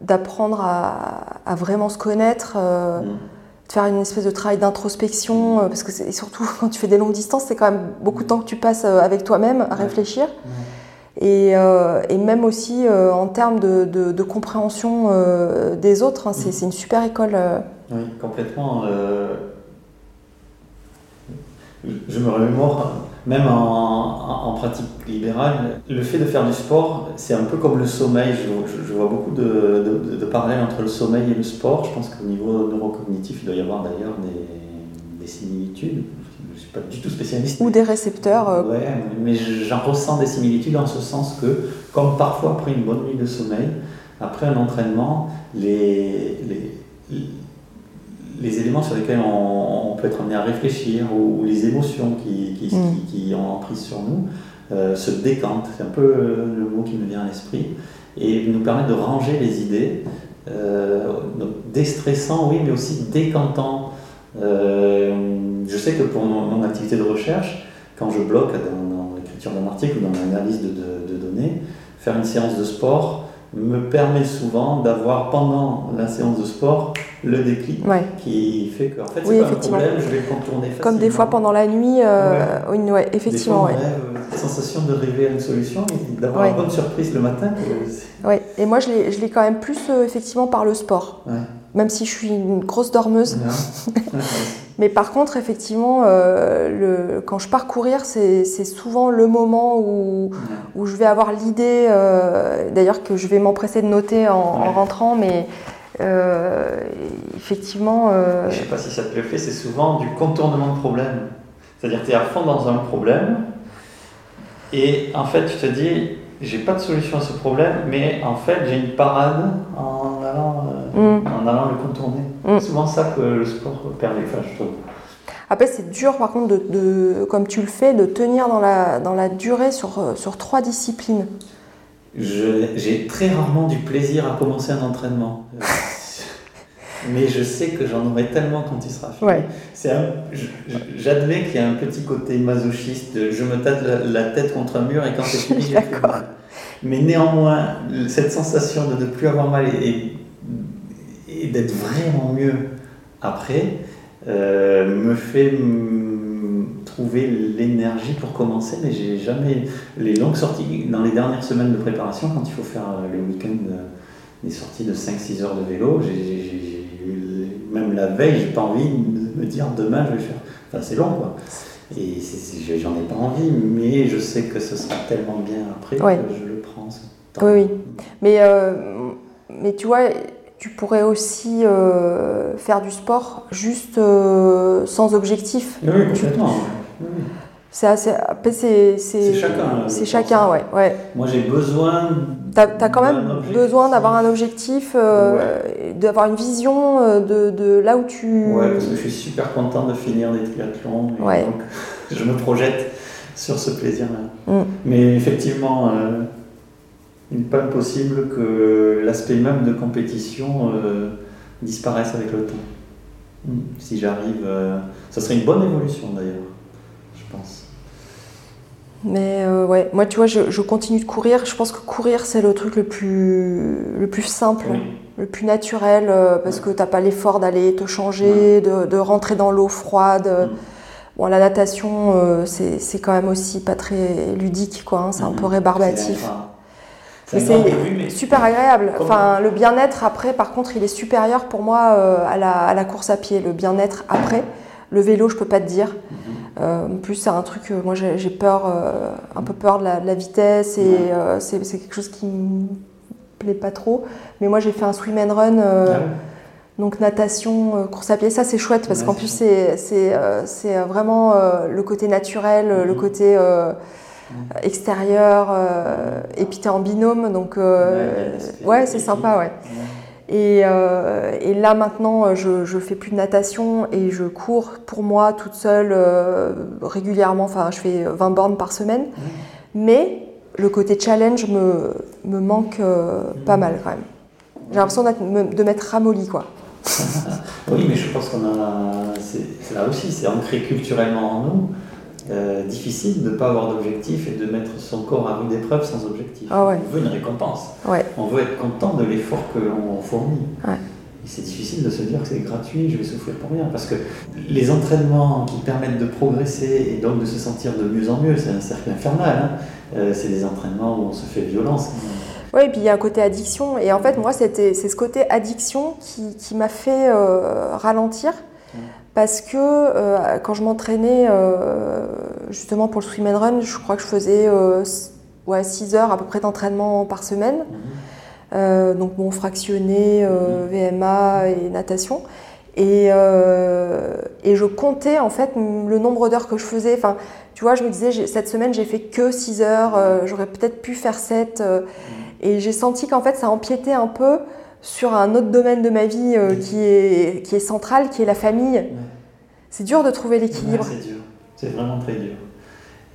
d'apprendre à, à, vraiment se connaître. Mm. de faire une espèce de travail d'introspection, parce que surtout quand tu fais des longues distances, c'est quand même beaucoup de temps que tu passes avec toi-même à réfléchir. Et, euh, et, même aussi euh, en termes de, de, de compréhension euh, des autres, hein, c'est c'est une super école. Oui, complètement. Je me remémore, même en, pratique libérale, le fait de faire du sport, c'est un peu comme le sommeil. Je, vois beaucoup de, de- de parallèles entre le sommeil et le sport. Je pense qu'au niveau neurocognitif, il doit y avoir d'ailleurs des, des similitudes. Suis pas du tout spécialiste. Ou des récepteurs. euh, Ouais, mais j'en ressens des similitudes en ce sens que, comme parfois après une bonne nuit de sommeil, après un entraînement, les, les, les éléments sur lesquels on, on peut être amené à réfléchir ou, ou les émotions qui, qui, Mm. qui, qui ont emprise sur nous euh, se décantent. C'est un peu euh, le mot qui me vient à l'esprit. Et nous permettent de ranger les idées, euh, donc déstressant, oui, mais aussi décantant. Euh, je sais que pour mon, mon activité de recherche, quand je bloque dans, dans l'écriture d'un article ou dans l'analyse de, de- de données, faire une séance de sport me permet souvent d'avoir pendant la séance de sport le déclic Ouais. qui fait que en fait, c'est Oui, pas un problème, je vais contourner facilement. Comme des fois pendant la nuit, euh, oui, ouais, effectivement. Des ouais. fois, on euh, sensation de rêver à une solution et d'avoir Ouais. une bonne surprise le matin. que Ouais. Et moi, je l'ai je l'ai quand même plus euh, effectivement par le sport. Même si je suis une grosse dormeuse. Mais par contre, effectivement, euh, le, quand je pars courir, c'est souvent le moment où, où je vais avoir l'idée, euh, d'ailleurs que je vais m'empresser de noter en, en rentrant, mais euh, effectivement... Je sais pas si ça te le fait, c'est souvent du contournement de problème. C'est-à-dire que tu es à fond dans un problème et en fait tu te dis j'ai pas de solution à ce problème, mais en fait j'ai une parade en allant, euh, Mm. en allant le contourner. Mm. C'est souvent ça que le sport permet, enfin, je trouve. Après, c'est dur, par contre, de, de- comme tu le fais, de tenir dans la, dans la durée sur, euh, sur trois disciplines. J'ai très rarement du plaisir à commencer un entraînement. Mais je sais que j'en aurai tellement quand il sera fini. Ouais. J'admets qu'il y a un petit côté masochiste. de Je me tâte la, la tête contre un mur et quand c'est fini, j'ai mal. Mais néanmoins, cette sensation de ne plus avoir mal et, et- et d'être vraiment mieux après euh, me fait trouver l'énergie pour commencer. Mais j'ai jamais les longues sorties dans les dernières semaines de préparation quand il faut faire euh, le week-end euh, des sorties de 5-6 heures de vélo. j'ai- même la veille, j'ai pas envie de me dire demain je vais faire. Enfin, c'est long quoi. Et j'en ai pas envie, mais je sais que ce sera tellement bien après Ouais. que je le prends. ce temps. Oui, oui. Mais, euh, mais tu vois, tu pourrais aussi euh, faire du sport juste euh, sans objectif. Oui, oui, complètement. Oui. C'est assez. après, c'est- C'est C'est chacun, euh, C'est chacun, ouais. ouais. Moi j'ai besoin. T'as as quand même besoin d'avoir un objectif, euh, d'avoir une vision de, de là où tu. Ouais, parce que je suis super content de finir des triathlons. et Ouais. donc, je me projette sur ce plaisir-là. Mm. Mais effectivement, euh, il n'est pas impossible que l'aspect même de compétition euh, disparaisse avec le temps. Mm. Si j'arrive. euh, ça serait une bonne évolution d'ailleurs, je pense. Mais euh, ouais, moi tu vois, je, je continue de courir. Je pense que courir c'est le truc le plus, le plus simple, Oui. le plus naturel, euh, parce que t'as pas l'effort d'aller te changer, de, de rentrer dans l'eau froide. Bon, la natation, euh, c'est c'est quand même aussi pas très ludique, quoi. hein, c'est un peu rébarbatif. C'est super agréable. Enfin, le bien-être après, par contre, il est supérieur pour moi euh, à, la, à la course à pied. Le bien-être après, le vélo, je peux pas te dire. Mhm. Euh, en plus, c'est un truc, euh, moi j'ai peur, euh, un peu peur de la, de la vitesse et euh, c'est quelque chose qui me plaît pas trop. Mais moi j'ai fait un swim and run, Ah donc natation, course à pied. Ça c'est chouette parce Ouais, qu'en plus c'est vraiment le côté naturel, Mhm. le côté extérieur. euh, et puis t'es en binôme, donc euh, ouais, c'est sympa, ouais. Et, euh, et là maintenant, euh, je, je fais plus de natation et je cours pour moi toute seule euh, régulièrement. Enfin, je fais 20 bornes par semaine. Mais le côté challenge me, me manque euh, pas mal quand même. J'ai l'impression de m'être ramollie quoi. Oui, mais je pense qu'on a. C'est là aussi, c'est ancré culturellement en nous. Euh, difficile de ne pas avoir d'objectif et de mettre son corps à rude épreuve sans objectif. Ah ouais. On veut une récompense. Ouais. On veut être content de l'effort que l'on fournit. Ouais. C'est difficile de se dire que c'est gratuit, je vais souffrir pour rien. Parce que les entraînements qui permettent de progresser et donc de se sentir de mieux en mieux, c'est un cercle infernal. Hein. Euh, c'est des entraînements où on se fait violence. Oui, et puis il y a un côté addiction. Et en fait, moi, c'est ce côté addiction qui, qui m'a fait euh, ralentir. Parce que euh, quand je m'entraînais justement pour le swim and run, je crois que je faisais ouais, 6 heures à peu près d'entraînement par semaine. Mhm. donc bon, fractionné, VMA et natation. Et, et, je comptais en fait le nombre d'heures que je faisais. Enfin, tu vois, je me disais, cette semaine, j'ai fait que 6 heures, j'aurais peut-être pu faire 7. Et j'ai senti qu'en fait, ça empiétait un peu sur un autre domaine de ma vie euh, qui, est, qui est central, qui est la famille. C'est dur de trouver l'équilibre. c'est dur, c'est vraiment très dur.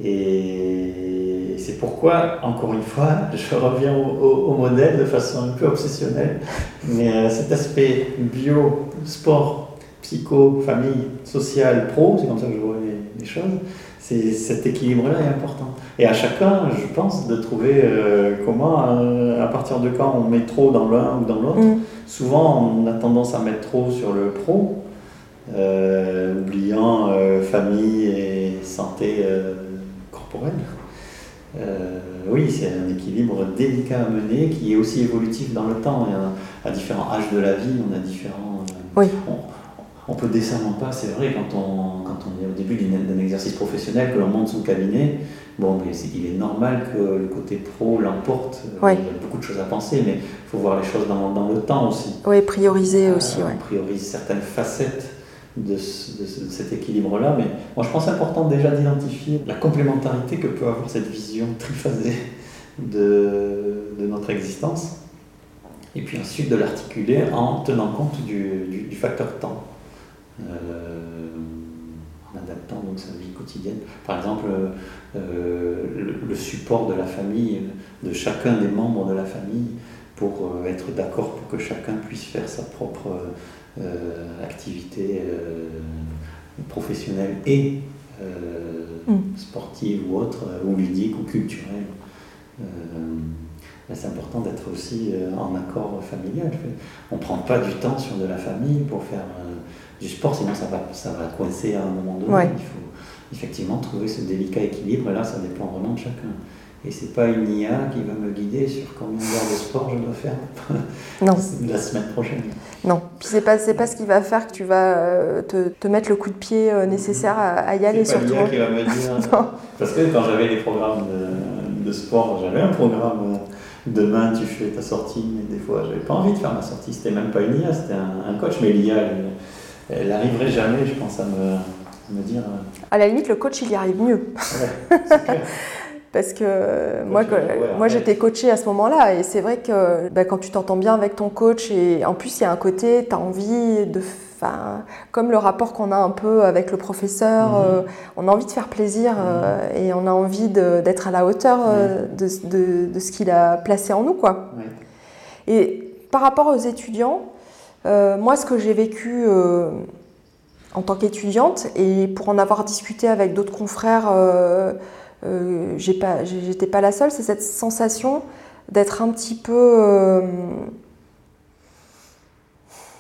Et c'est pourquoi, encore une fois, je reviens au, modèle de façon un peu obsessionnelle. Mais euh, cet aspect bio, sport, psycho, famille, social, pro, c'est comme ça que je vois les choses, cet équilibre-là est important. Et à chacun, je pense, de trouver euh, comment, euh, à partir de quand on met trop dans l'un ou dans l'autre. Mm. Souvent, on a tendance à mettre trop sur le pro, euh, oubliant famille et santé corporelle. oui, c'est un équilibre délicat à mener qui est aussi évolutif dans le temps. Et à, différents âges de la vie, on a différents. oui on peut décemment pas, c'est vrai, quand on, quand on est au début d'un exercice professionnel, que l'on monte son cabinet, bon, mais il est normal que le côté pro l'emporte. Il y a beaucoup de choses à penser, mais il faut voir les choses dans, dans le temps aussi. Oui, prioriser euh, aussi. On priorise certaines facettes de, cet équilibre-là, mais moi je pense important déjà d'identifier la complémentarité que peut avoir cette vision triphasée de, de notre existence, et puis ensuite de l'articuler en tenant compte du, du facteur temps. Euh, en adaptant donc sa vie quotidienne. Par exemple, euh, le, support de la famille, de chacun des membres de la famille, pour euh, être d'accord pour que chacun puisse faire sa propre activité professionnelle et mm. sportive ou autre, ou ludique ou culturelle. c'est important d'être aussi en accord familial. On ne prend pas du temps sur de la famille pour faire du sport, sinon ça va, ça va coincer à un moment donné. Il faut effectivement trouver ce délicat équilibre, et là ça dépend vraiment de chacun. Et c'est pas une IA qui va me guider sur combien d'heures de sport je dois faire non. la semaine prochaine. Non, puis c'est pas, pas ce qui va faire que tu vas euh, te, te, mettre le coup de pied euh, nécessaire à, y aller sur toi. qui va me dire. Parce que quand j'avais les programmes de, de sport, j'avais un programme. Euh, demain tu fais ta sortie, mais des fois j'avais pas envie de faire ma sortie, c'était même pas une IA, c'était un, coach, mais l'IA elle n'arriverait jamais, je pense, à me, dire. Euh, à la limite, le coach, il y arrive mieux. Parce que moi, moi j'étais coachée à ce moment-là et c'est vrai que bah, quand tu t'entends bien avec ton coach et en plus il y a un côté, tu as envie de... Enfin, comme le rapport qu'on a un peu avec le professeur, mhm. euh, on a envie de faire plaisir euh, mhm. et on a envie d'être à la hauteur de, de, de, ce qu'il a placé en nous. Quoi. Et par rapport aux étudiants, euh, moi, ce que j'ai vécu euh, en tant qu'étudiante, et pour en avoir discuté avec d'autres confrères, euh, j'étais pas, la seule, c'est cette sensation d'être un petit peu,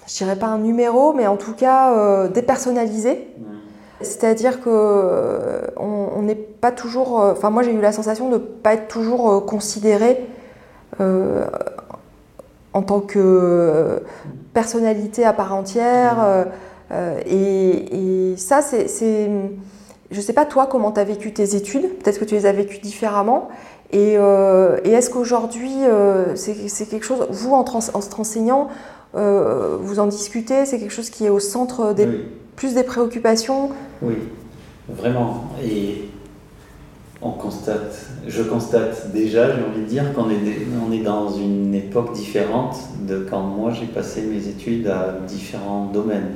je dirais pas un numéro, mais en tout cas dépersonnalisé. C'est-à-dire que on n'est pas toujours. Enfin, moi, j'ai eu la sensation de ne pas être toujours considérée en tant que personnalité à part entière. Euh, euh, et, ça, c'est. Je ne sais pas toi comment tu as vécu tes études, peut-être que tu les as vécues différemment. Et, euh, est-ce qu'aujourd'hui, c'est quelque chose, vous en, en se renseignant, vous en discutez, c'est quelque chose qui est au centre des, plus des préoccupations? Oui, vraiment. Et on constate, je constate déjà, j'ai envie de dire qu'on est, on est dans une époque différente de quand moi j'ai passé mes études à différents domaines.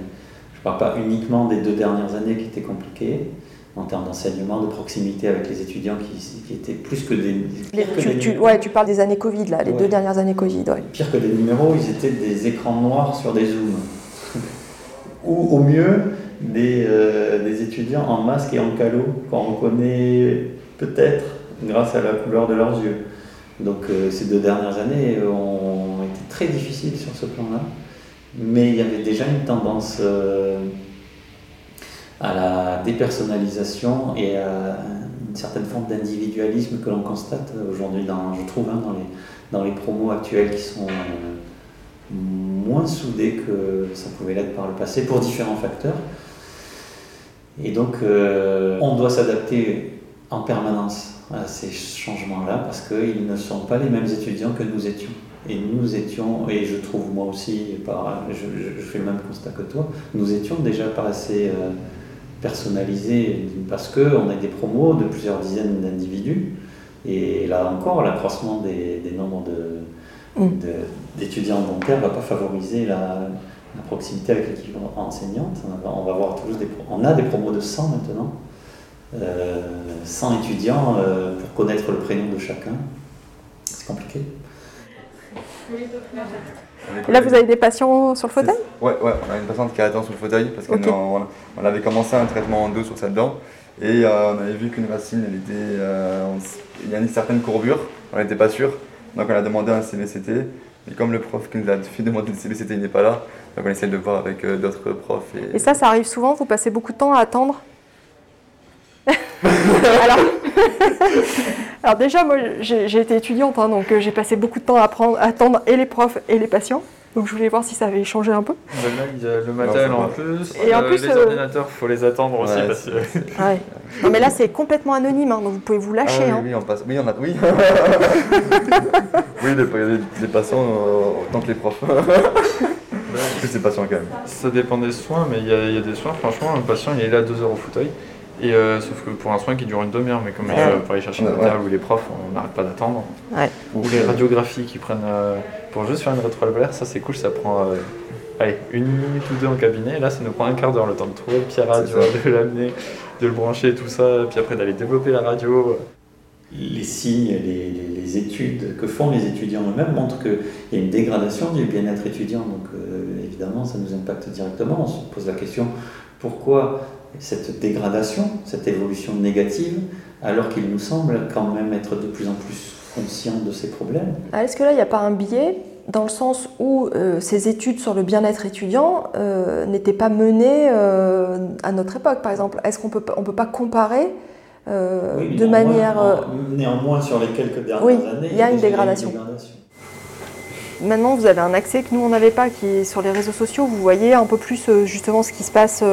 Je ne parle pas uniquement des deux dernières années qui étaient compliquées en termes d'enseignement, de proximité avec les étudiants qui, étaient plus que des... tu, ouais, tu parles des années Covid, là, les deux dernières années Covid. Ouais. Pire que des numéros, ils étaient des écrans noirs sur des zooms. Ou au mieux, des, euh, des étudiants en masque et en calot qu'on reconnaît peut-être grâce à la couleur de leurs yeux. Donc euh, ces deux dernières années ont été très difficiles sur ce plan-là. mais il y avait déjà une tendance euh, à la dépersonnalisation et à une certaine forme d'individualisme que l'on constate aujourd'hui, dans, je trouve, hein, dans, les, dans les promos actuels qui sont euh, moins soudés que ça pouvait l'être par le passé pour différents facteurs. Et donc, on doit s'adapter en permanence à ces changements-là parce qu'ils ne sont pas les mêmes étudiants que nous étions. Et nous étions, et je trouve moi aussi, je, fais le même constat que toi, nous étions déjà pas assez euh, personnalisés parce qu'on a des promos de plusieurs dizaines d'individus. Et là encore, l'accroissement des, nombres mm. d'étudiants de, dentaires ne va pas favoriser la, proximité avec l'équipe enseignante. On, va voir des, on a des promos de 100 maintenant. 100 euh, étudiants euh, pour connaître le prénom de chacun. C'est compliqué. là, vous avez des patients sur le fauteuil Ouais, ouais, on a une patiente qui attend sur le fauteuil parce qu'on on avait commencé un traitement en deux sur cette dent et euh, on avait vu qu'une racine, elle était, il y a une certaine courbure, on n'était pas sûr, donc on a demandé un CBCT. Et comme le prof qui nous a fait demander le CBCT n'est pas là, donc on essaie de voir avec d'autres profs. Et... et ça, ça arrive souvent Vous passez beaucoup de temps à attendre alors, alors, déjà, moi, j'ai été étudiante, hein, donc euh, j'ai passé beaucoup de temps à, apprendre, à attendre et les profs et les patients. Donc je voulais voir si ça avait changé un peu. Là, il y a le matériel en plus. Et en euh, plus, les euh, ordinateurs, il faut les attendre aussi. Parce que... ouais. Non, mais là, c'est complètement anonyme, hein, donc vous pouvez vous lâcher. Ah, oui, hein. oui, on passe. Oui, on a. Oui, oui les, les, patients autant que les profs. plus les patients quand même. Ça dépend des soins, mais il y, a, il y, a des soins, franchement, un patient il est là deux heures au fauteuil. Et euh, sauf que pour un soin qui dure une demi-heure, mais comme euh, pour aller chercher une ou les profs, on n'arrête pas d'attendre. Ou les radiographies qui prennent euh, pour juste faire une rétroalvéolaire, ça c'est cool, ça prend allez, une minute ou deux en cabinet. Et là, ça nous prend un quart d'heure le temps de trouver le pied radio, de l'amener, de le brancher, tout ça, puis après d'aller développer la radio. Les signes, les, les, études que font les étudiants eux-mêmes montrent qu'il y a une dégradation du bien-être étudiant. Donc évidemment, ça nous impacte directement. On se pose la question pourquoi cette dégradation, cette évolution négative, alors qu'il nous semble quand même être de plus en plus conscient de ces problèmes. Ah, est-ce que là, il n'y a pas un biais dans le sens où euh, ces études sur le bien-être étudiant euh, n'étaient pas menées euh, à notre époque, par exemple? Est-ce qu'on peut, on peut pas comparer de manière... néanmoins, sur les quelques dernières oui, années, il y a une dégradation. une dégradation. Maintenant, vous avez un accès que nous, on n'avait pas, qui est sur les réseaux sociaux. Vous voyez un peu plus justement ce qui se passe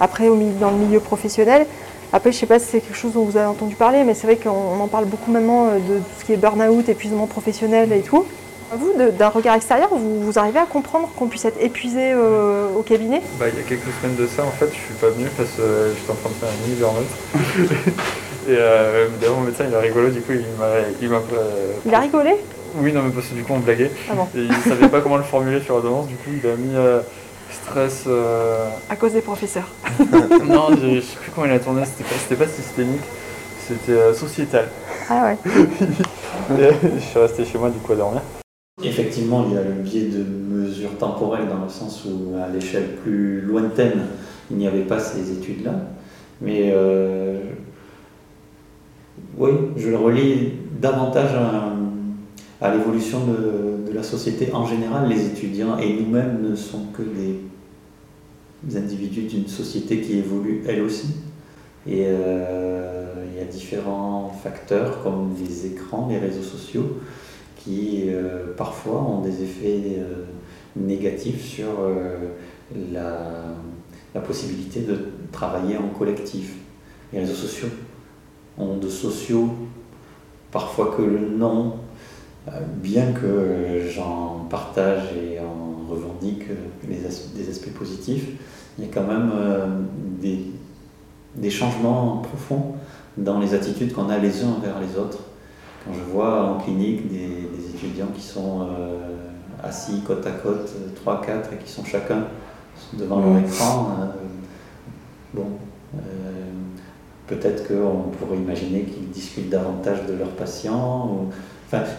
après, au milieu, dans le milieu professionnel, après, je ne sais pas si c'est quelque chose dont vous avez entendu parler, mais c'est vrai qu'on en parle beaucoup maintenant euh, de tout ce qui est burn-out, épuisement professionnel et tout. Vous, d'un regard extérieur, vous, arrivez à comprendre qu'on puisse être épuisé euh, au cabinet? Bah, Il y a quelques semaines de ça, en fait, je suis pas venu parce que euh, j'étais en train de faire un mini burn-out. et d'ailleurs, mon médecin, il a rigolé, du coup, il m'a... Il, il a rigolé? Oui, non, mais parce que du coup, on blaguait. Ah et il ne savait pas comment le formuler sur l'ordonnance, du coup, il a mis stress. Euh, à cause des professeurs. non, je, ne sais plus comment il a tourné, c'était pas, pas systémique, c'était euh, sociétal. Ah ouais. je suis resté chez moi du coup à dormir. Effectivement, il y a le biais de mesures temporelles dans le sens où à l'échelle plus lointaine, il n'y avait pas ces études-là. Mais euh, oui, je le relie davantage à, à l'évolution de, la société en général, les étudiants et nous-mêmes ne sont que des individus d'une société qui évolue elle aussi. Et euh, il y a différents facteurs comme les écrans, les réseaux sociaux, qui euh, parfois ont des effets euh, négatifs sur la, la, possibilité de travailler en collectif. Les réseaux sociaux ont de sociaux parfois que le nom bien que j'en partage et en revendique des aspects positifs, il y a quand même euh, des, changements profonds dans les attitudes qu'on a les uns envers les autres. Quand je vois en clinique des, étudiants qui sont euh, assis côte à côte, 3-4, et qui sont chacun devant leur écran, euh, bon, peut-être qu'on pourrait imaginer qu'ils discutent davantage de leurs patients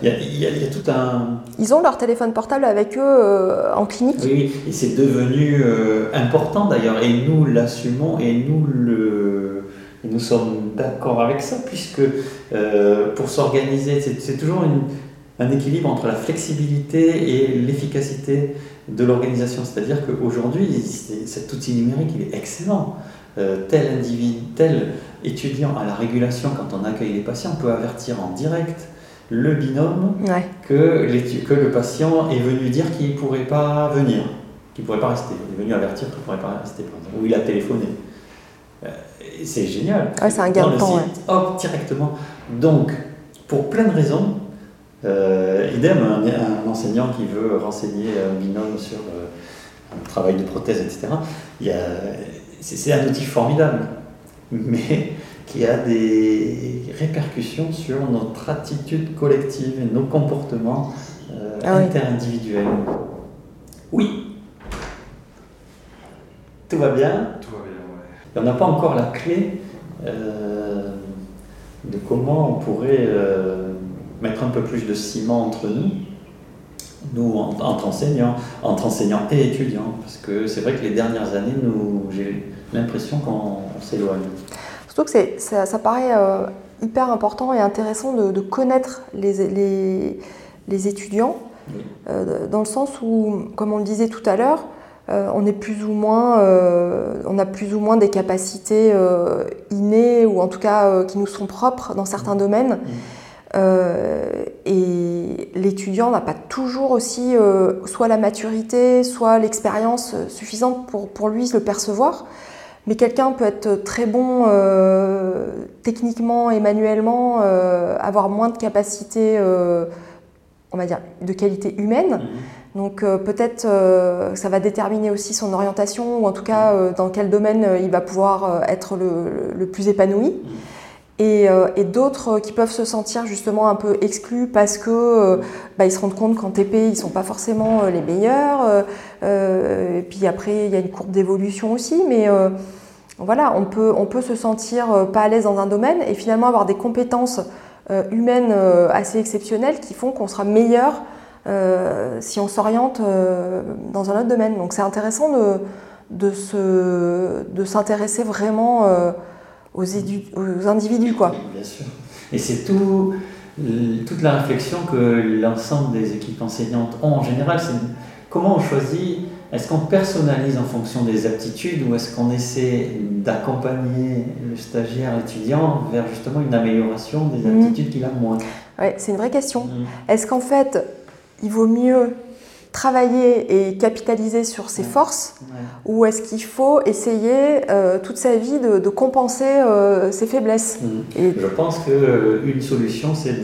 il y, a tout un. Ils ont leur téléphone portable avec eux euh, en clinique. Oui, et c'est devenu euh, important d'ailleurs, et nous l'assumons et nous le. nous sommes d'accord avec ça, puisque euh, pour s'organiser, c'est toujours une, un équilibre entre la flexibilité et l'efficacité de l'organisation. C'est-à-dire qu'aujourd'hui, cet outil numérique, il est excellent. Euh, tel individu, tel étudiant à la régulation, quand on accueille les patients, peut avertir en direct le binôme que, que, le patient est venu dire qu'il ne pourrait pas venir, qu'il ne pourrait pas rester. Il est venu avertir qu'il ne pourrait pas rester, ou il a téléphoné. Euh, c'est génial. c'est un gain de temps. Hop, directement. Donc, pour plein de raisons, euh, idem, un, enseignant qui veut renseigner un binôme sur euh, un travail de prothèse, etc., c'est un outil formidable, mais qui a des répercussions sur notre attitude collective et nos comportements euh, ah interindividuels. Oui. Tout va bien? Tout va bien, ouais. On n'a pas encore la clé de comment on pourrait mettre un peu plus de ciment entre nous, nous entre enseignants, entre enseignants et étudiants, parce que c'est vrai que les dernières années, nous, j'ai l'impression qu'on s'éloigne. Surtout que ça, ça, paraît euh, hyper important et intéressant de, connaître les, les, les étudiants, euh, dans le sens où, comme on le disait tout à l'heure, euh, on est plus ou moins, on a plus ou moins des capacités innées ou en tout cas qui nous sont propres dans certains domaines. Et l'étudiant n'a pas toujours aussi soit la maturité, soit l'expérience suffisante pour, pour lui le percevoir. Mais quelqu'un peut être très bon euh, techniquement et manuellement, avoir moins de capacité, on va dire, de qualité humaine. Mhm. Donc peut-être ça va déterminer aussi son orientation, ou en tout cas dans quel domaine il va pouvoir être le, le plus épanoui. Euh, et, d'autres qui peuvent se sentir justement un peu exclus parce que euh, bah, ils se rendent compte qu'en TP ils sont pas forcément euh, les meilleurs. et puis après il y a une courbe d'évolution aussi, mais voilà, on peut, on peut se sentir pas à l'aise dans un domaine et finalement avoir des compétences humaines assez exceptionnelles qui font qu'on sera meilleur si on s'oriente dans un autre domaine. Donc c'est intéressant de, de s'intéresser vraiment aux, individus. Quoi. Bien sûr. Et c'est tout, toute la réflexion que l'ensemble des équipes enseignantes ont en général. C'est comment on choisit est-ce qu'on personnalise en fonction des aptitudes ou est-ce qu'on essaie d'accompagner le stagiaire, l'étudiant vers justement une amélioration des mmh. aptitudes qu'il a moins? Ouais, c'est une vraie question. Mmh. Est-ce qu'en fait, il vaut mieux travailler et capitaliser sur ses forces ou est-ce qu'il faut essayer euh, toute sa vie de, compenser euh, ses faiblesses mmh. et... Je pense qu'une euh, solution, c'est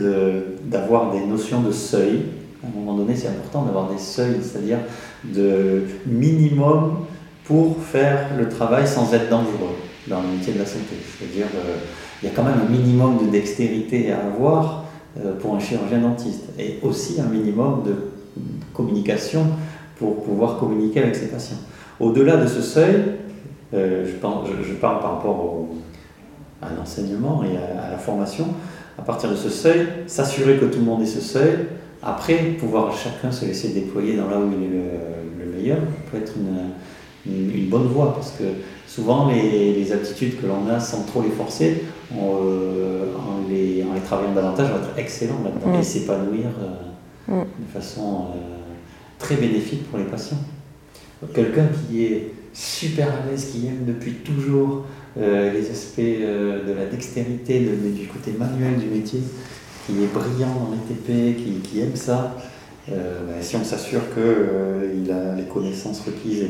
d'avoir des notions de seuil. À un moment donné, c'est important d'avoir des seuils, c'est-à-dire de minimum pour faire le travail sans être dangereux dans le métier de la santé. C'est-à-dire il y a quand même un minimum de dextérité à avoir pour un chirurgien dentiste et aussi un minimum de communication pour pouvoir communiquer avec ses patients. Au-delà de ce seuil, euh, je, parle, je, parle, par rapport à l'enseignement et à, la formation, à partir de ce seuil, s'assurer que tout le monde ait ce seuil, après pouvoir chacun se laisser déployer dans là où il est le, meilleur, peut être une, une, bonne voie, parce que souvent les, les aptitudes que l'on a sans trop les forcer, euh, en, les, en, les, travaillant davantage, on va être excellent là-dedans et s'épanouir. Euh, Mm. de façon euh, très bénéfique pour les patients. Quelqu'un qui est super à l'aise, qui aime depuis toujours euh, les aspects euh, de la dextérité, du côté manuel du métier, qui est brillant dans les TP, qui, aime ça, ben, si on s'assure qu'il a les connaissances requises et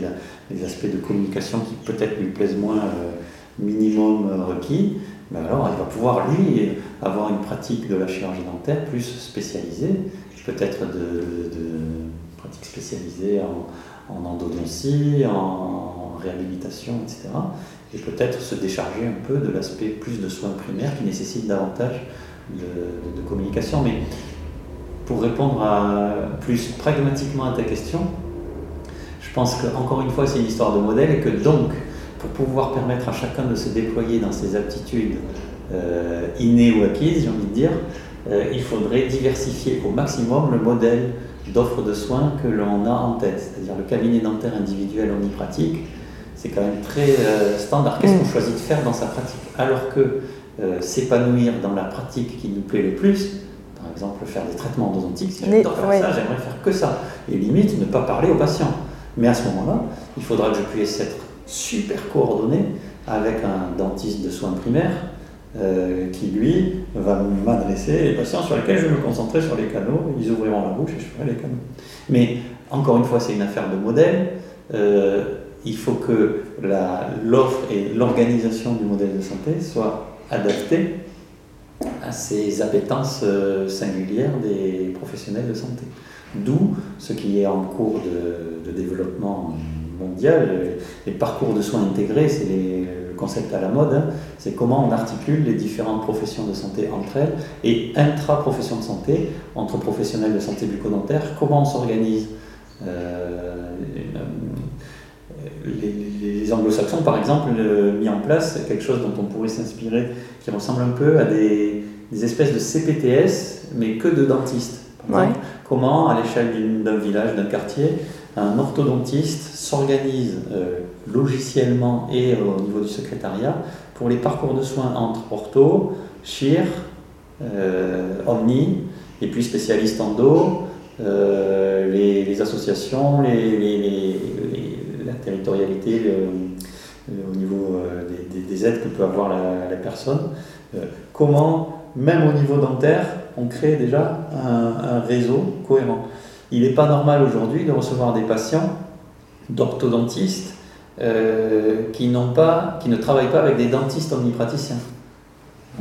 les aspects de communication qui peut-être lui plaisent moins minimum requis, ben alors il va pouvoir lui avoir une pratique de la chirurgie dentaire plus spécialisée peut-être de, pratiques spécialisées en, en en réhabilitation, etc. Et peut-être se décharger un peu de l'aspect plus de soins primaires qui nécessite davantage de, communication. Mais pour répondre plus pragmatiquement à ta question, je pense qu'encore une fois, c'est une histoire de modèle et que donc, pour pouvoir permettre à chacun de se déployer dans ses aptitudes euh, innées ou acquises, j'ai envie de dire, euh, il faudrait diversifier au maximum le modèle d'offre de soins que l'on a en tête. C'est-à-dire le cabinet dentaire individuel pratique, c'est quand même très euh, standard. Qu'est-ce qu'on mm. choisit de faire dans sa pratique? Alors que euh, s'épanouir dans la pratique qui nous plaît le plus, par exemple, faire des traitements endodontiques. Si j'adore faire ça, j'aimerais faire que ça. Et limite, ne pas parler aux patients. Mais à ce moment-là, il faudra que je puisse être super coordonné avec un dentiste de soins primaires euh, qui, lui, va m'adresser les patients sur lesquels je vais me concentrer sur les canaux. Ils ouvriront la bouche et je ferai les canaux. Mais encore une fois, c'est une affaire de modèle. Euh, il faut que l'offre et l'organisation du modèle de santé soient adaptées à ces appétences euh, singulières des professionnels de santé. D'où ce qui est en cours de, de développement mondial, les parcours de soins intégrés, c'est le concept à la mode, hein. c'est comment on articule les différentes professions de santé entre elles et intra-profession de santé, entre professionnels de santé bucco-dentaire, comment on s'organise. Euh, les, anglo-saxons, par exemple, mis en place quelque chose dont on pourrait s'inspirer, qui ressemble un peu à des, espèces de CPTS, mais que de dentistes. comment, à l'échelle d'un village, d'un quartier, un orthodontiste s'organise euh, logiciellement et au niveau du secrétariat pour les parcours de soins entre ortho, chir, euh, omni, et puis spécialistes en dos, euh, les, associations, la territorialité au niveau des, aides que peut avoir la, personne. comment, même au niveau dentaire, on crée déjà un réseau cohérent. Il n'est pas normal aujourd'hui de recevoir des patients d'orthodontistes euh, qui, pas, qui ne travaillent pas avec des dentistes omnipraticiens.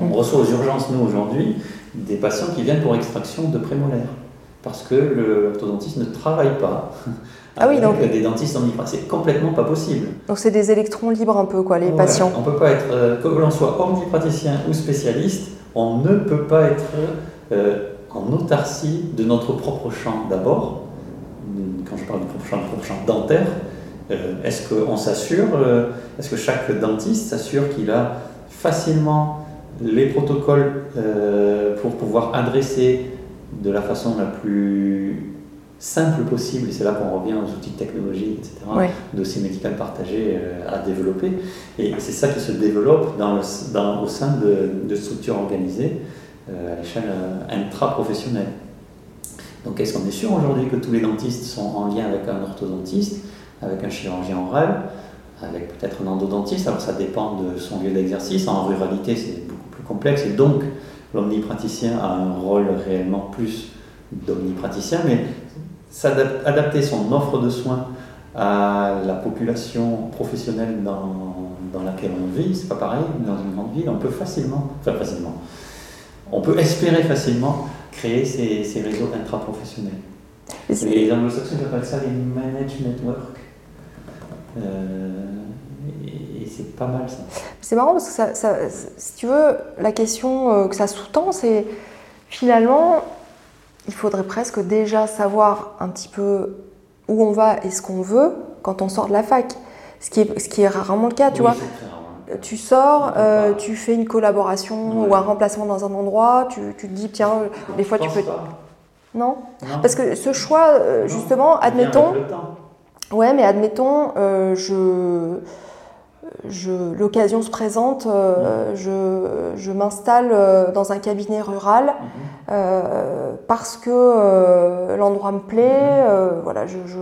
On mm. reçoit aux urgences, nous, aujourd'hui, des patients qui viennent pour extraction de prémolaires. Parce que l'orthodontiste ne travaille pas ah oui, donc... des dentistes omnipraticiens. C'est complètement pas possible. Donc c'est des électrons libres un peu, quoi, les patients. On peut pas être, euh, que l'on soit omnipraticien ou spécialiste, on ne peut pas être euh, en autarcie de notre propre champ d'abord. Quand je parle du propre champ, le propre champ dentaire, euh, est-ce qu'on s'assure, euh, est-ce que chaque dentiste s'assure qu'il a facilement les protocoles euh, pour pouvoir adresser de la façon la plus simple possible, et c'est là qu'on revient aux outils technologiques, etc., dossiers médicaux partagés à développer. Et c'est ça qui se développe dans au sein de, de structures organisées à l'échelle intra-professionnelle. Donc est-ce qu'on est sûr aujourd'hui que tous les dentistes sont en lien avec un orthodontiste, avec un chirurgien oral, avec peut-être un endodontiste? Alors ça dépend de son lieu d'exercice. En ruralité, c'est beaucoup plus complexe et donc l'omnipraticien a un rôle réellement plus d'omnipraticien, mais adapter son offre de soins à la population professionnelle dans, dans laquelle on vit, c'est pas pareil. Dans une grande ville, on peut facilement, enfin facilement, on peut espérer facilement créer ces, réseaux intra-professionnels. Les anglo-saxons appellent ça les managed network. Euh, et, c'est pas mal ça. C'est marrant parce que ça, si tu veux, la question euh, que ça sous-tend, c'est finalement, il faudrait presque déjà savoir un petit peu où on va et ce qu'on veut quand on sort de la fac. Ce qui est, ce qui est rarement le cas, tu vois tu sors, euh, tu fais une collaboration ou un remplacement dans un endroit, tu, te dis, tiens, des fois tu peux. Non, Parce que ce choix, euh, justement, admettons. Ouais, mais admettons, euh, je, je l'occasion se présente, je, je m'installe dans un cabinet rural mhm. parce que l'endroit me plaît, mhm. voilà, je, je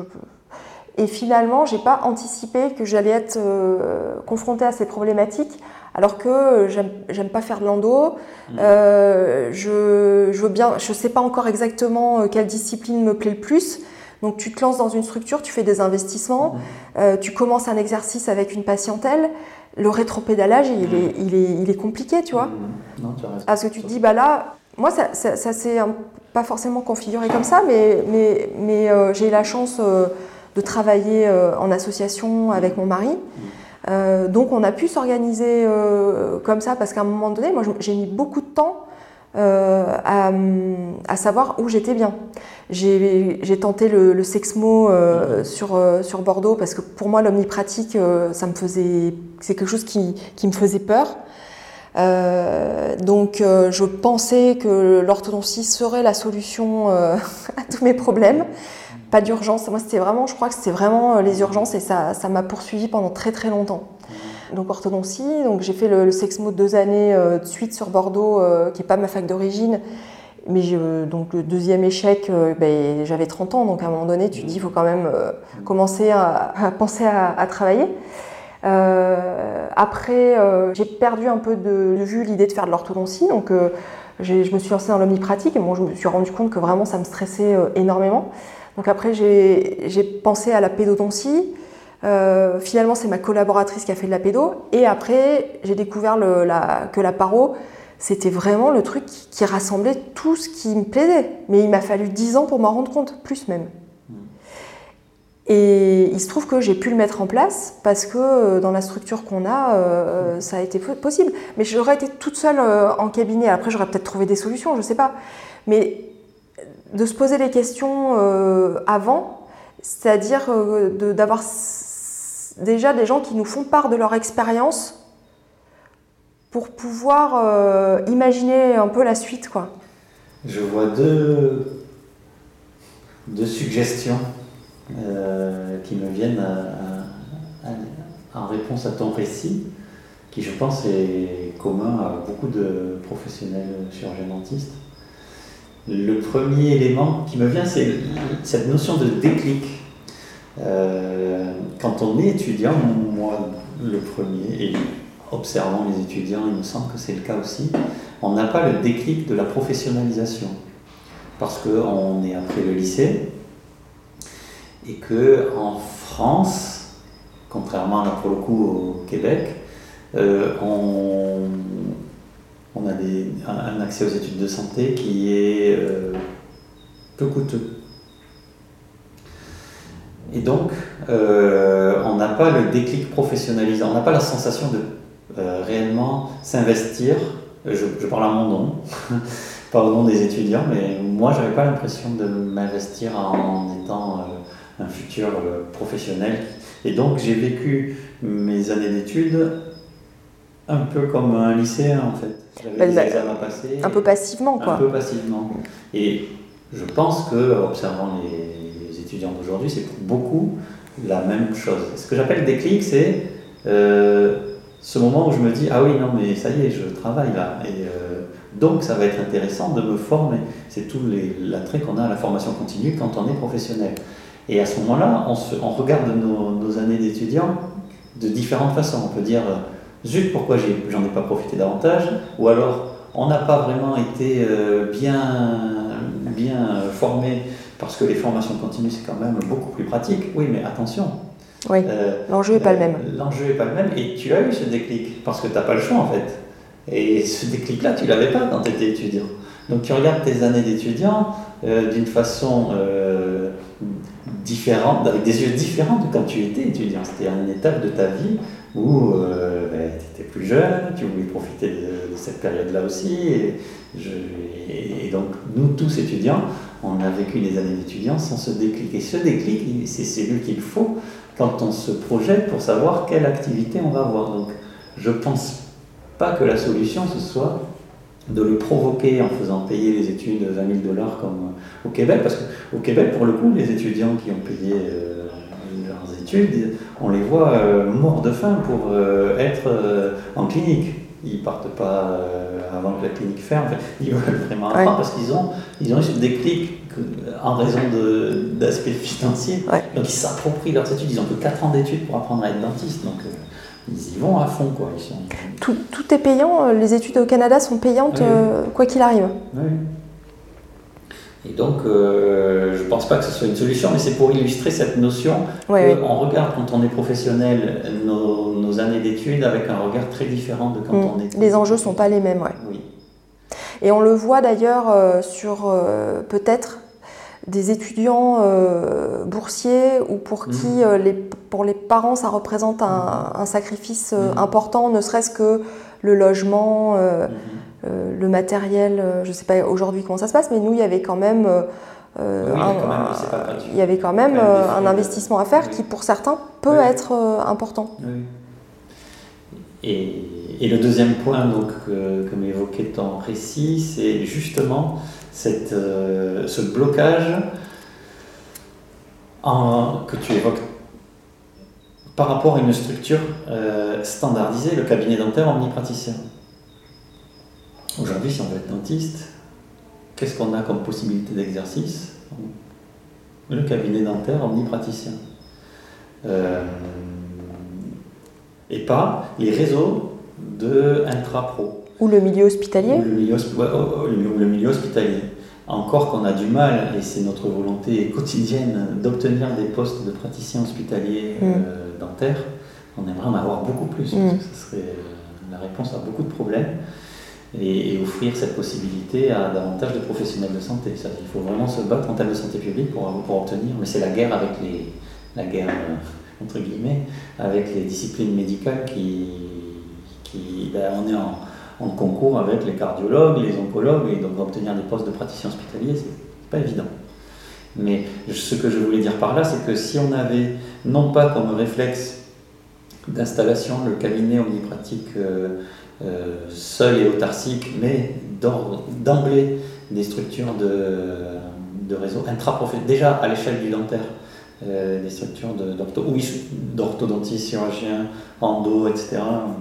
et finalement, j'ai pas anticipé que j'allais être euh, confrontée à ces problématiques, alors que j'aime pas faire de l'endo. Mmh. Euh, je, je veux bien, je sais pas encore exactement euh, quelle discipline me plaît le plus. Donc tu te lances dans une structure, tu fais des investissements, mmh. tu commences un exercice avec une patientèle. Le rétropédalage, il, est, il, est, il est compliqué, tu vois. Mmh. Non, tu Parce que tu te dis, bah là, moi, ça, ça, ça s'est pas forcément configuré comme ça, mais, mais, mais j'ai eu la chance de travailler euh, en association avec mon mari. Euh, donc on a pu s'organiser euh, comme ça parce qu'à un moment donné, moi j'ai mis beaucoup de temps à, savoir où j'étais bien. J'ai tenté le, sexmo sur, sur Bordeaux parce que pour moi l'omnipratique, ça me faisait, c'est quelque chose qui, qui, me faisait peur. donc je pensais que l'orthodontie serait la solution à tous mes problèmes pas d'urgence. Moi, c'était vraiment, je crois que c'était vraiment euh, les urgences et ça, ça m'a poursuivi pendant très très longtemps. Donc orthodontie, donc j'ai fait le, Sexmo deux années euh, de suite sur Bordeaux, euh, qui n'est pas ma fac d'origine. mais donc le deuxième échec, ben, j'avais 30 ans, donc à un moment donné, tu te dis, il faut quand même commencer à, penser à, travailler. après, j'ai perdu un peu de, vue l'idée de faire de l'orthodontie, donc je me suis lancée dans l'omnipratique et moi, je me suis rendu compte que vraiment ça me stressait énormément. Donc après, j'ai pensé à la pédodontie. Euh, finalement, c'est ma collaboratrice qui a fait de la pédo. Et après, j'ai découvert que la paro, c'était vraiment le truc qui, rassemblait tout ce qui me plaisait. Mais il m'a fallu 10 ans pour m'en rendre compte, plus même. Et il se trouve que j'ai pu le mettre en place parce que euh, dans la structure qu'on a, euh, ça a été possible. Mais j'aurais été toute seule en cabinet. Après, j'aurais peut-être trouvé des solutions, je ne sais pas. Mais de se poser les questions avant, c'est-à-dire d'avoir déjà des gens qui nous font part de leur expérience pour pouvoir euh, imaginer un peu la suite. Quoi. Je vois deux, deux suggestions euh, qui me viennent en réponse à ton récit, qui je pense est commun à beaucoup de professionnels chirurgiens dentistes. Le premier élément qui me vient, c'est cette notion de déclic. Euh, quand on est étudiant, moi le premier, et observant les étudiants, il me semble que c'est le cas aussi, on n'a pas le déclic de la professionnalisation. Parce qu'on est après le lycée, et que en France, contrairement là pour le coup au Québec, euh, on, a un, accès aux études de santé qui est euh, peu coûteux. Et donc, euh, on n'a pas le déclic professionnalisant, on n'a pas la sensation de euh, réellement s'investir. Je, parle à mon nom, pas au nom des étudiants, mais moi, j'avais pas l'impression de m'investir en étant euh, un futur professionnel. Et donc, j'ai vécu mes années d'études un peu comme un lycéen, en fait. Des examens passer. Un peu passivement, quoi. Un peu passivement. Et je pense que, observant les étudiants d'aujourd'hui, c'est pour beaucoup la même chose. Ce que j'appelle déclic, c'est euh, ce moment où je me dis Ah oui, non, mais ça y est, je travaille là. Et euh, donc, ça va être intéressant de me former. C'est tout l'attrait qu'on a à la formation continue quand on est professionnel. Et à ce moment-là, on, on, regarde nos, années d'étudiants de différentes façons. On peut dire euh, Zut, pourquoi j'en ai, pas profité davantage? Ou alors, on n'a pas vraiment été bien, bien formé parce que les formations continues, c'est quand même beaucoup plus pratique. Oui, mais attention. Oui, euh, l'enjeu n'est pas le même. Euh, l'enjeu n'est pas le même et tu as eu ce déclic parce que tu n'as pas le choix en fait. Et ce déclic-là, tu ne l'avais pas quand tu étais étudiant. Donc tu regardes tes années d'étudiant euh, d'une façon différente, avec des yeux différents de quand tu étais étudiant. C'était une étape de ta vie où ben, tu étais plus jeune, tu voulais profiter de, cette période-là aussi. et, donc nous tous étudiants, on a vécu des années d'étudiants sans se déclic. Et ce déclic, c'est celui qu'il faut quand on se projette pour savoir quelle activité on va avoir. Donc, je ne pense pas que la solution, ce soit de le provoquer en faisant payer les études 20 000 dollars comme au Québec, parce qu'au Québec, pour le coup, les étudiants qui ont payé euh, études, on les voit euh, morts de faim pour euh, être en clinique ils partent pas euh, avant que la clinique ferme. ils veulent vraiment apprendre parce qu'ils ont, ils ont eu ce déclic en raison d'aspects financiers. Donc ils s'approprient leurs études. Ils ont que 4 ans d'études pour apprendre à être dentiste. Donc euh, ils y vont à fond. Quoi. Tout, tout, est payant. Euh, les études au Canada sont payantes quoi qu'il arrive. Et donc, euh, je ne pense pas que ce soit une solution, mais c'est pour illustrer cette notion qu'on regarde quand on est professionnel nos, années d'études avec un regard très différent de quand mm. on est. Les enjeux ne sont pas les mêmes, oui. Et on le voit d'ailleurs euh, sur euh, peut-être des étudiants boursiers ou pour qui mm. les, pour les parents ça représente un, mm. sacrifice important, ne serait-ce que le logement. Euh, le matériel, euh, je ne sais pas aujourd'hui comment ça se passe, mais nous, il y avait quand même, il y avait quand même un investissement à faire qui, pour certains, peut être important. Et, le deuxième point donc, que, m'évoquait ton récit, c'est justement cette, euh, ce blocage en, que tu évoques par rapport à une structure standardisée, le cabinet dentaire omnipraticien. Aujourd'hui, si on veut être dentiste, qu'est-ce qu'on a comme possibilité d'exercice Le cabinet dentaire omnipraticien. Euh, et pas les réseaux de intra-pro. Ou le milieu hospitalier Ou le milieu, oh, oh, le- milieu hospitalier. Encore qu'on a du mal, et c'est notre volonté quotidienne, d'obtenir des postes de praticiens hospitaliers Mm. euh, dentaires, on aimerait en avoir beaucoup plus, Mm. parce que ce serait euh, la réponse à beaucoup de problèmes, et, offrir cette possibilité à davantage de professionnels de santé. Il faut vraiment se battre en termes de santé publique pour, obtenir, mais c'est la guerre avec les, la guerre euh, entre guillemets, avec les disciplines médicales qui, ben, on est en, en concours avec les cardiologues, les oncologues, et donc obtenir des postes de praticiens hospitaliers, c'est pas évident. Mais ce que je voulais dire par là, c'est que si on avait, non pas comme réflexe d'installation, le cabinet omnipratique euh, euh, seul et autarcique, mais d'emblée des structures de, de réseau déjà à l'échelle du dentaire, euh, des structures de- d'orthodontistes, chirurgiens, endo, etc.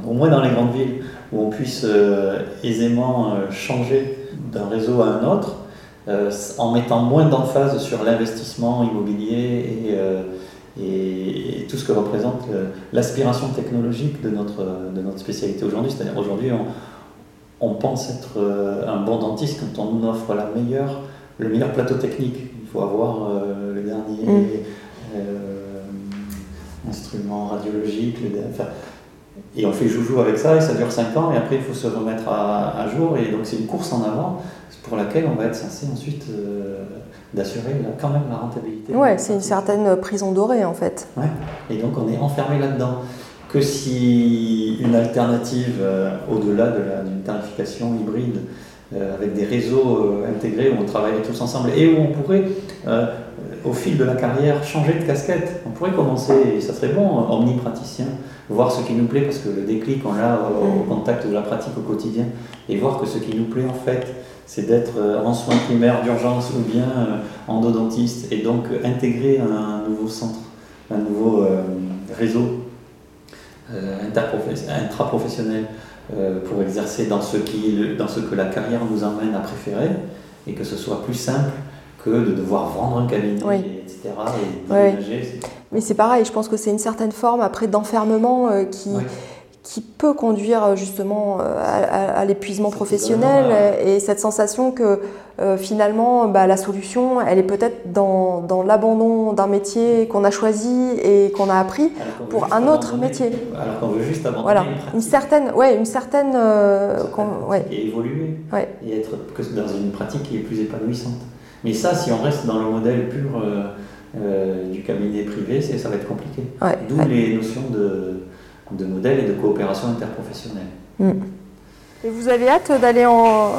Au moins dans les grandes villes, où on puisse euh, aisément changer d'un réseau à un autre, en mettant moins d'emphase sur l'investissement immobilier et, et- et tout ce que représente euh, l'aspiration technologique de notre, de notre spécialité aujourd'hui. C'est-à-dire aujourd'hui, on, on pense être euh, un bon dentiste quand on offre la meilleure, le meilleur plateau technique. Il faut avoir euh, le dernier Mm. euh, instrument radiologique, le enfin, et on fait joujou avec ça et ça dure 5 ans et après il faut se remettre à, à jour et donc c'est une course en avant pour laquelle on va être censé ensuite euh, d'assurer quand même la rentabilité. Ouais, c'est une certaine prison dorée en fait. Ouais. Et donc on est enfermé là-dedans. Que si une alternative euh, au-delà de la- d'une tarification hybride euh, avec des réseaux intégrés où on travaille tous ensemble et où on pourrait, au fil de la carrière, changer de casquette. On pourrait commencer, et ça serait bon, euh, omnipraticien, voir ce qui nous plaît parce que le déclic, on l'a au, au contact de la pratique au quotidien et voir que ce qui nous plaît en fait, c'est d'être euh, en soins primaires d'urgence ou bien euh, endodontiste et donc euh, intégrer un nouveau centre, un nouveau euh, réseau euh, intraprofessionnel euh, pour exercer dans ce, qui, dans ce que la carrière nous emmène à préférer et que ce soit plus simple que de devoir vendre un cabinet, Oui. etc. et déménager. Mais c'est pareil, je pense que c'est une certaine forme après d'enfermement euh, qui, qui peut conduire euh, justement euh, à, à- à l'épuisement professionnel et cette sensation que euh, finalement bah, la solution elle est peut-être dans, dans l'abandon d'un métier qu'on a choisi et qu'on a appris pour un autre métier. Alors qu'on veut juste abandonner Voilà, une certaine, ouais, une certaine, euh, ouais. et évoluer Ouais. et être que dans une pratique qui est plus épanouissante. Mais ça, si on reste dans le modèle pur euh, euh, du cabinet privé, ça va être compliqué. Ouais, D'où ouais. les notions de, de modèle et de coopération interprofessionnelle. Mm. Et vous avez hâte d'aller en,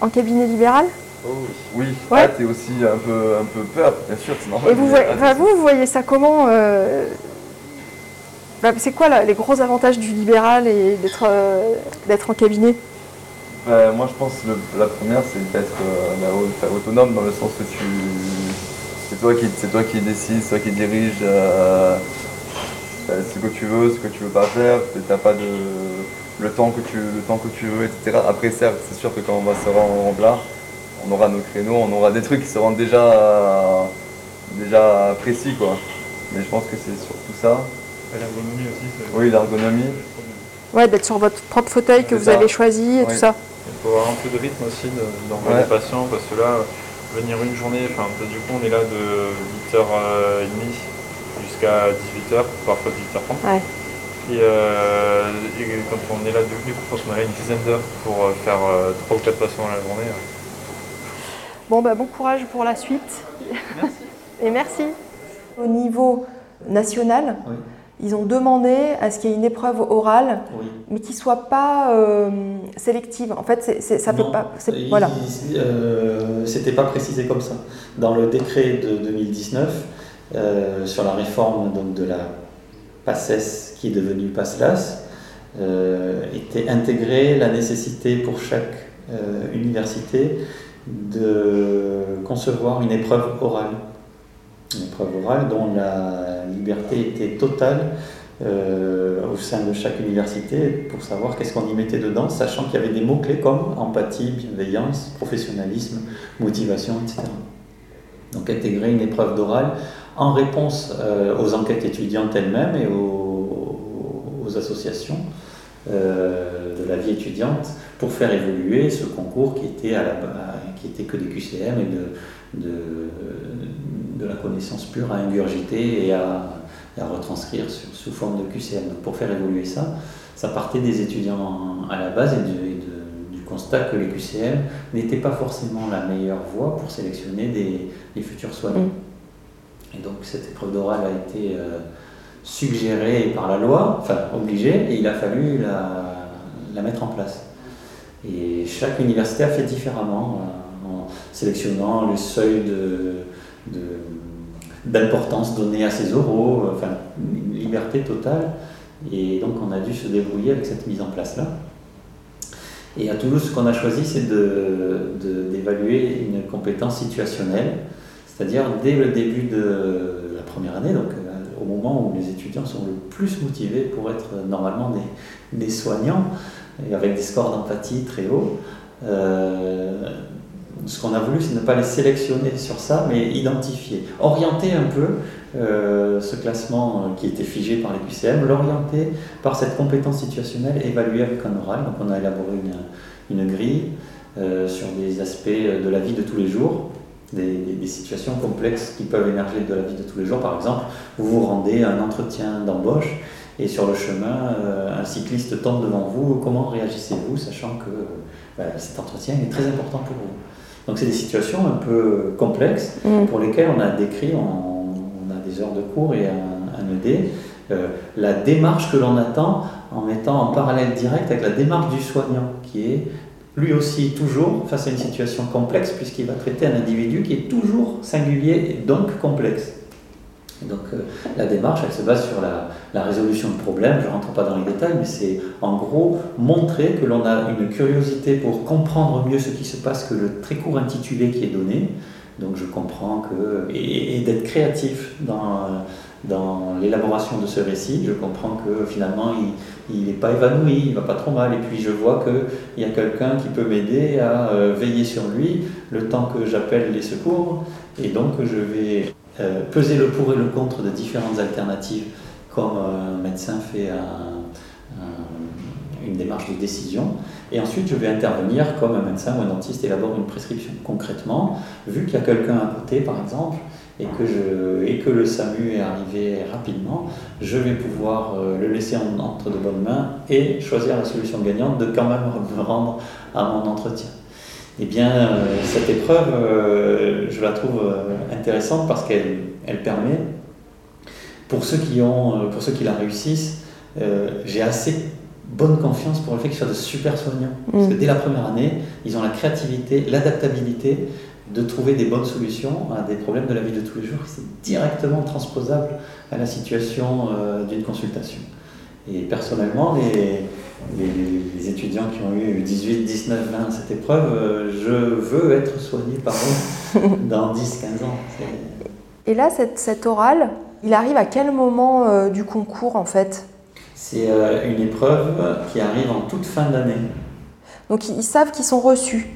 en cabinet libéral? Oh, oui, Ouais. hâte et aussi un peu, un peu peur, bien sûr, c'est normal. Et vous, voyez, enfin, vous, vous voyez ça comment euh, bah, C'est quoi là, les gros avantages du libéral et d'être euh, d'être en cabinet? Euh, moi, je pense que la première, c'est d'être euh, bah, autonome dans le sens que tu, c'est toi qui, c'est toi qui décides, c'est toi qui dirige euh, bah, ce que tu veux, ce que tu veux pas faire. T'as pas de le temps que tu, le temps que tu veux, etc. Après, certes, c'est sûr que quand on va se rendre là, on aura nos créneaux, on aura des trucs qui seront déjà, déjà précis, quoi. Mais je pense que c'est surtout ça. Et l'ergonomie aussi, c'est- Oui, l'ergonomie. Ouais, d'être sur votre propre fauteuil que vous ça. avez choisi et Oui. tout ça. Il faut avoir un peu de rythme aussi de- d'envoyer Ouais. les patients parce que là, venir une journée, enfin du coup on est là de 8h30 jusqu'à 18h, parfois 18h30. Ouais. Et, euh, et quand on est là, du coup, je pense qu'on a une dizaine d'heures pour euh, faire 3 ou 4 patients à la journée. euh. Bon, bah, bon courage pour la suite. et merci. Au niveau national, Oui. Ils ont demandé à ce qu'il y ait une épreuve orale, Oui. mais qui soit pas euh, sélective. En fait, c'est- c'est- ça peut Non, pas. c'est- Voilà. euh, C'était pas précisé comme ça. Dans le décret de 2019 euh, sur la réforme donc, de la PACES qui est devenue PASLAS, était intégrée la nécessité pour chaque université de concevoir une épreuve orale. Une épreuve orale dont la liberté était totale au sein de chaque université pour savoir qu'est-ce qu'on y mettait dedans, sachant qu'il y avait des mots-clés comme empathie, bienveillance, professionnalisme, motivation, etc. Donc intégrer une épreuve d'oral en réponse aux enquêtes étudiantes elles-mêmes et aux, associations euh, de la vie étudiante pour faire évoluer ce concours qui était, à la, qui était que des QCM et de, la connaissance pure à ingurgiter et à, retranscrire sous forme de QCM. Donc pour faire évoluer ça, ça partait des étudiants à la base et, du constat que les QCM n'étaient pas forcément la meilleure voie pour sélectionner des, futurs soignants. Mm. Et donc cette épreuve d'oral a été euh, suggérée par la loi, enfin obligée, et il a fallu la, la mettre en place. Et chaque université a fait différemment, euh, en sélectionnant le seuil de, d'importance donnée à ses oraux, enfin une liberté totale. Et donc on a dû se débrouiller avec cette mise en place-là. Et à Toulouse, ce qu'on a choisi, c'est d'évaluer une compétence situationnelle, c'est-à-dire dès le début de la première année, donc au moment où les étudiants sont le plus motivés pour être normalement des, soignants, et avec des scores d'empathie très hauts. Euh, ce qu'on a voulu, c'est ne pas les sélectionner sur ça, mais identifier, orienter un peu euh, ce classement euh, qui était figé par les QCM, l'orienter par cette compétence situationnelle évaluée avec un oral. Donc on a élaboré une, grille sur des aspects de la vie de tous les jours, des, situations complexes qui peuvent émerger de la vie de tous les jours. Par exemple, vous vous rendez à un entretien d'embauche et sur le chemin, euh, un cycliste tombe devant vous. Comment réagissez-vous, sachant que bah, cet entretien est très important pour vous? Donc, c'est des situations un peu complexes mm. pour lesquelles on a décrit, on, a des heures de cours et un, un ED, euh, la démarche que l'on attend en mettant en parallèle direct avec la démarche du soignant, qui est lui aussi toujours face à une situation complexe, puisqu'il va traiter un individu qui est toujours singulier et donc complexe. Donc euh, la démarche, elle se base sur la, résolution de problèmes, je ne rentre pas dans les détails, mais c'est en gros montrer que l'on a une curiosité pour comprendre mieux ce qui se passe que le très court intitulé qui est donné. Donc je comprends que... et d'être créatif dans l'élaboration de ce récit, je comprends que finalement il n'est pas évanoui, il va pas trop mal, et puis je vois qu'il y a quelqu'un qui peut m'aider à euh, veiller sur lui le temps que j'appelle les secours, et donc je vais euh, peser le pour et le contre de différentes alternatives, comme un médecin fait une démarche de décision, et ensuite je vais intervenir comme un médecin ou un dentiste élabore une prescription. Concrètement, vu qu'il y a quelqu'un à côté par exemple, et que, et que le SAMU est arrivé rapidement, je vais pouvoir euh, le laisser entre de bonnes mains et choisir la solution gagnante de quand même me rendre à mon entretien. Eh bien, euh, cette épreuve, euh, je la trouve intéressante parce qu'elle elle permet, pour ceux qui, ont, pour ceux qui la réussissent, j'ai assez bonne confiance pour le fait qu'ils soient de super soignants. Parce que mm. dès la première année, ils ont la créativité, l'adaptabilité de trouver des bonnes solutions à des problèmes de la vie de tous les jours. C'est directement transposable à la situation euh, d'une consultation. Et personnellement, les, les, étudiants qui ont eu 18, 19, 20 cette épreuve, euh, je veux être soigné par eux dans 10, 15 ans. Et là, cette, cet oral, il arrive à quel moment euh, du concours en fait? C'est une épreuve qui arrive en toute fin d'année. Donc ils savent qu'ils sont reçus?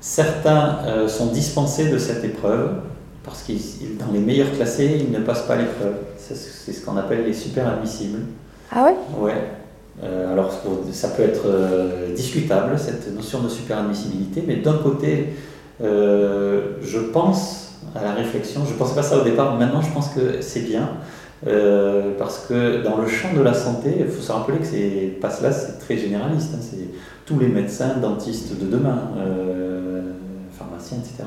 Certains euh, sont dispensés de cette épreuve parce que dans les meilleurs classés, ils ne passent pas l'épreuve. C'est ce qu'on appelle les super admissibles. Ah ouais? Ouais. Euh, alors ça peut être euh, discutable, cette notion de super admissibilité, mais d'un côté, je pense à la réflexion, je ne pensais pas ça au départ, maintenant je pense que c'est bien, parce que dans le champ de la santé, il faut se rappeler que c'est pas cela, c'est très généraliste, hein. c'est tous les médecins, dentistes de demain etc.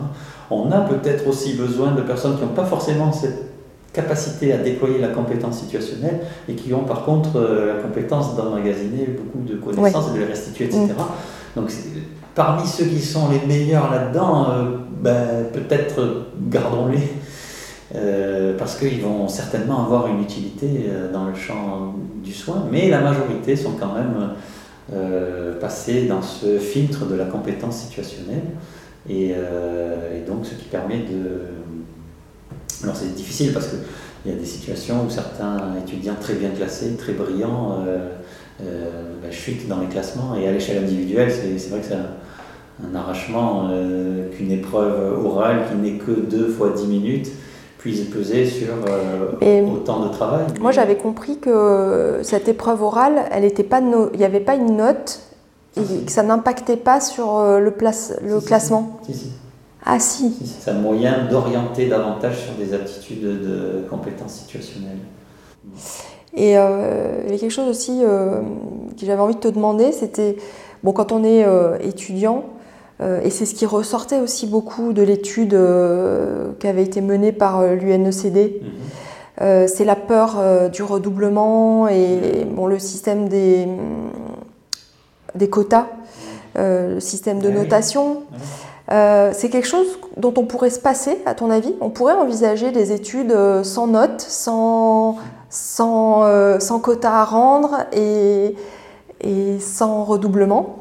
On a peut-être aussi besoin de personnes qui n'ont pas forcément cette capacité à déployer la compétence situationnelle et qui ont par contre euh, la compétence d'emmagasiner beaucoup de connaissances et de les restituer, etc. Mm. Donc parmi ceux qui sont les meilleurs là-dedans, euh, ben, peut-être gardons-les. Euh, parce qu'ils vont certainement avoir une utilité dans le champ du soin, mais la majorité sont quand même passés dans ce filtre de la compétence situationnelle. Et, donc, ce qui permet de. Alors, c'est difficile parce que il y a des situations où certains étudiants très bien classés, très brillants, bah, chutent dans les classements. Et à l'échelle individuelle, c'est vrai que c'est un, arrachement qu'une épreuve orale qui n'est que deux fois dix minutes puisse peser sur autant de travail. Moi, j'avais compris que cette épreuve orale, elle était pas il n'y avait pas une note et que ça n'impactait pas sur le, place, le classement. Si, si. Ah. C'est un moyen d'orienter davantage sur des aptitudes de compétences situationnelles. Et euh, il y a quelque chose aussi euh, que j'avais envie de te demander, c'était, bon, quand on est euh, étudiant, et c'est ce qui ressortait aussi beaucoup de l'étude qui avait été menée par l'UNECD, mhm. c'est la peur du redoublement et bon, le système des, des quotas, le système de Ah notation. Euh, c'est quelque chose dont on pourrait se passer, à ton avis? On pourrait envisager des études euh, sans notes, sans, sans, euh, à rendre et, sans redoublement?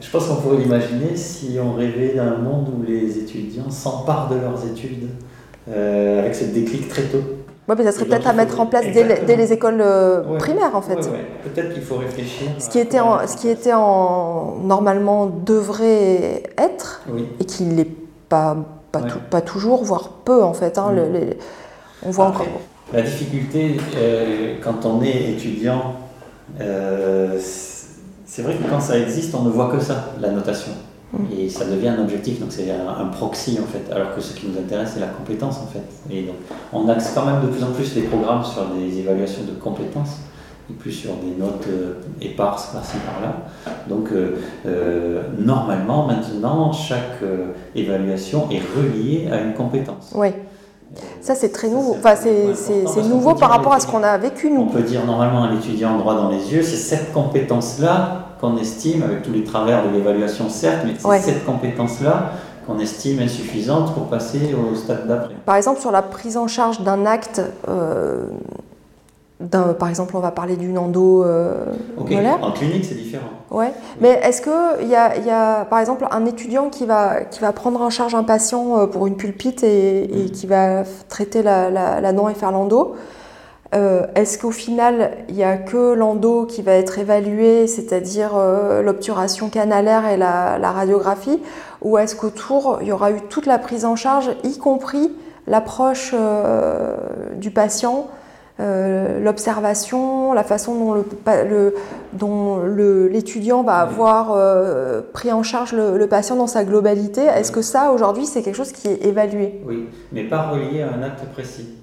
Je pense qu'on pourrait l'imaginer si on rêvait d'un monde où les étudiants s'emparent de leurs études avec ce déclic très tôt. Oui, mais ça serait peut-être à mettre en place dès, dès, les écoles ouais. primaires, en fait. Ouais, Peut-être qu'il faut réfléchir. Ce qui était, en, ce qui était en, normalement devrait être, oui. et qui ne l'est pas, pas, tout, pas, toujours, voire peu, en fait. Hein, le, les, on voit Après, encore. La difficulté, euh, quand on est étudiant, euh, c'est vrai que quand ça existe, on ne voit que ça, la notation. Et ça devient un objectif, donc c'est un, proxy en fait, alors que ce qui nous intéresse c'est la compétence en fait. Et donc on axe quand même de plus en plus les programmes sur des évaluations de compétences et plus sur des notes euh, éparses par-ci par-là. Donc euh, euh, normalement maintenant chaque évaluation est reliée à une compétence. Oui. Ça c'est très nouveau, enfin, c'est nouveau par rapport à ce qu'on a vécu nous. On peut dire normalement à l'étudiant droit dans les yeux, c'est cette compétence-là qu'on estime, avec tous les travers de l'évaluation certes, mais c'est Ouais. cette compétence-là qu'on estime insuffisante pour passer au stade d'après. Par exemple, sur la prise en charge d'un acte, euh, par exemple, on va parler d'une endo euh, en clinique c'est différent. Ouais. Mais est-ce qu'il y a, y a, par exemple, un étudiant qui va, qui va prendre en charge un patient euh, pour une pulpite et, et qui va traiter la, la, la dent et faire l'endo euh, Est-ce qu'au final, il n'y a que l'endo qui va être évalué, c'est-à-dire euh, l'obturation canalaire et la, radiographie Ou est-ce qu'autour, il y aura eu toute la prise en charge, y compris l'approche euh, du patient l'observation, la façon dont l'étudiant va avoir pris en charge le patient dans sa globalité? Est-ce que ça, aujourd'hui, c'est quelque chose qui est évalué? Oui, mais pas relié à un acte précis.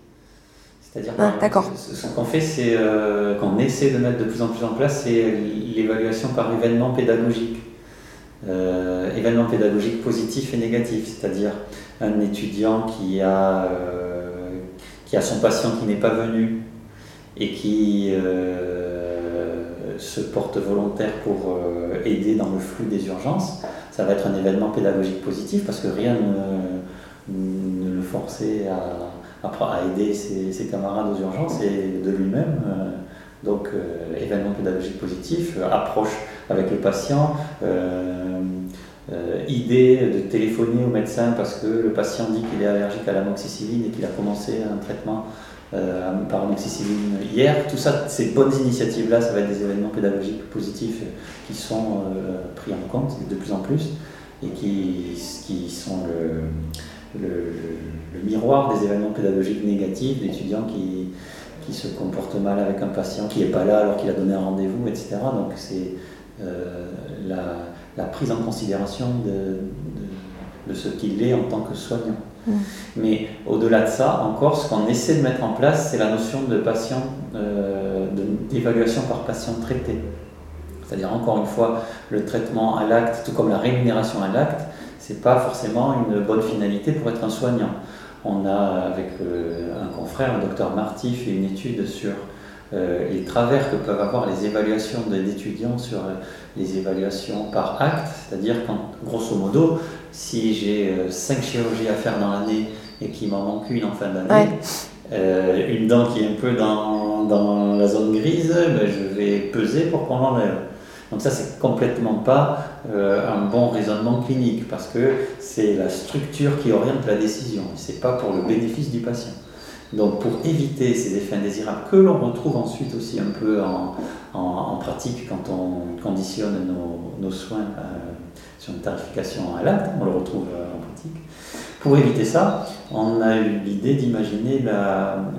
C'est-à-dire Ah, ce qu'on fait, c'est euh, qu'on essaie de mettre de plus en plus en place, c'est l'évaluation par événement pédagogique. Euh, événement pédagogique positif et négatif, c'est-à-dire un étudiant qui a, euh, qui a son patient qui n'est pas venu et qui euh, se porte volontaire pour euh, aider dans le flux des urgences, ça va être un événement pédagogique positif parce que rien ne, ne le forçait à, à, aider ses, camarades aux urgences et de lui-même. Euh, donc, euh, événement pédagogique positif, euh, approche avec le patient, idée de téléphoner au médecin parce que le patient dit qu'il est allergique à l'amoxicilline et qu'il a commencé un traitement euh, hier. Tout ça, ces bonnes initiatives-là, ça va être des événements pédagogiques positifs qui sont pris en compte de plus en plus et qui, qui sont le, le, le, miroir des événements pédagogiques négatifs d'étudiants qui, qui se comportent mal avec un patient qui n'est pas là alors qu'il a donné un rendez-vous, etc. Donc c'est euh, la, la, prise en considération de, de, de ce qu'il est en tant que soignant. Mmh. Mais au-delà de ça, encore, ce qu'on essaie de mettre en place, c'est la notion de patient, euh, d'évaluation par patient traité. C'est-à-dire, encore une fois, le traitement à l'acte, tout comme la rémunération à l'acte, c'est pas forcément une bonne finalité pour être un soignant. On a, avec euh, un confrère, le docteur Marty, fait une étude sur euh, les travers que peuvent avoir les évaluations d'étudiants sur euh, les évaluations par acte, c'est-à-dire quand, grosso modo, si j'ai 5 chirurgies à faire dans l'année et qu'il m'en manque une en fin d'année, ouais. une dent qui est un peu dans, dans la zone grise, ben, je vais peser pour qu'on l'enlève. Donc ça, c'est complètement pas euh, un bon raisonnement clinique parce que c'est la structure qui oriente la décision. C'est pas pour le bénéfice du patient. Donc pour éviter ces effets indésirables que l'on retrouve ensuite aussi un peu en, pratique quand on conditionne nos, soins euh, sur une tarification à l'acte, on le retrouve euh, en pratique. Pour éviter ça, on a eu l'idée d'imaginer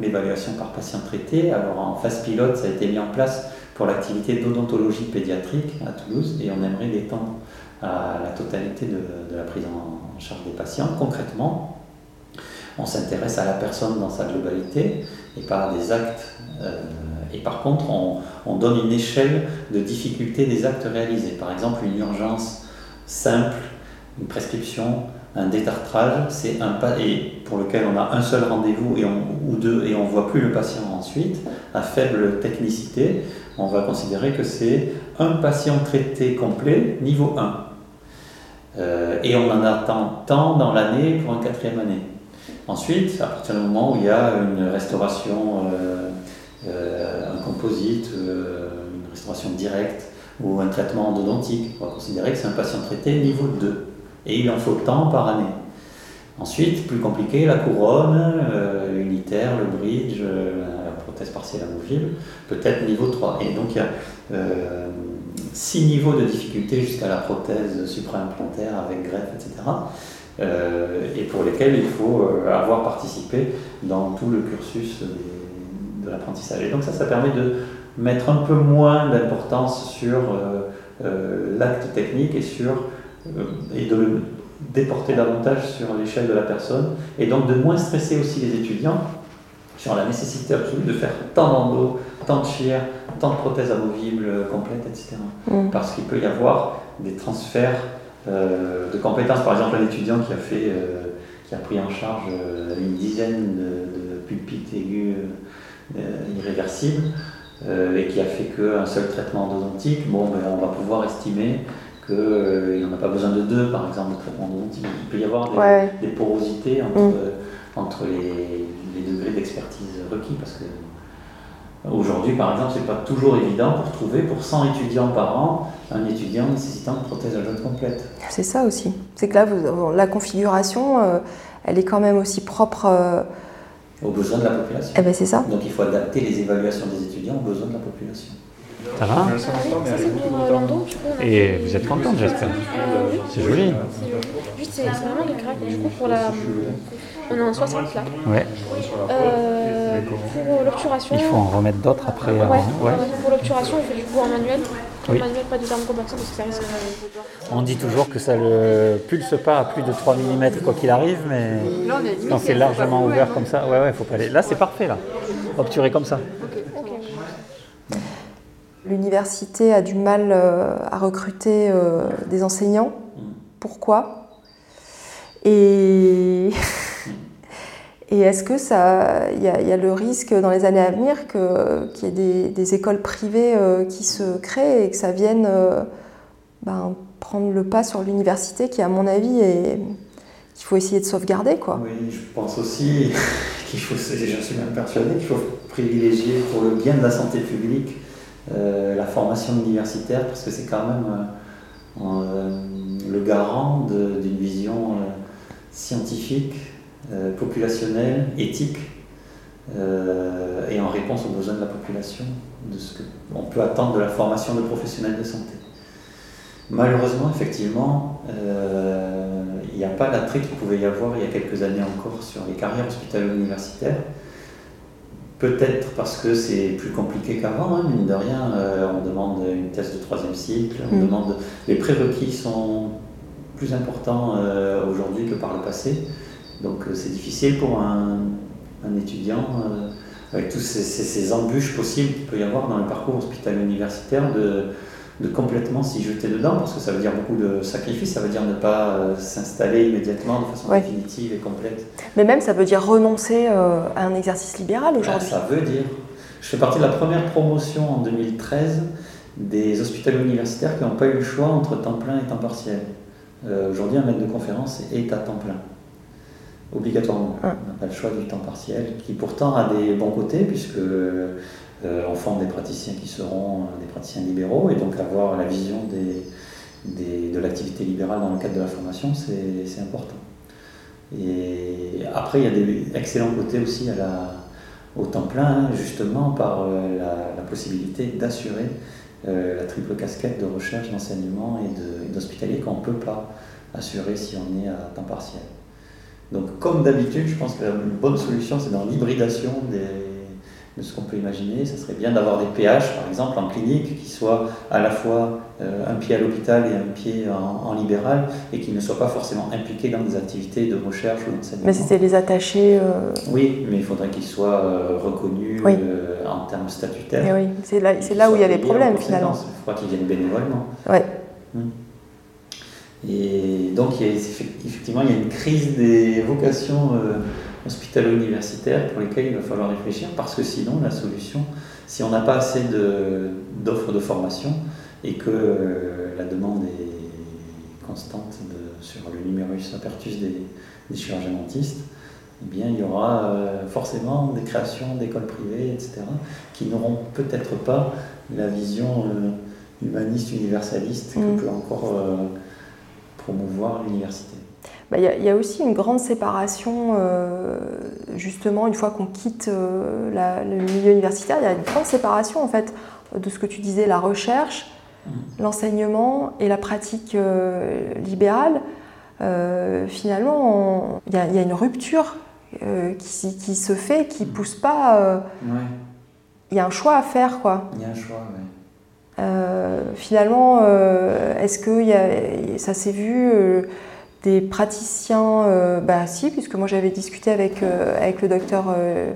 l'évaluation par patient traité. Alors en phase pilote, ça a été mis en place pour l'activité d'odontologie pédiatrique à Toulouse et on aimerait l'étendre à la totalité de, la prise en charge des patients. Concrètement, on s'intéresse à la personne dans sa globalité et pas à des actes. Euh, et par contre, on, donne une échelle de difficulté des actes réalisés. Par exemple, une urgence simple, une prescription, un détartrage, c'est un pas et pour lequel on a un seul rendez-vous et ou deux et on voit plus le patient ensuite, à faible technicité, on va considérer que c'est un patient traité complet niveau 1. Euh, et on en attend tant dans l'année pour un quatrième année. Ensuite, à partir du moment où il y a une restauration, euh, euh, un composite, une restauration directe ou un traitement endodontique, on va considérer que c'est un patient traité niveau 2. Et il en faut tant par année. Ensuite, plus compliqué, la couronne, unitaire, le bridge, partielle amovible, peut-être niveau 3. Et donc il y a six niveaux de difficulté jusqu'à la prothèse supra-implantaire avec greffe, etc. Euh, et pour lesquels il faut euh, avoir participé dans tout le cursus de l'apprentissage. Et donc ça, ça permet de mettre un peu moins d'importance sur euh, l'acte technique et, sur, et de le déporter davantage sur l'échelle de la personne, et donc de moins stresser aussi les étudiants sur la nécessité absolue de faire tant d'endo, tant de chir, tant de prothèses amovibles complètes, etc. Mm. Parce qu'il peut y avoir des transferts euh, de compétences. Par exemple, un étudiant qui a, fait, euh, qui a pris en charge euh, une dizaine de, de pulpites aigus irréversibles et qui a fait qu'un seul traitement endodontique, bon, ben, on va pouvoir estimer qu'il n'en a pas besoin de deux, par exemple, de traitement endodontique. Il peut y avoir des, porosités entre, mm. entre les, les degrés d'expertise requis parce que Aujourd'hui, par exemple, ce n'est pas toujours évident pour trouver pour 100 étudiants par an un étudiant nécessitant une prothèse à jointe complète. C'est ça aussi. C'est que là, la configuration, euh, elle est quand même aussi propre. Euh, aux besoins de la population. Eh ben, c'est ça. Donc il faut adapter les évaluations des étudiants aux besoins de la population. Ça va Et vous êtes contente, j'espère. c'est joli. Juste, c'est vraiment le crack. Du coup, pour la. On est en 60 là. Ouais. Euh, pour l'obturation. Il faut en remettre d'autres après. Ouais. ouais. Pour l'obturation, on fait du coup en manuel. En manuel, pas de parce que ça risque. On dit toujours que ça ne pulse pas à plus de 3 mm quoi qu'il arrive, mais quand c'est largement ouvert comme ça, ouais, ouais, faut pas aller. Là, c'est parfait là. Obturer comme ça. L'université a du mal euh, à recruter euh, des enseignants. Pourquoi? Et Et est-ce que ça, il y, a le risque dans les années à venir qu'il y ait des, écoles privées euh, qui se créent et que ça vienne ben, prendre le pas sur l'université, qui à mon avis est qu'il faut essayer de sauvegarder quoi. Oui, je pense aussi qu'il faut, j'en suis même persuadé qu'il faut privilégier pour le bien de la santé publique la formation universitaire parce que c'est quand même le garant d'une vision scientifique euh, populationnelle, éthique, euh, et en réponse aux besoins de la population, de ce qu'on peut attendre de la formation de professionnels de santé. Malheureusement, effectivement, euh, il n'y a pas l'attrait qu'il pouvait y avoir il y a quelques années encore sur les carrières hospitalo-universitaires. Peut-être parce que c'est plus compliqué qu'avant, hein, mine de rien. on demande une thèse de troisième cycle, on mm. demande. Les prérequis sont plus importants aujourd'hui que par le passé. Donc euh, c'est difficile pour un, étudiant, euh, avec toutes ces, embûches possibles qu'il peut y avoir dans le parcours hospitalier universitaire, de, complètement s'y jeter dedans, parce que ça veut dire beaucoup de sacrifices, ça veut dire ne pas euh, s'installer immédiatement de façon définitive et complète. Mais même ça veut dire renoncer à un exercice libéral ah, aujourd'hui. ça veut dire. Je fais partie de la première promotion en 2013 des hospitaliers universitaires qui n'ont pas eu le choix entre temps plein et temps partiel. aujourd'hui, un maître de conférence est à temps plein obligatoirement. On n'a pas le choix du temps partiel, qui pourtant a des bons côtés, puisque euh, on forme des praticiens qui seront euh, des praticiens libéraux, et donc avoir la vision de l'activité libérale dans le cadre de la formation, c'est important. Et après, il y a des excellents côtés aussi à la, au temps plein, justement par euh, la, possibilité d'assurer euh, la triple casquette de recherche, d'enseignement et d'hospitalier qu'on ne peut pas assurer si on est à temps partiel. Donc comme d'habitude, je pense que la bonne solution, c'est dans l'hybridation des, de ce qu'on peut imaginer. Ça serait bien d'avoir des PH, par exemple, en clinique, qui soient à la fois euh, un pied à l'hôpital et un pied en, libéral, et qui ne soient pas forcément impliqués dans des activités de recherche ou d'enseignement. Mais c'était les attachés. Euh, oui, mais il faudrait qu'ils soient euh, reconnus en termes statutaires. Et oui, c'est là, là où il y a des problèmes finalement. Il faudra qu'ils viennent bénévolement. Ouais. Hum. Et donc, il y a, effectivement, il y a une crise des vocations hospitalo-universitaires pour lesquels il va falloir réfléchir parce que sinon la solution, si on n'a pas assez d'offres de, formation et que euh, la demande est constante sur le numerus apertus des, chirurgiens dentistes, eh bien, il y aura euh, forcément des créations d'écoles privées, etc., qui n'auront peut-être pas la vision euh, humaniste, universaliste que mm. peut encore promouvoir l'université. Bah, il y, a aussi une grande séparation, euh, justement, une fois qu'on quitte euh, le milieu universitaire, il y a une grande séparation en fait de ce que tu disais, la recherche, mmh. l'enseignement et la pratique euh, libérale. finalement, il y, a une rupture qui, qui, se fait, qui ne mmh. pousse pas. Il y a un choix à faire, quoi. Il y a un choix, oui. finalement, est-ce que ça s'est vu des praticiens, euh, bah si, puisque moi j'avais discuté avec, euh, avec le docteur euh,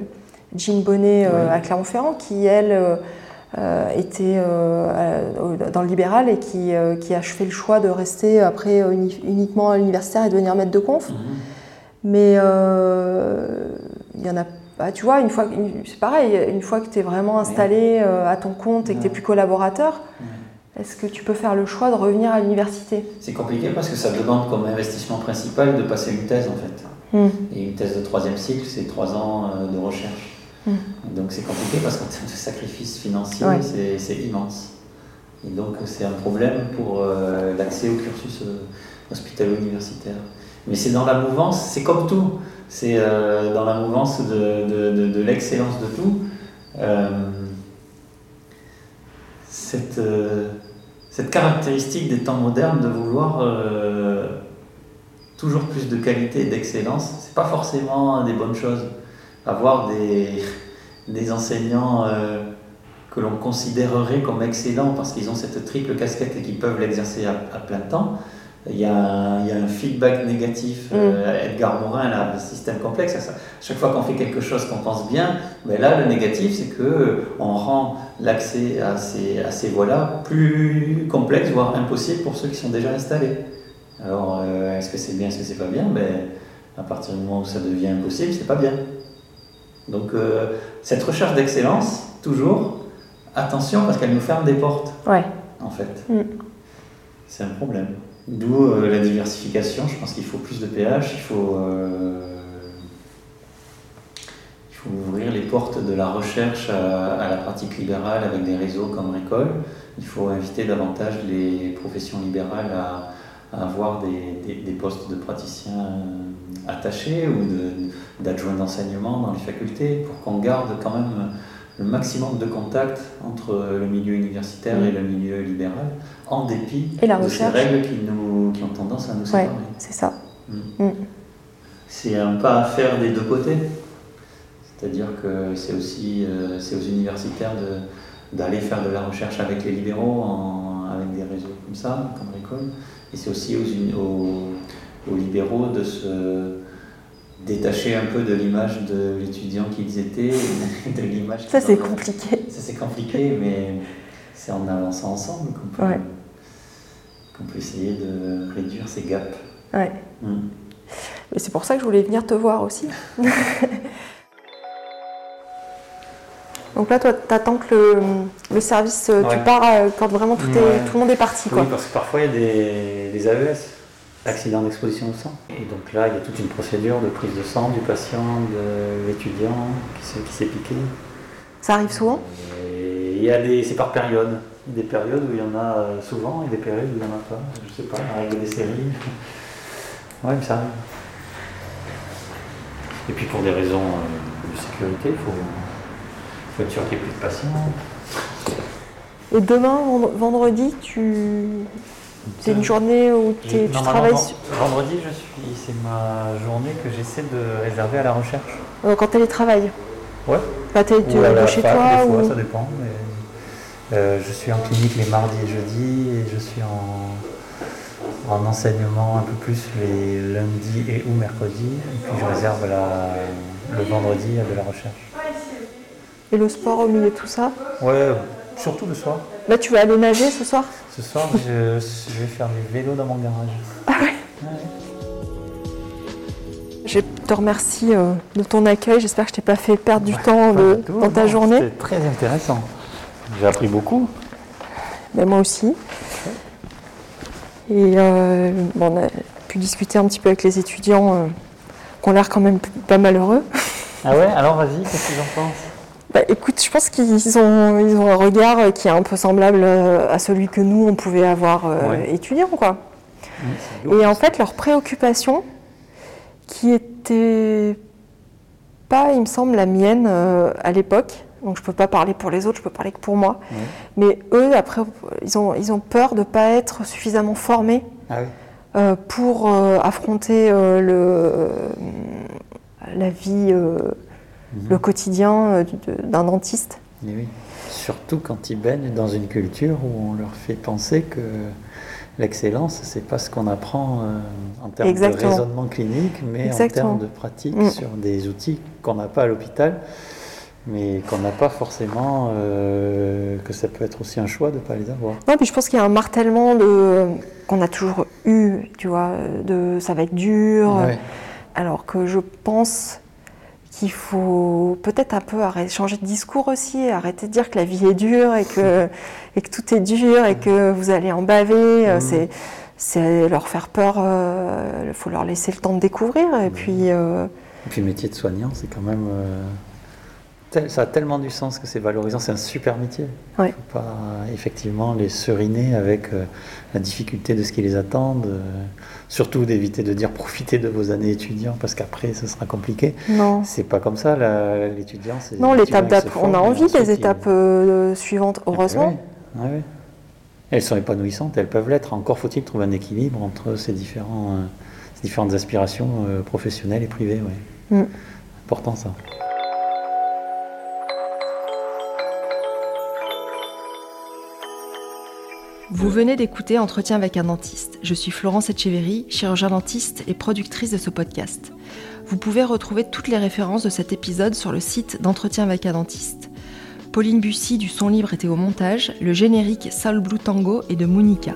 Jean Bonnet à Clermont-Ferrand, qui elle était dans le libéral et qui, qui, a fait le choix de rester après uniquement à l'universitaire et devenir maître de conf. Mhm. Mais il y en a tu vois, une fois, c'est pareil, une fois que tu es vraiment installé à ton compte et que tu n'es plus collaborateur, est-ce que tu peux faire le choix de revenir à l'université? C'est compliqué parce que ça demande comme investissement principal de passer une thèse en fait. Hmm. Et une thèse de troisième cycle, c'est trois ans euh, de recherche. Hmm. Donc c'est compliqué parce qu'en termes de sacrifice financier, c'est immense. Et donc c'est un problème pour euh, l'accès au cursus euh, hospitalo-universitaire. Mais c'est dans la mouvance, c'est comme tout. C'est dans la mouvance de, de l'excellence de tout cette, cette caractéristique des temps modernes de vouloir euh, toujours plus de qualité et d'excellence, c'est pas forcément des bonnes choses. Avoir des, enseignants euh, que l'on considérerait comme excellents parce qu'ils ont cette triple casquette et qu'ils peuvent l'exercer à, plein temps, il y, a un, il y, a un, feedback négatif. Mm. Euh, Edgar Morin a un système complexe. chaque fois qu'on fait quelque chose qu'on pense bien, mais là, le négatif, c'est que on rend l'accès à ces, à ces voies-là plus complexe, voire impossible pour ceux qui sont déjà installés. Alors, euh, est-ce que c'est bien, est-ce que c'est pas bien? Ben, À partir du moment où ça devient impossible, c'est pas bien. Donc, euh, cette recherche d'excellence, toujours, attention parce qu'elle nous ferme des portes. Ouais. En fait. Mm. C'est un problème. D'où euh, la diversification. Je pense qu'il faut plus de pH, il faut, euh, il faut ouvrir les portes de la recherche à, la pratique libérale avec des réseaux comme Récol. Il faut inviter davantage les professions libérales à, avoir des, des, postes de praticiens euh, attachés ou d'adjoints d'enseignement dans les facultés pour qu'on garde quand même le maximum de contact entre le milieu universitaire et le milieu libéral, en dépit de ces règles qui, nous, qui ont tendance à nous séparer. c'est ça. Mm. Mm. C'est un pas à faire des deux côtés. C'est-à-dire que c'est aussi euh, c'est aux universitaires d'aller faire de la recherche avec les libéraux, avec des réseaux comme ça, comme l'école. Et c'est aussi aux, aux, aux libéraux de se détacher un peu de l'image de l'étudiant qu'ils étaient, de l'image. Ça c'est compliqué. Ça c'est compliqué, mais c'est en avançant ensemble qu'on peut, peut, essayer de réduire ces gaps. Ouais. Hmm. C'est pour ça que je voulais venir te voir aussi. Donc là, toi, tu attends que le, le service, euh, tu pars euh, quand vraiment tout, est, tout le monde est parti. Oui, parce que parfois il y a des, des AES accident d'exposition au sang. Et donc là, il y a toute une procédure de prise de sang du patient, de l'étudiant qui s'est piqué. Ça arrive souvent et il y a des, C'est par période. Il y a des périodes où il y en a euh, souvent et des périodes où il n'y en a pas. Je sais pas, avec des séries. Ouais, mais ça arrive. Et puis pour des raisons euh, de sécurité, il faut, être sûr qu'il n'y ait plus de patients. Et demain, vendredi, tu. C'est une journée où tu travailles Vendredi, je suis, c'est ma journée que j'essaie de réserver à la recherche. Euh, quand elle travaille Ouais. Bah, tu es de chez toi des fois, ça dépend. Euh, je suis en clinique les mardis et jeudis et je suis en, en enseignement un peu plus les lundis et ou mercredis. Et puis je réserve le vendredi à de la recherche. Et le sport au milieu de tout ça? Ouais, surtout le soir. Bah, tu vas aller nager ce soir? Ce soir, je, vais faire du vélo dans mon garage. Ah ouais, Je te remercie euh, de ton accueil. J'espère que je t'ai pas fait perdre du temps dans ta journée. C'était très intéressant. J'ai appris beaucoup. Ben, moi aussi. Et euh, on a pu discuter un petit peu avec les étudiants euh, qui ont l'air quand même pas malheureux. Ah ouais? Alors vas-y, qu'est-ce que j'en pense bah, écoute, je pense qu'ils ont, ils ont un regard qui est un peu semblable euh, à celui que nous, on pouvait avoir étudiant. Quoi. Et en fait, leur préoccupation, qui était pas, il me semble, la mienne à l'époque, donc je ne peux pas parler pour les autres, je peux parler que pour moi. Mais eux, après, ils ont, ils ont peur de ne pas être suffisamment formés ah euh, pour euh, affronter euh, le, la vie, mhm. le quotidien d'un dentiste. oui. Surtout quand ils baignent dans une culture où on leur fait penser que l'excellence, c'est pas ce qu'on apprend en termes de raisonnement clinique, mais en termes de pratique mm. sur des outils qu'on n'a pas à l'hôpital mais qu'on n'a pas forcément, euh, que ça peut être aussi un choix de ne pas les avoir. Non, puis je pense qu'il y a un martèlement de, qu'on a toujours eu, tu vois, de ça va être dur, alors que je pense qu'il faut peut-être un peu arrêter, changer de discours aussi, arrêter de dire que la vie est dure et que, et que tout est dur et que vous allez en baver. Mmh. C'est, c'est leur faire peur, il euh, faut leur laisser le temps de découvrir. Et, mmh. puis, euh, et puis le métier de soignant, c'est quand même ça a tellement du sens que c'est valorisant, c'est un super métier. Il ne faut pas effectivement les seriner avec euh, la difficulté de ce qui les attend, surtout d'éviter de dire profitez de vos années étudiants parce qu'après ce sera compliqué. Non. C'est pas comme ça, l'étudiant. Non, l'étape d'après, on a envie des étapes euh, suivantes, heureusement. Oui. oui. Elles sont épanouissantes, elles peuvent l'être. Encore faut-il trouver un équilibre entre ces, différents, euh, ces différentes aspirations professionnelles et privées. Ouais. Mm. Important ça. Vous venez d'écouter Entretien avec un dentiste. Je suis Florence Etcheverry, chirurgien dentiste et productrice de ce podcast. Vous pouvez retrouver toutes les références de cet épisode sur le site d'Entretien avec un dentiste. Pauline Bussy du son libre était au montage, le générique Soul Blue Tango est de Monica.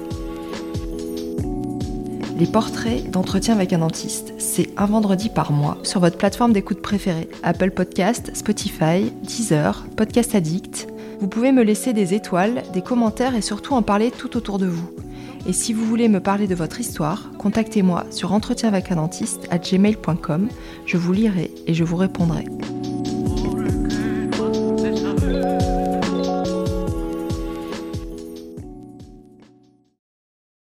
Les portraits d'entretien avec un dentiste, c'est un vendredi par mois sur votre plateforme d'écoute préférée Apple Podcast, Spotify, Deezer, Podcast Addict, vous pouvez me laisser des étoiles, des commentaires et surtout en parler tout autour de vous. Et si vous voulez me parler de votre histoire, contactez-moi sur entretien avec un dentiste à gmail.com. Je vous lirai et je vous répondrai.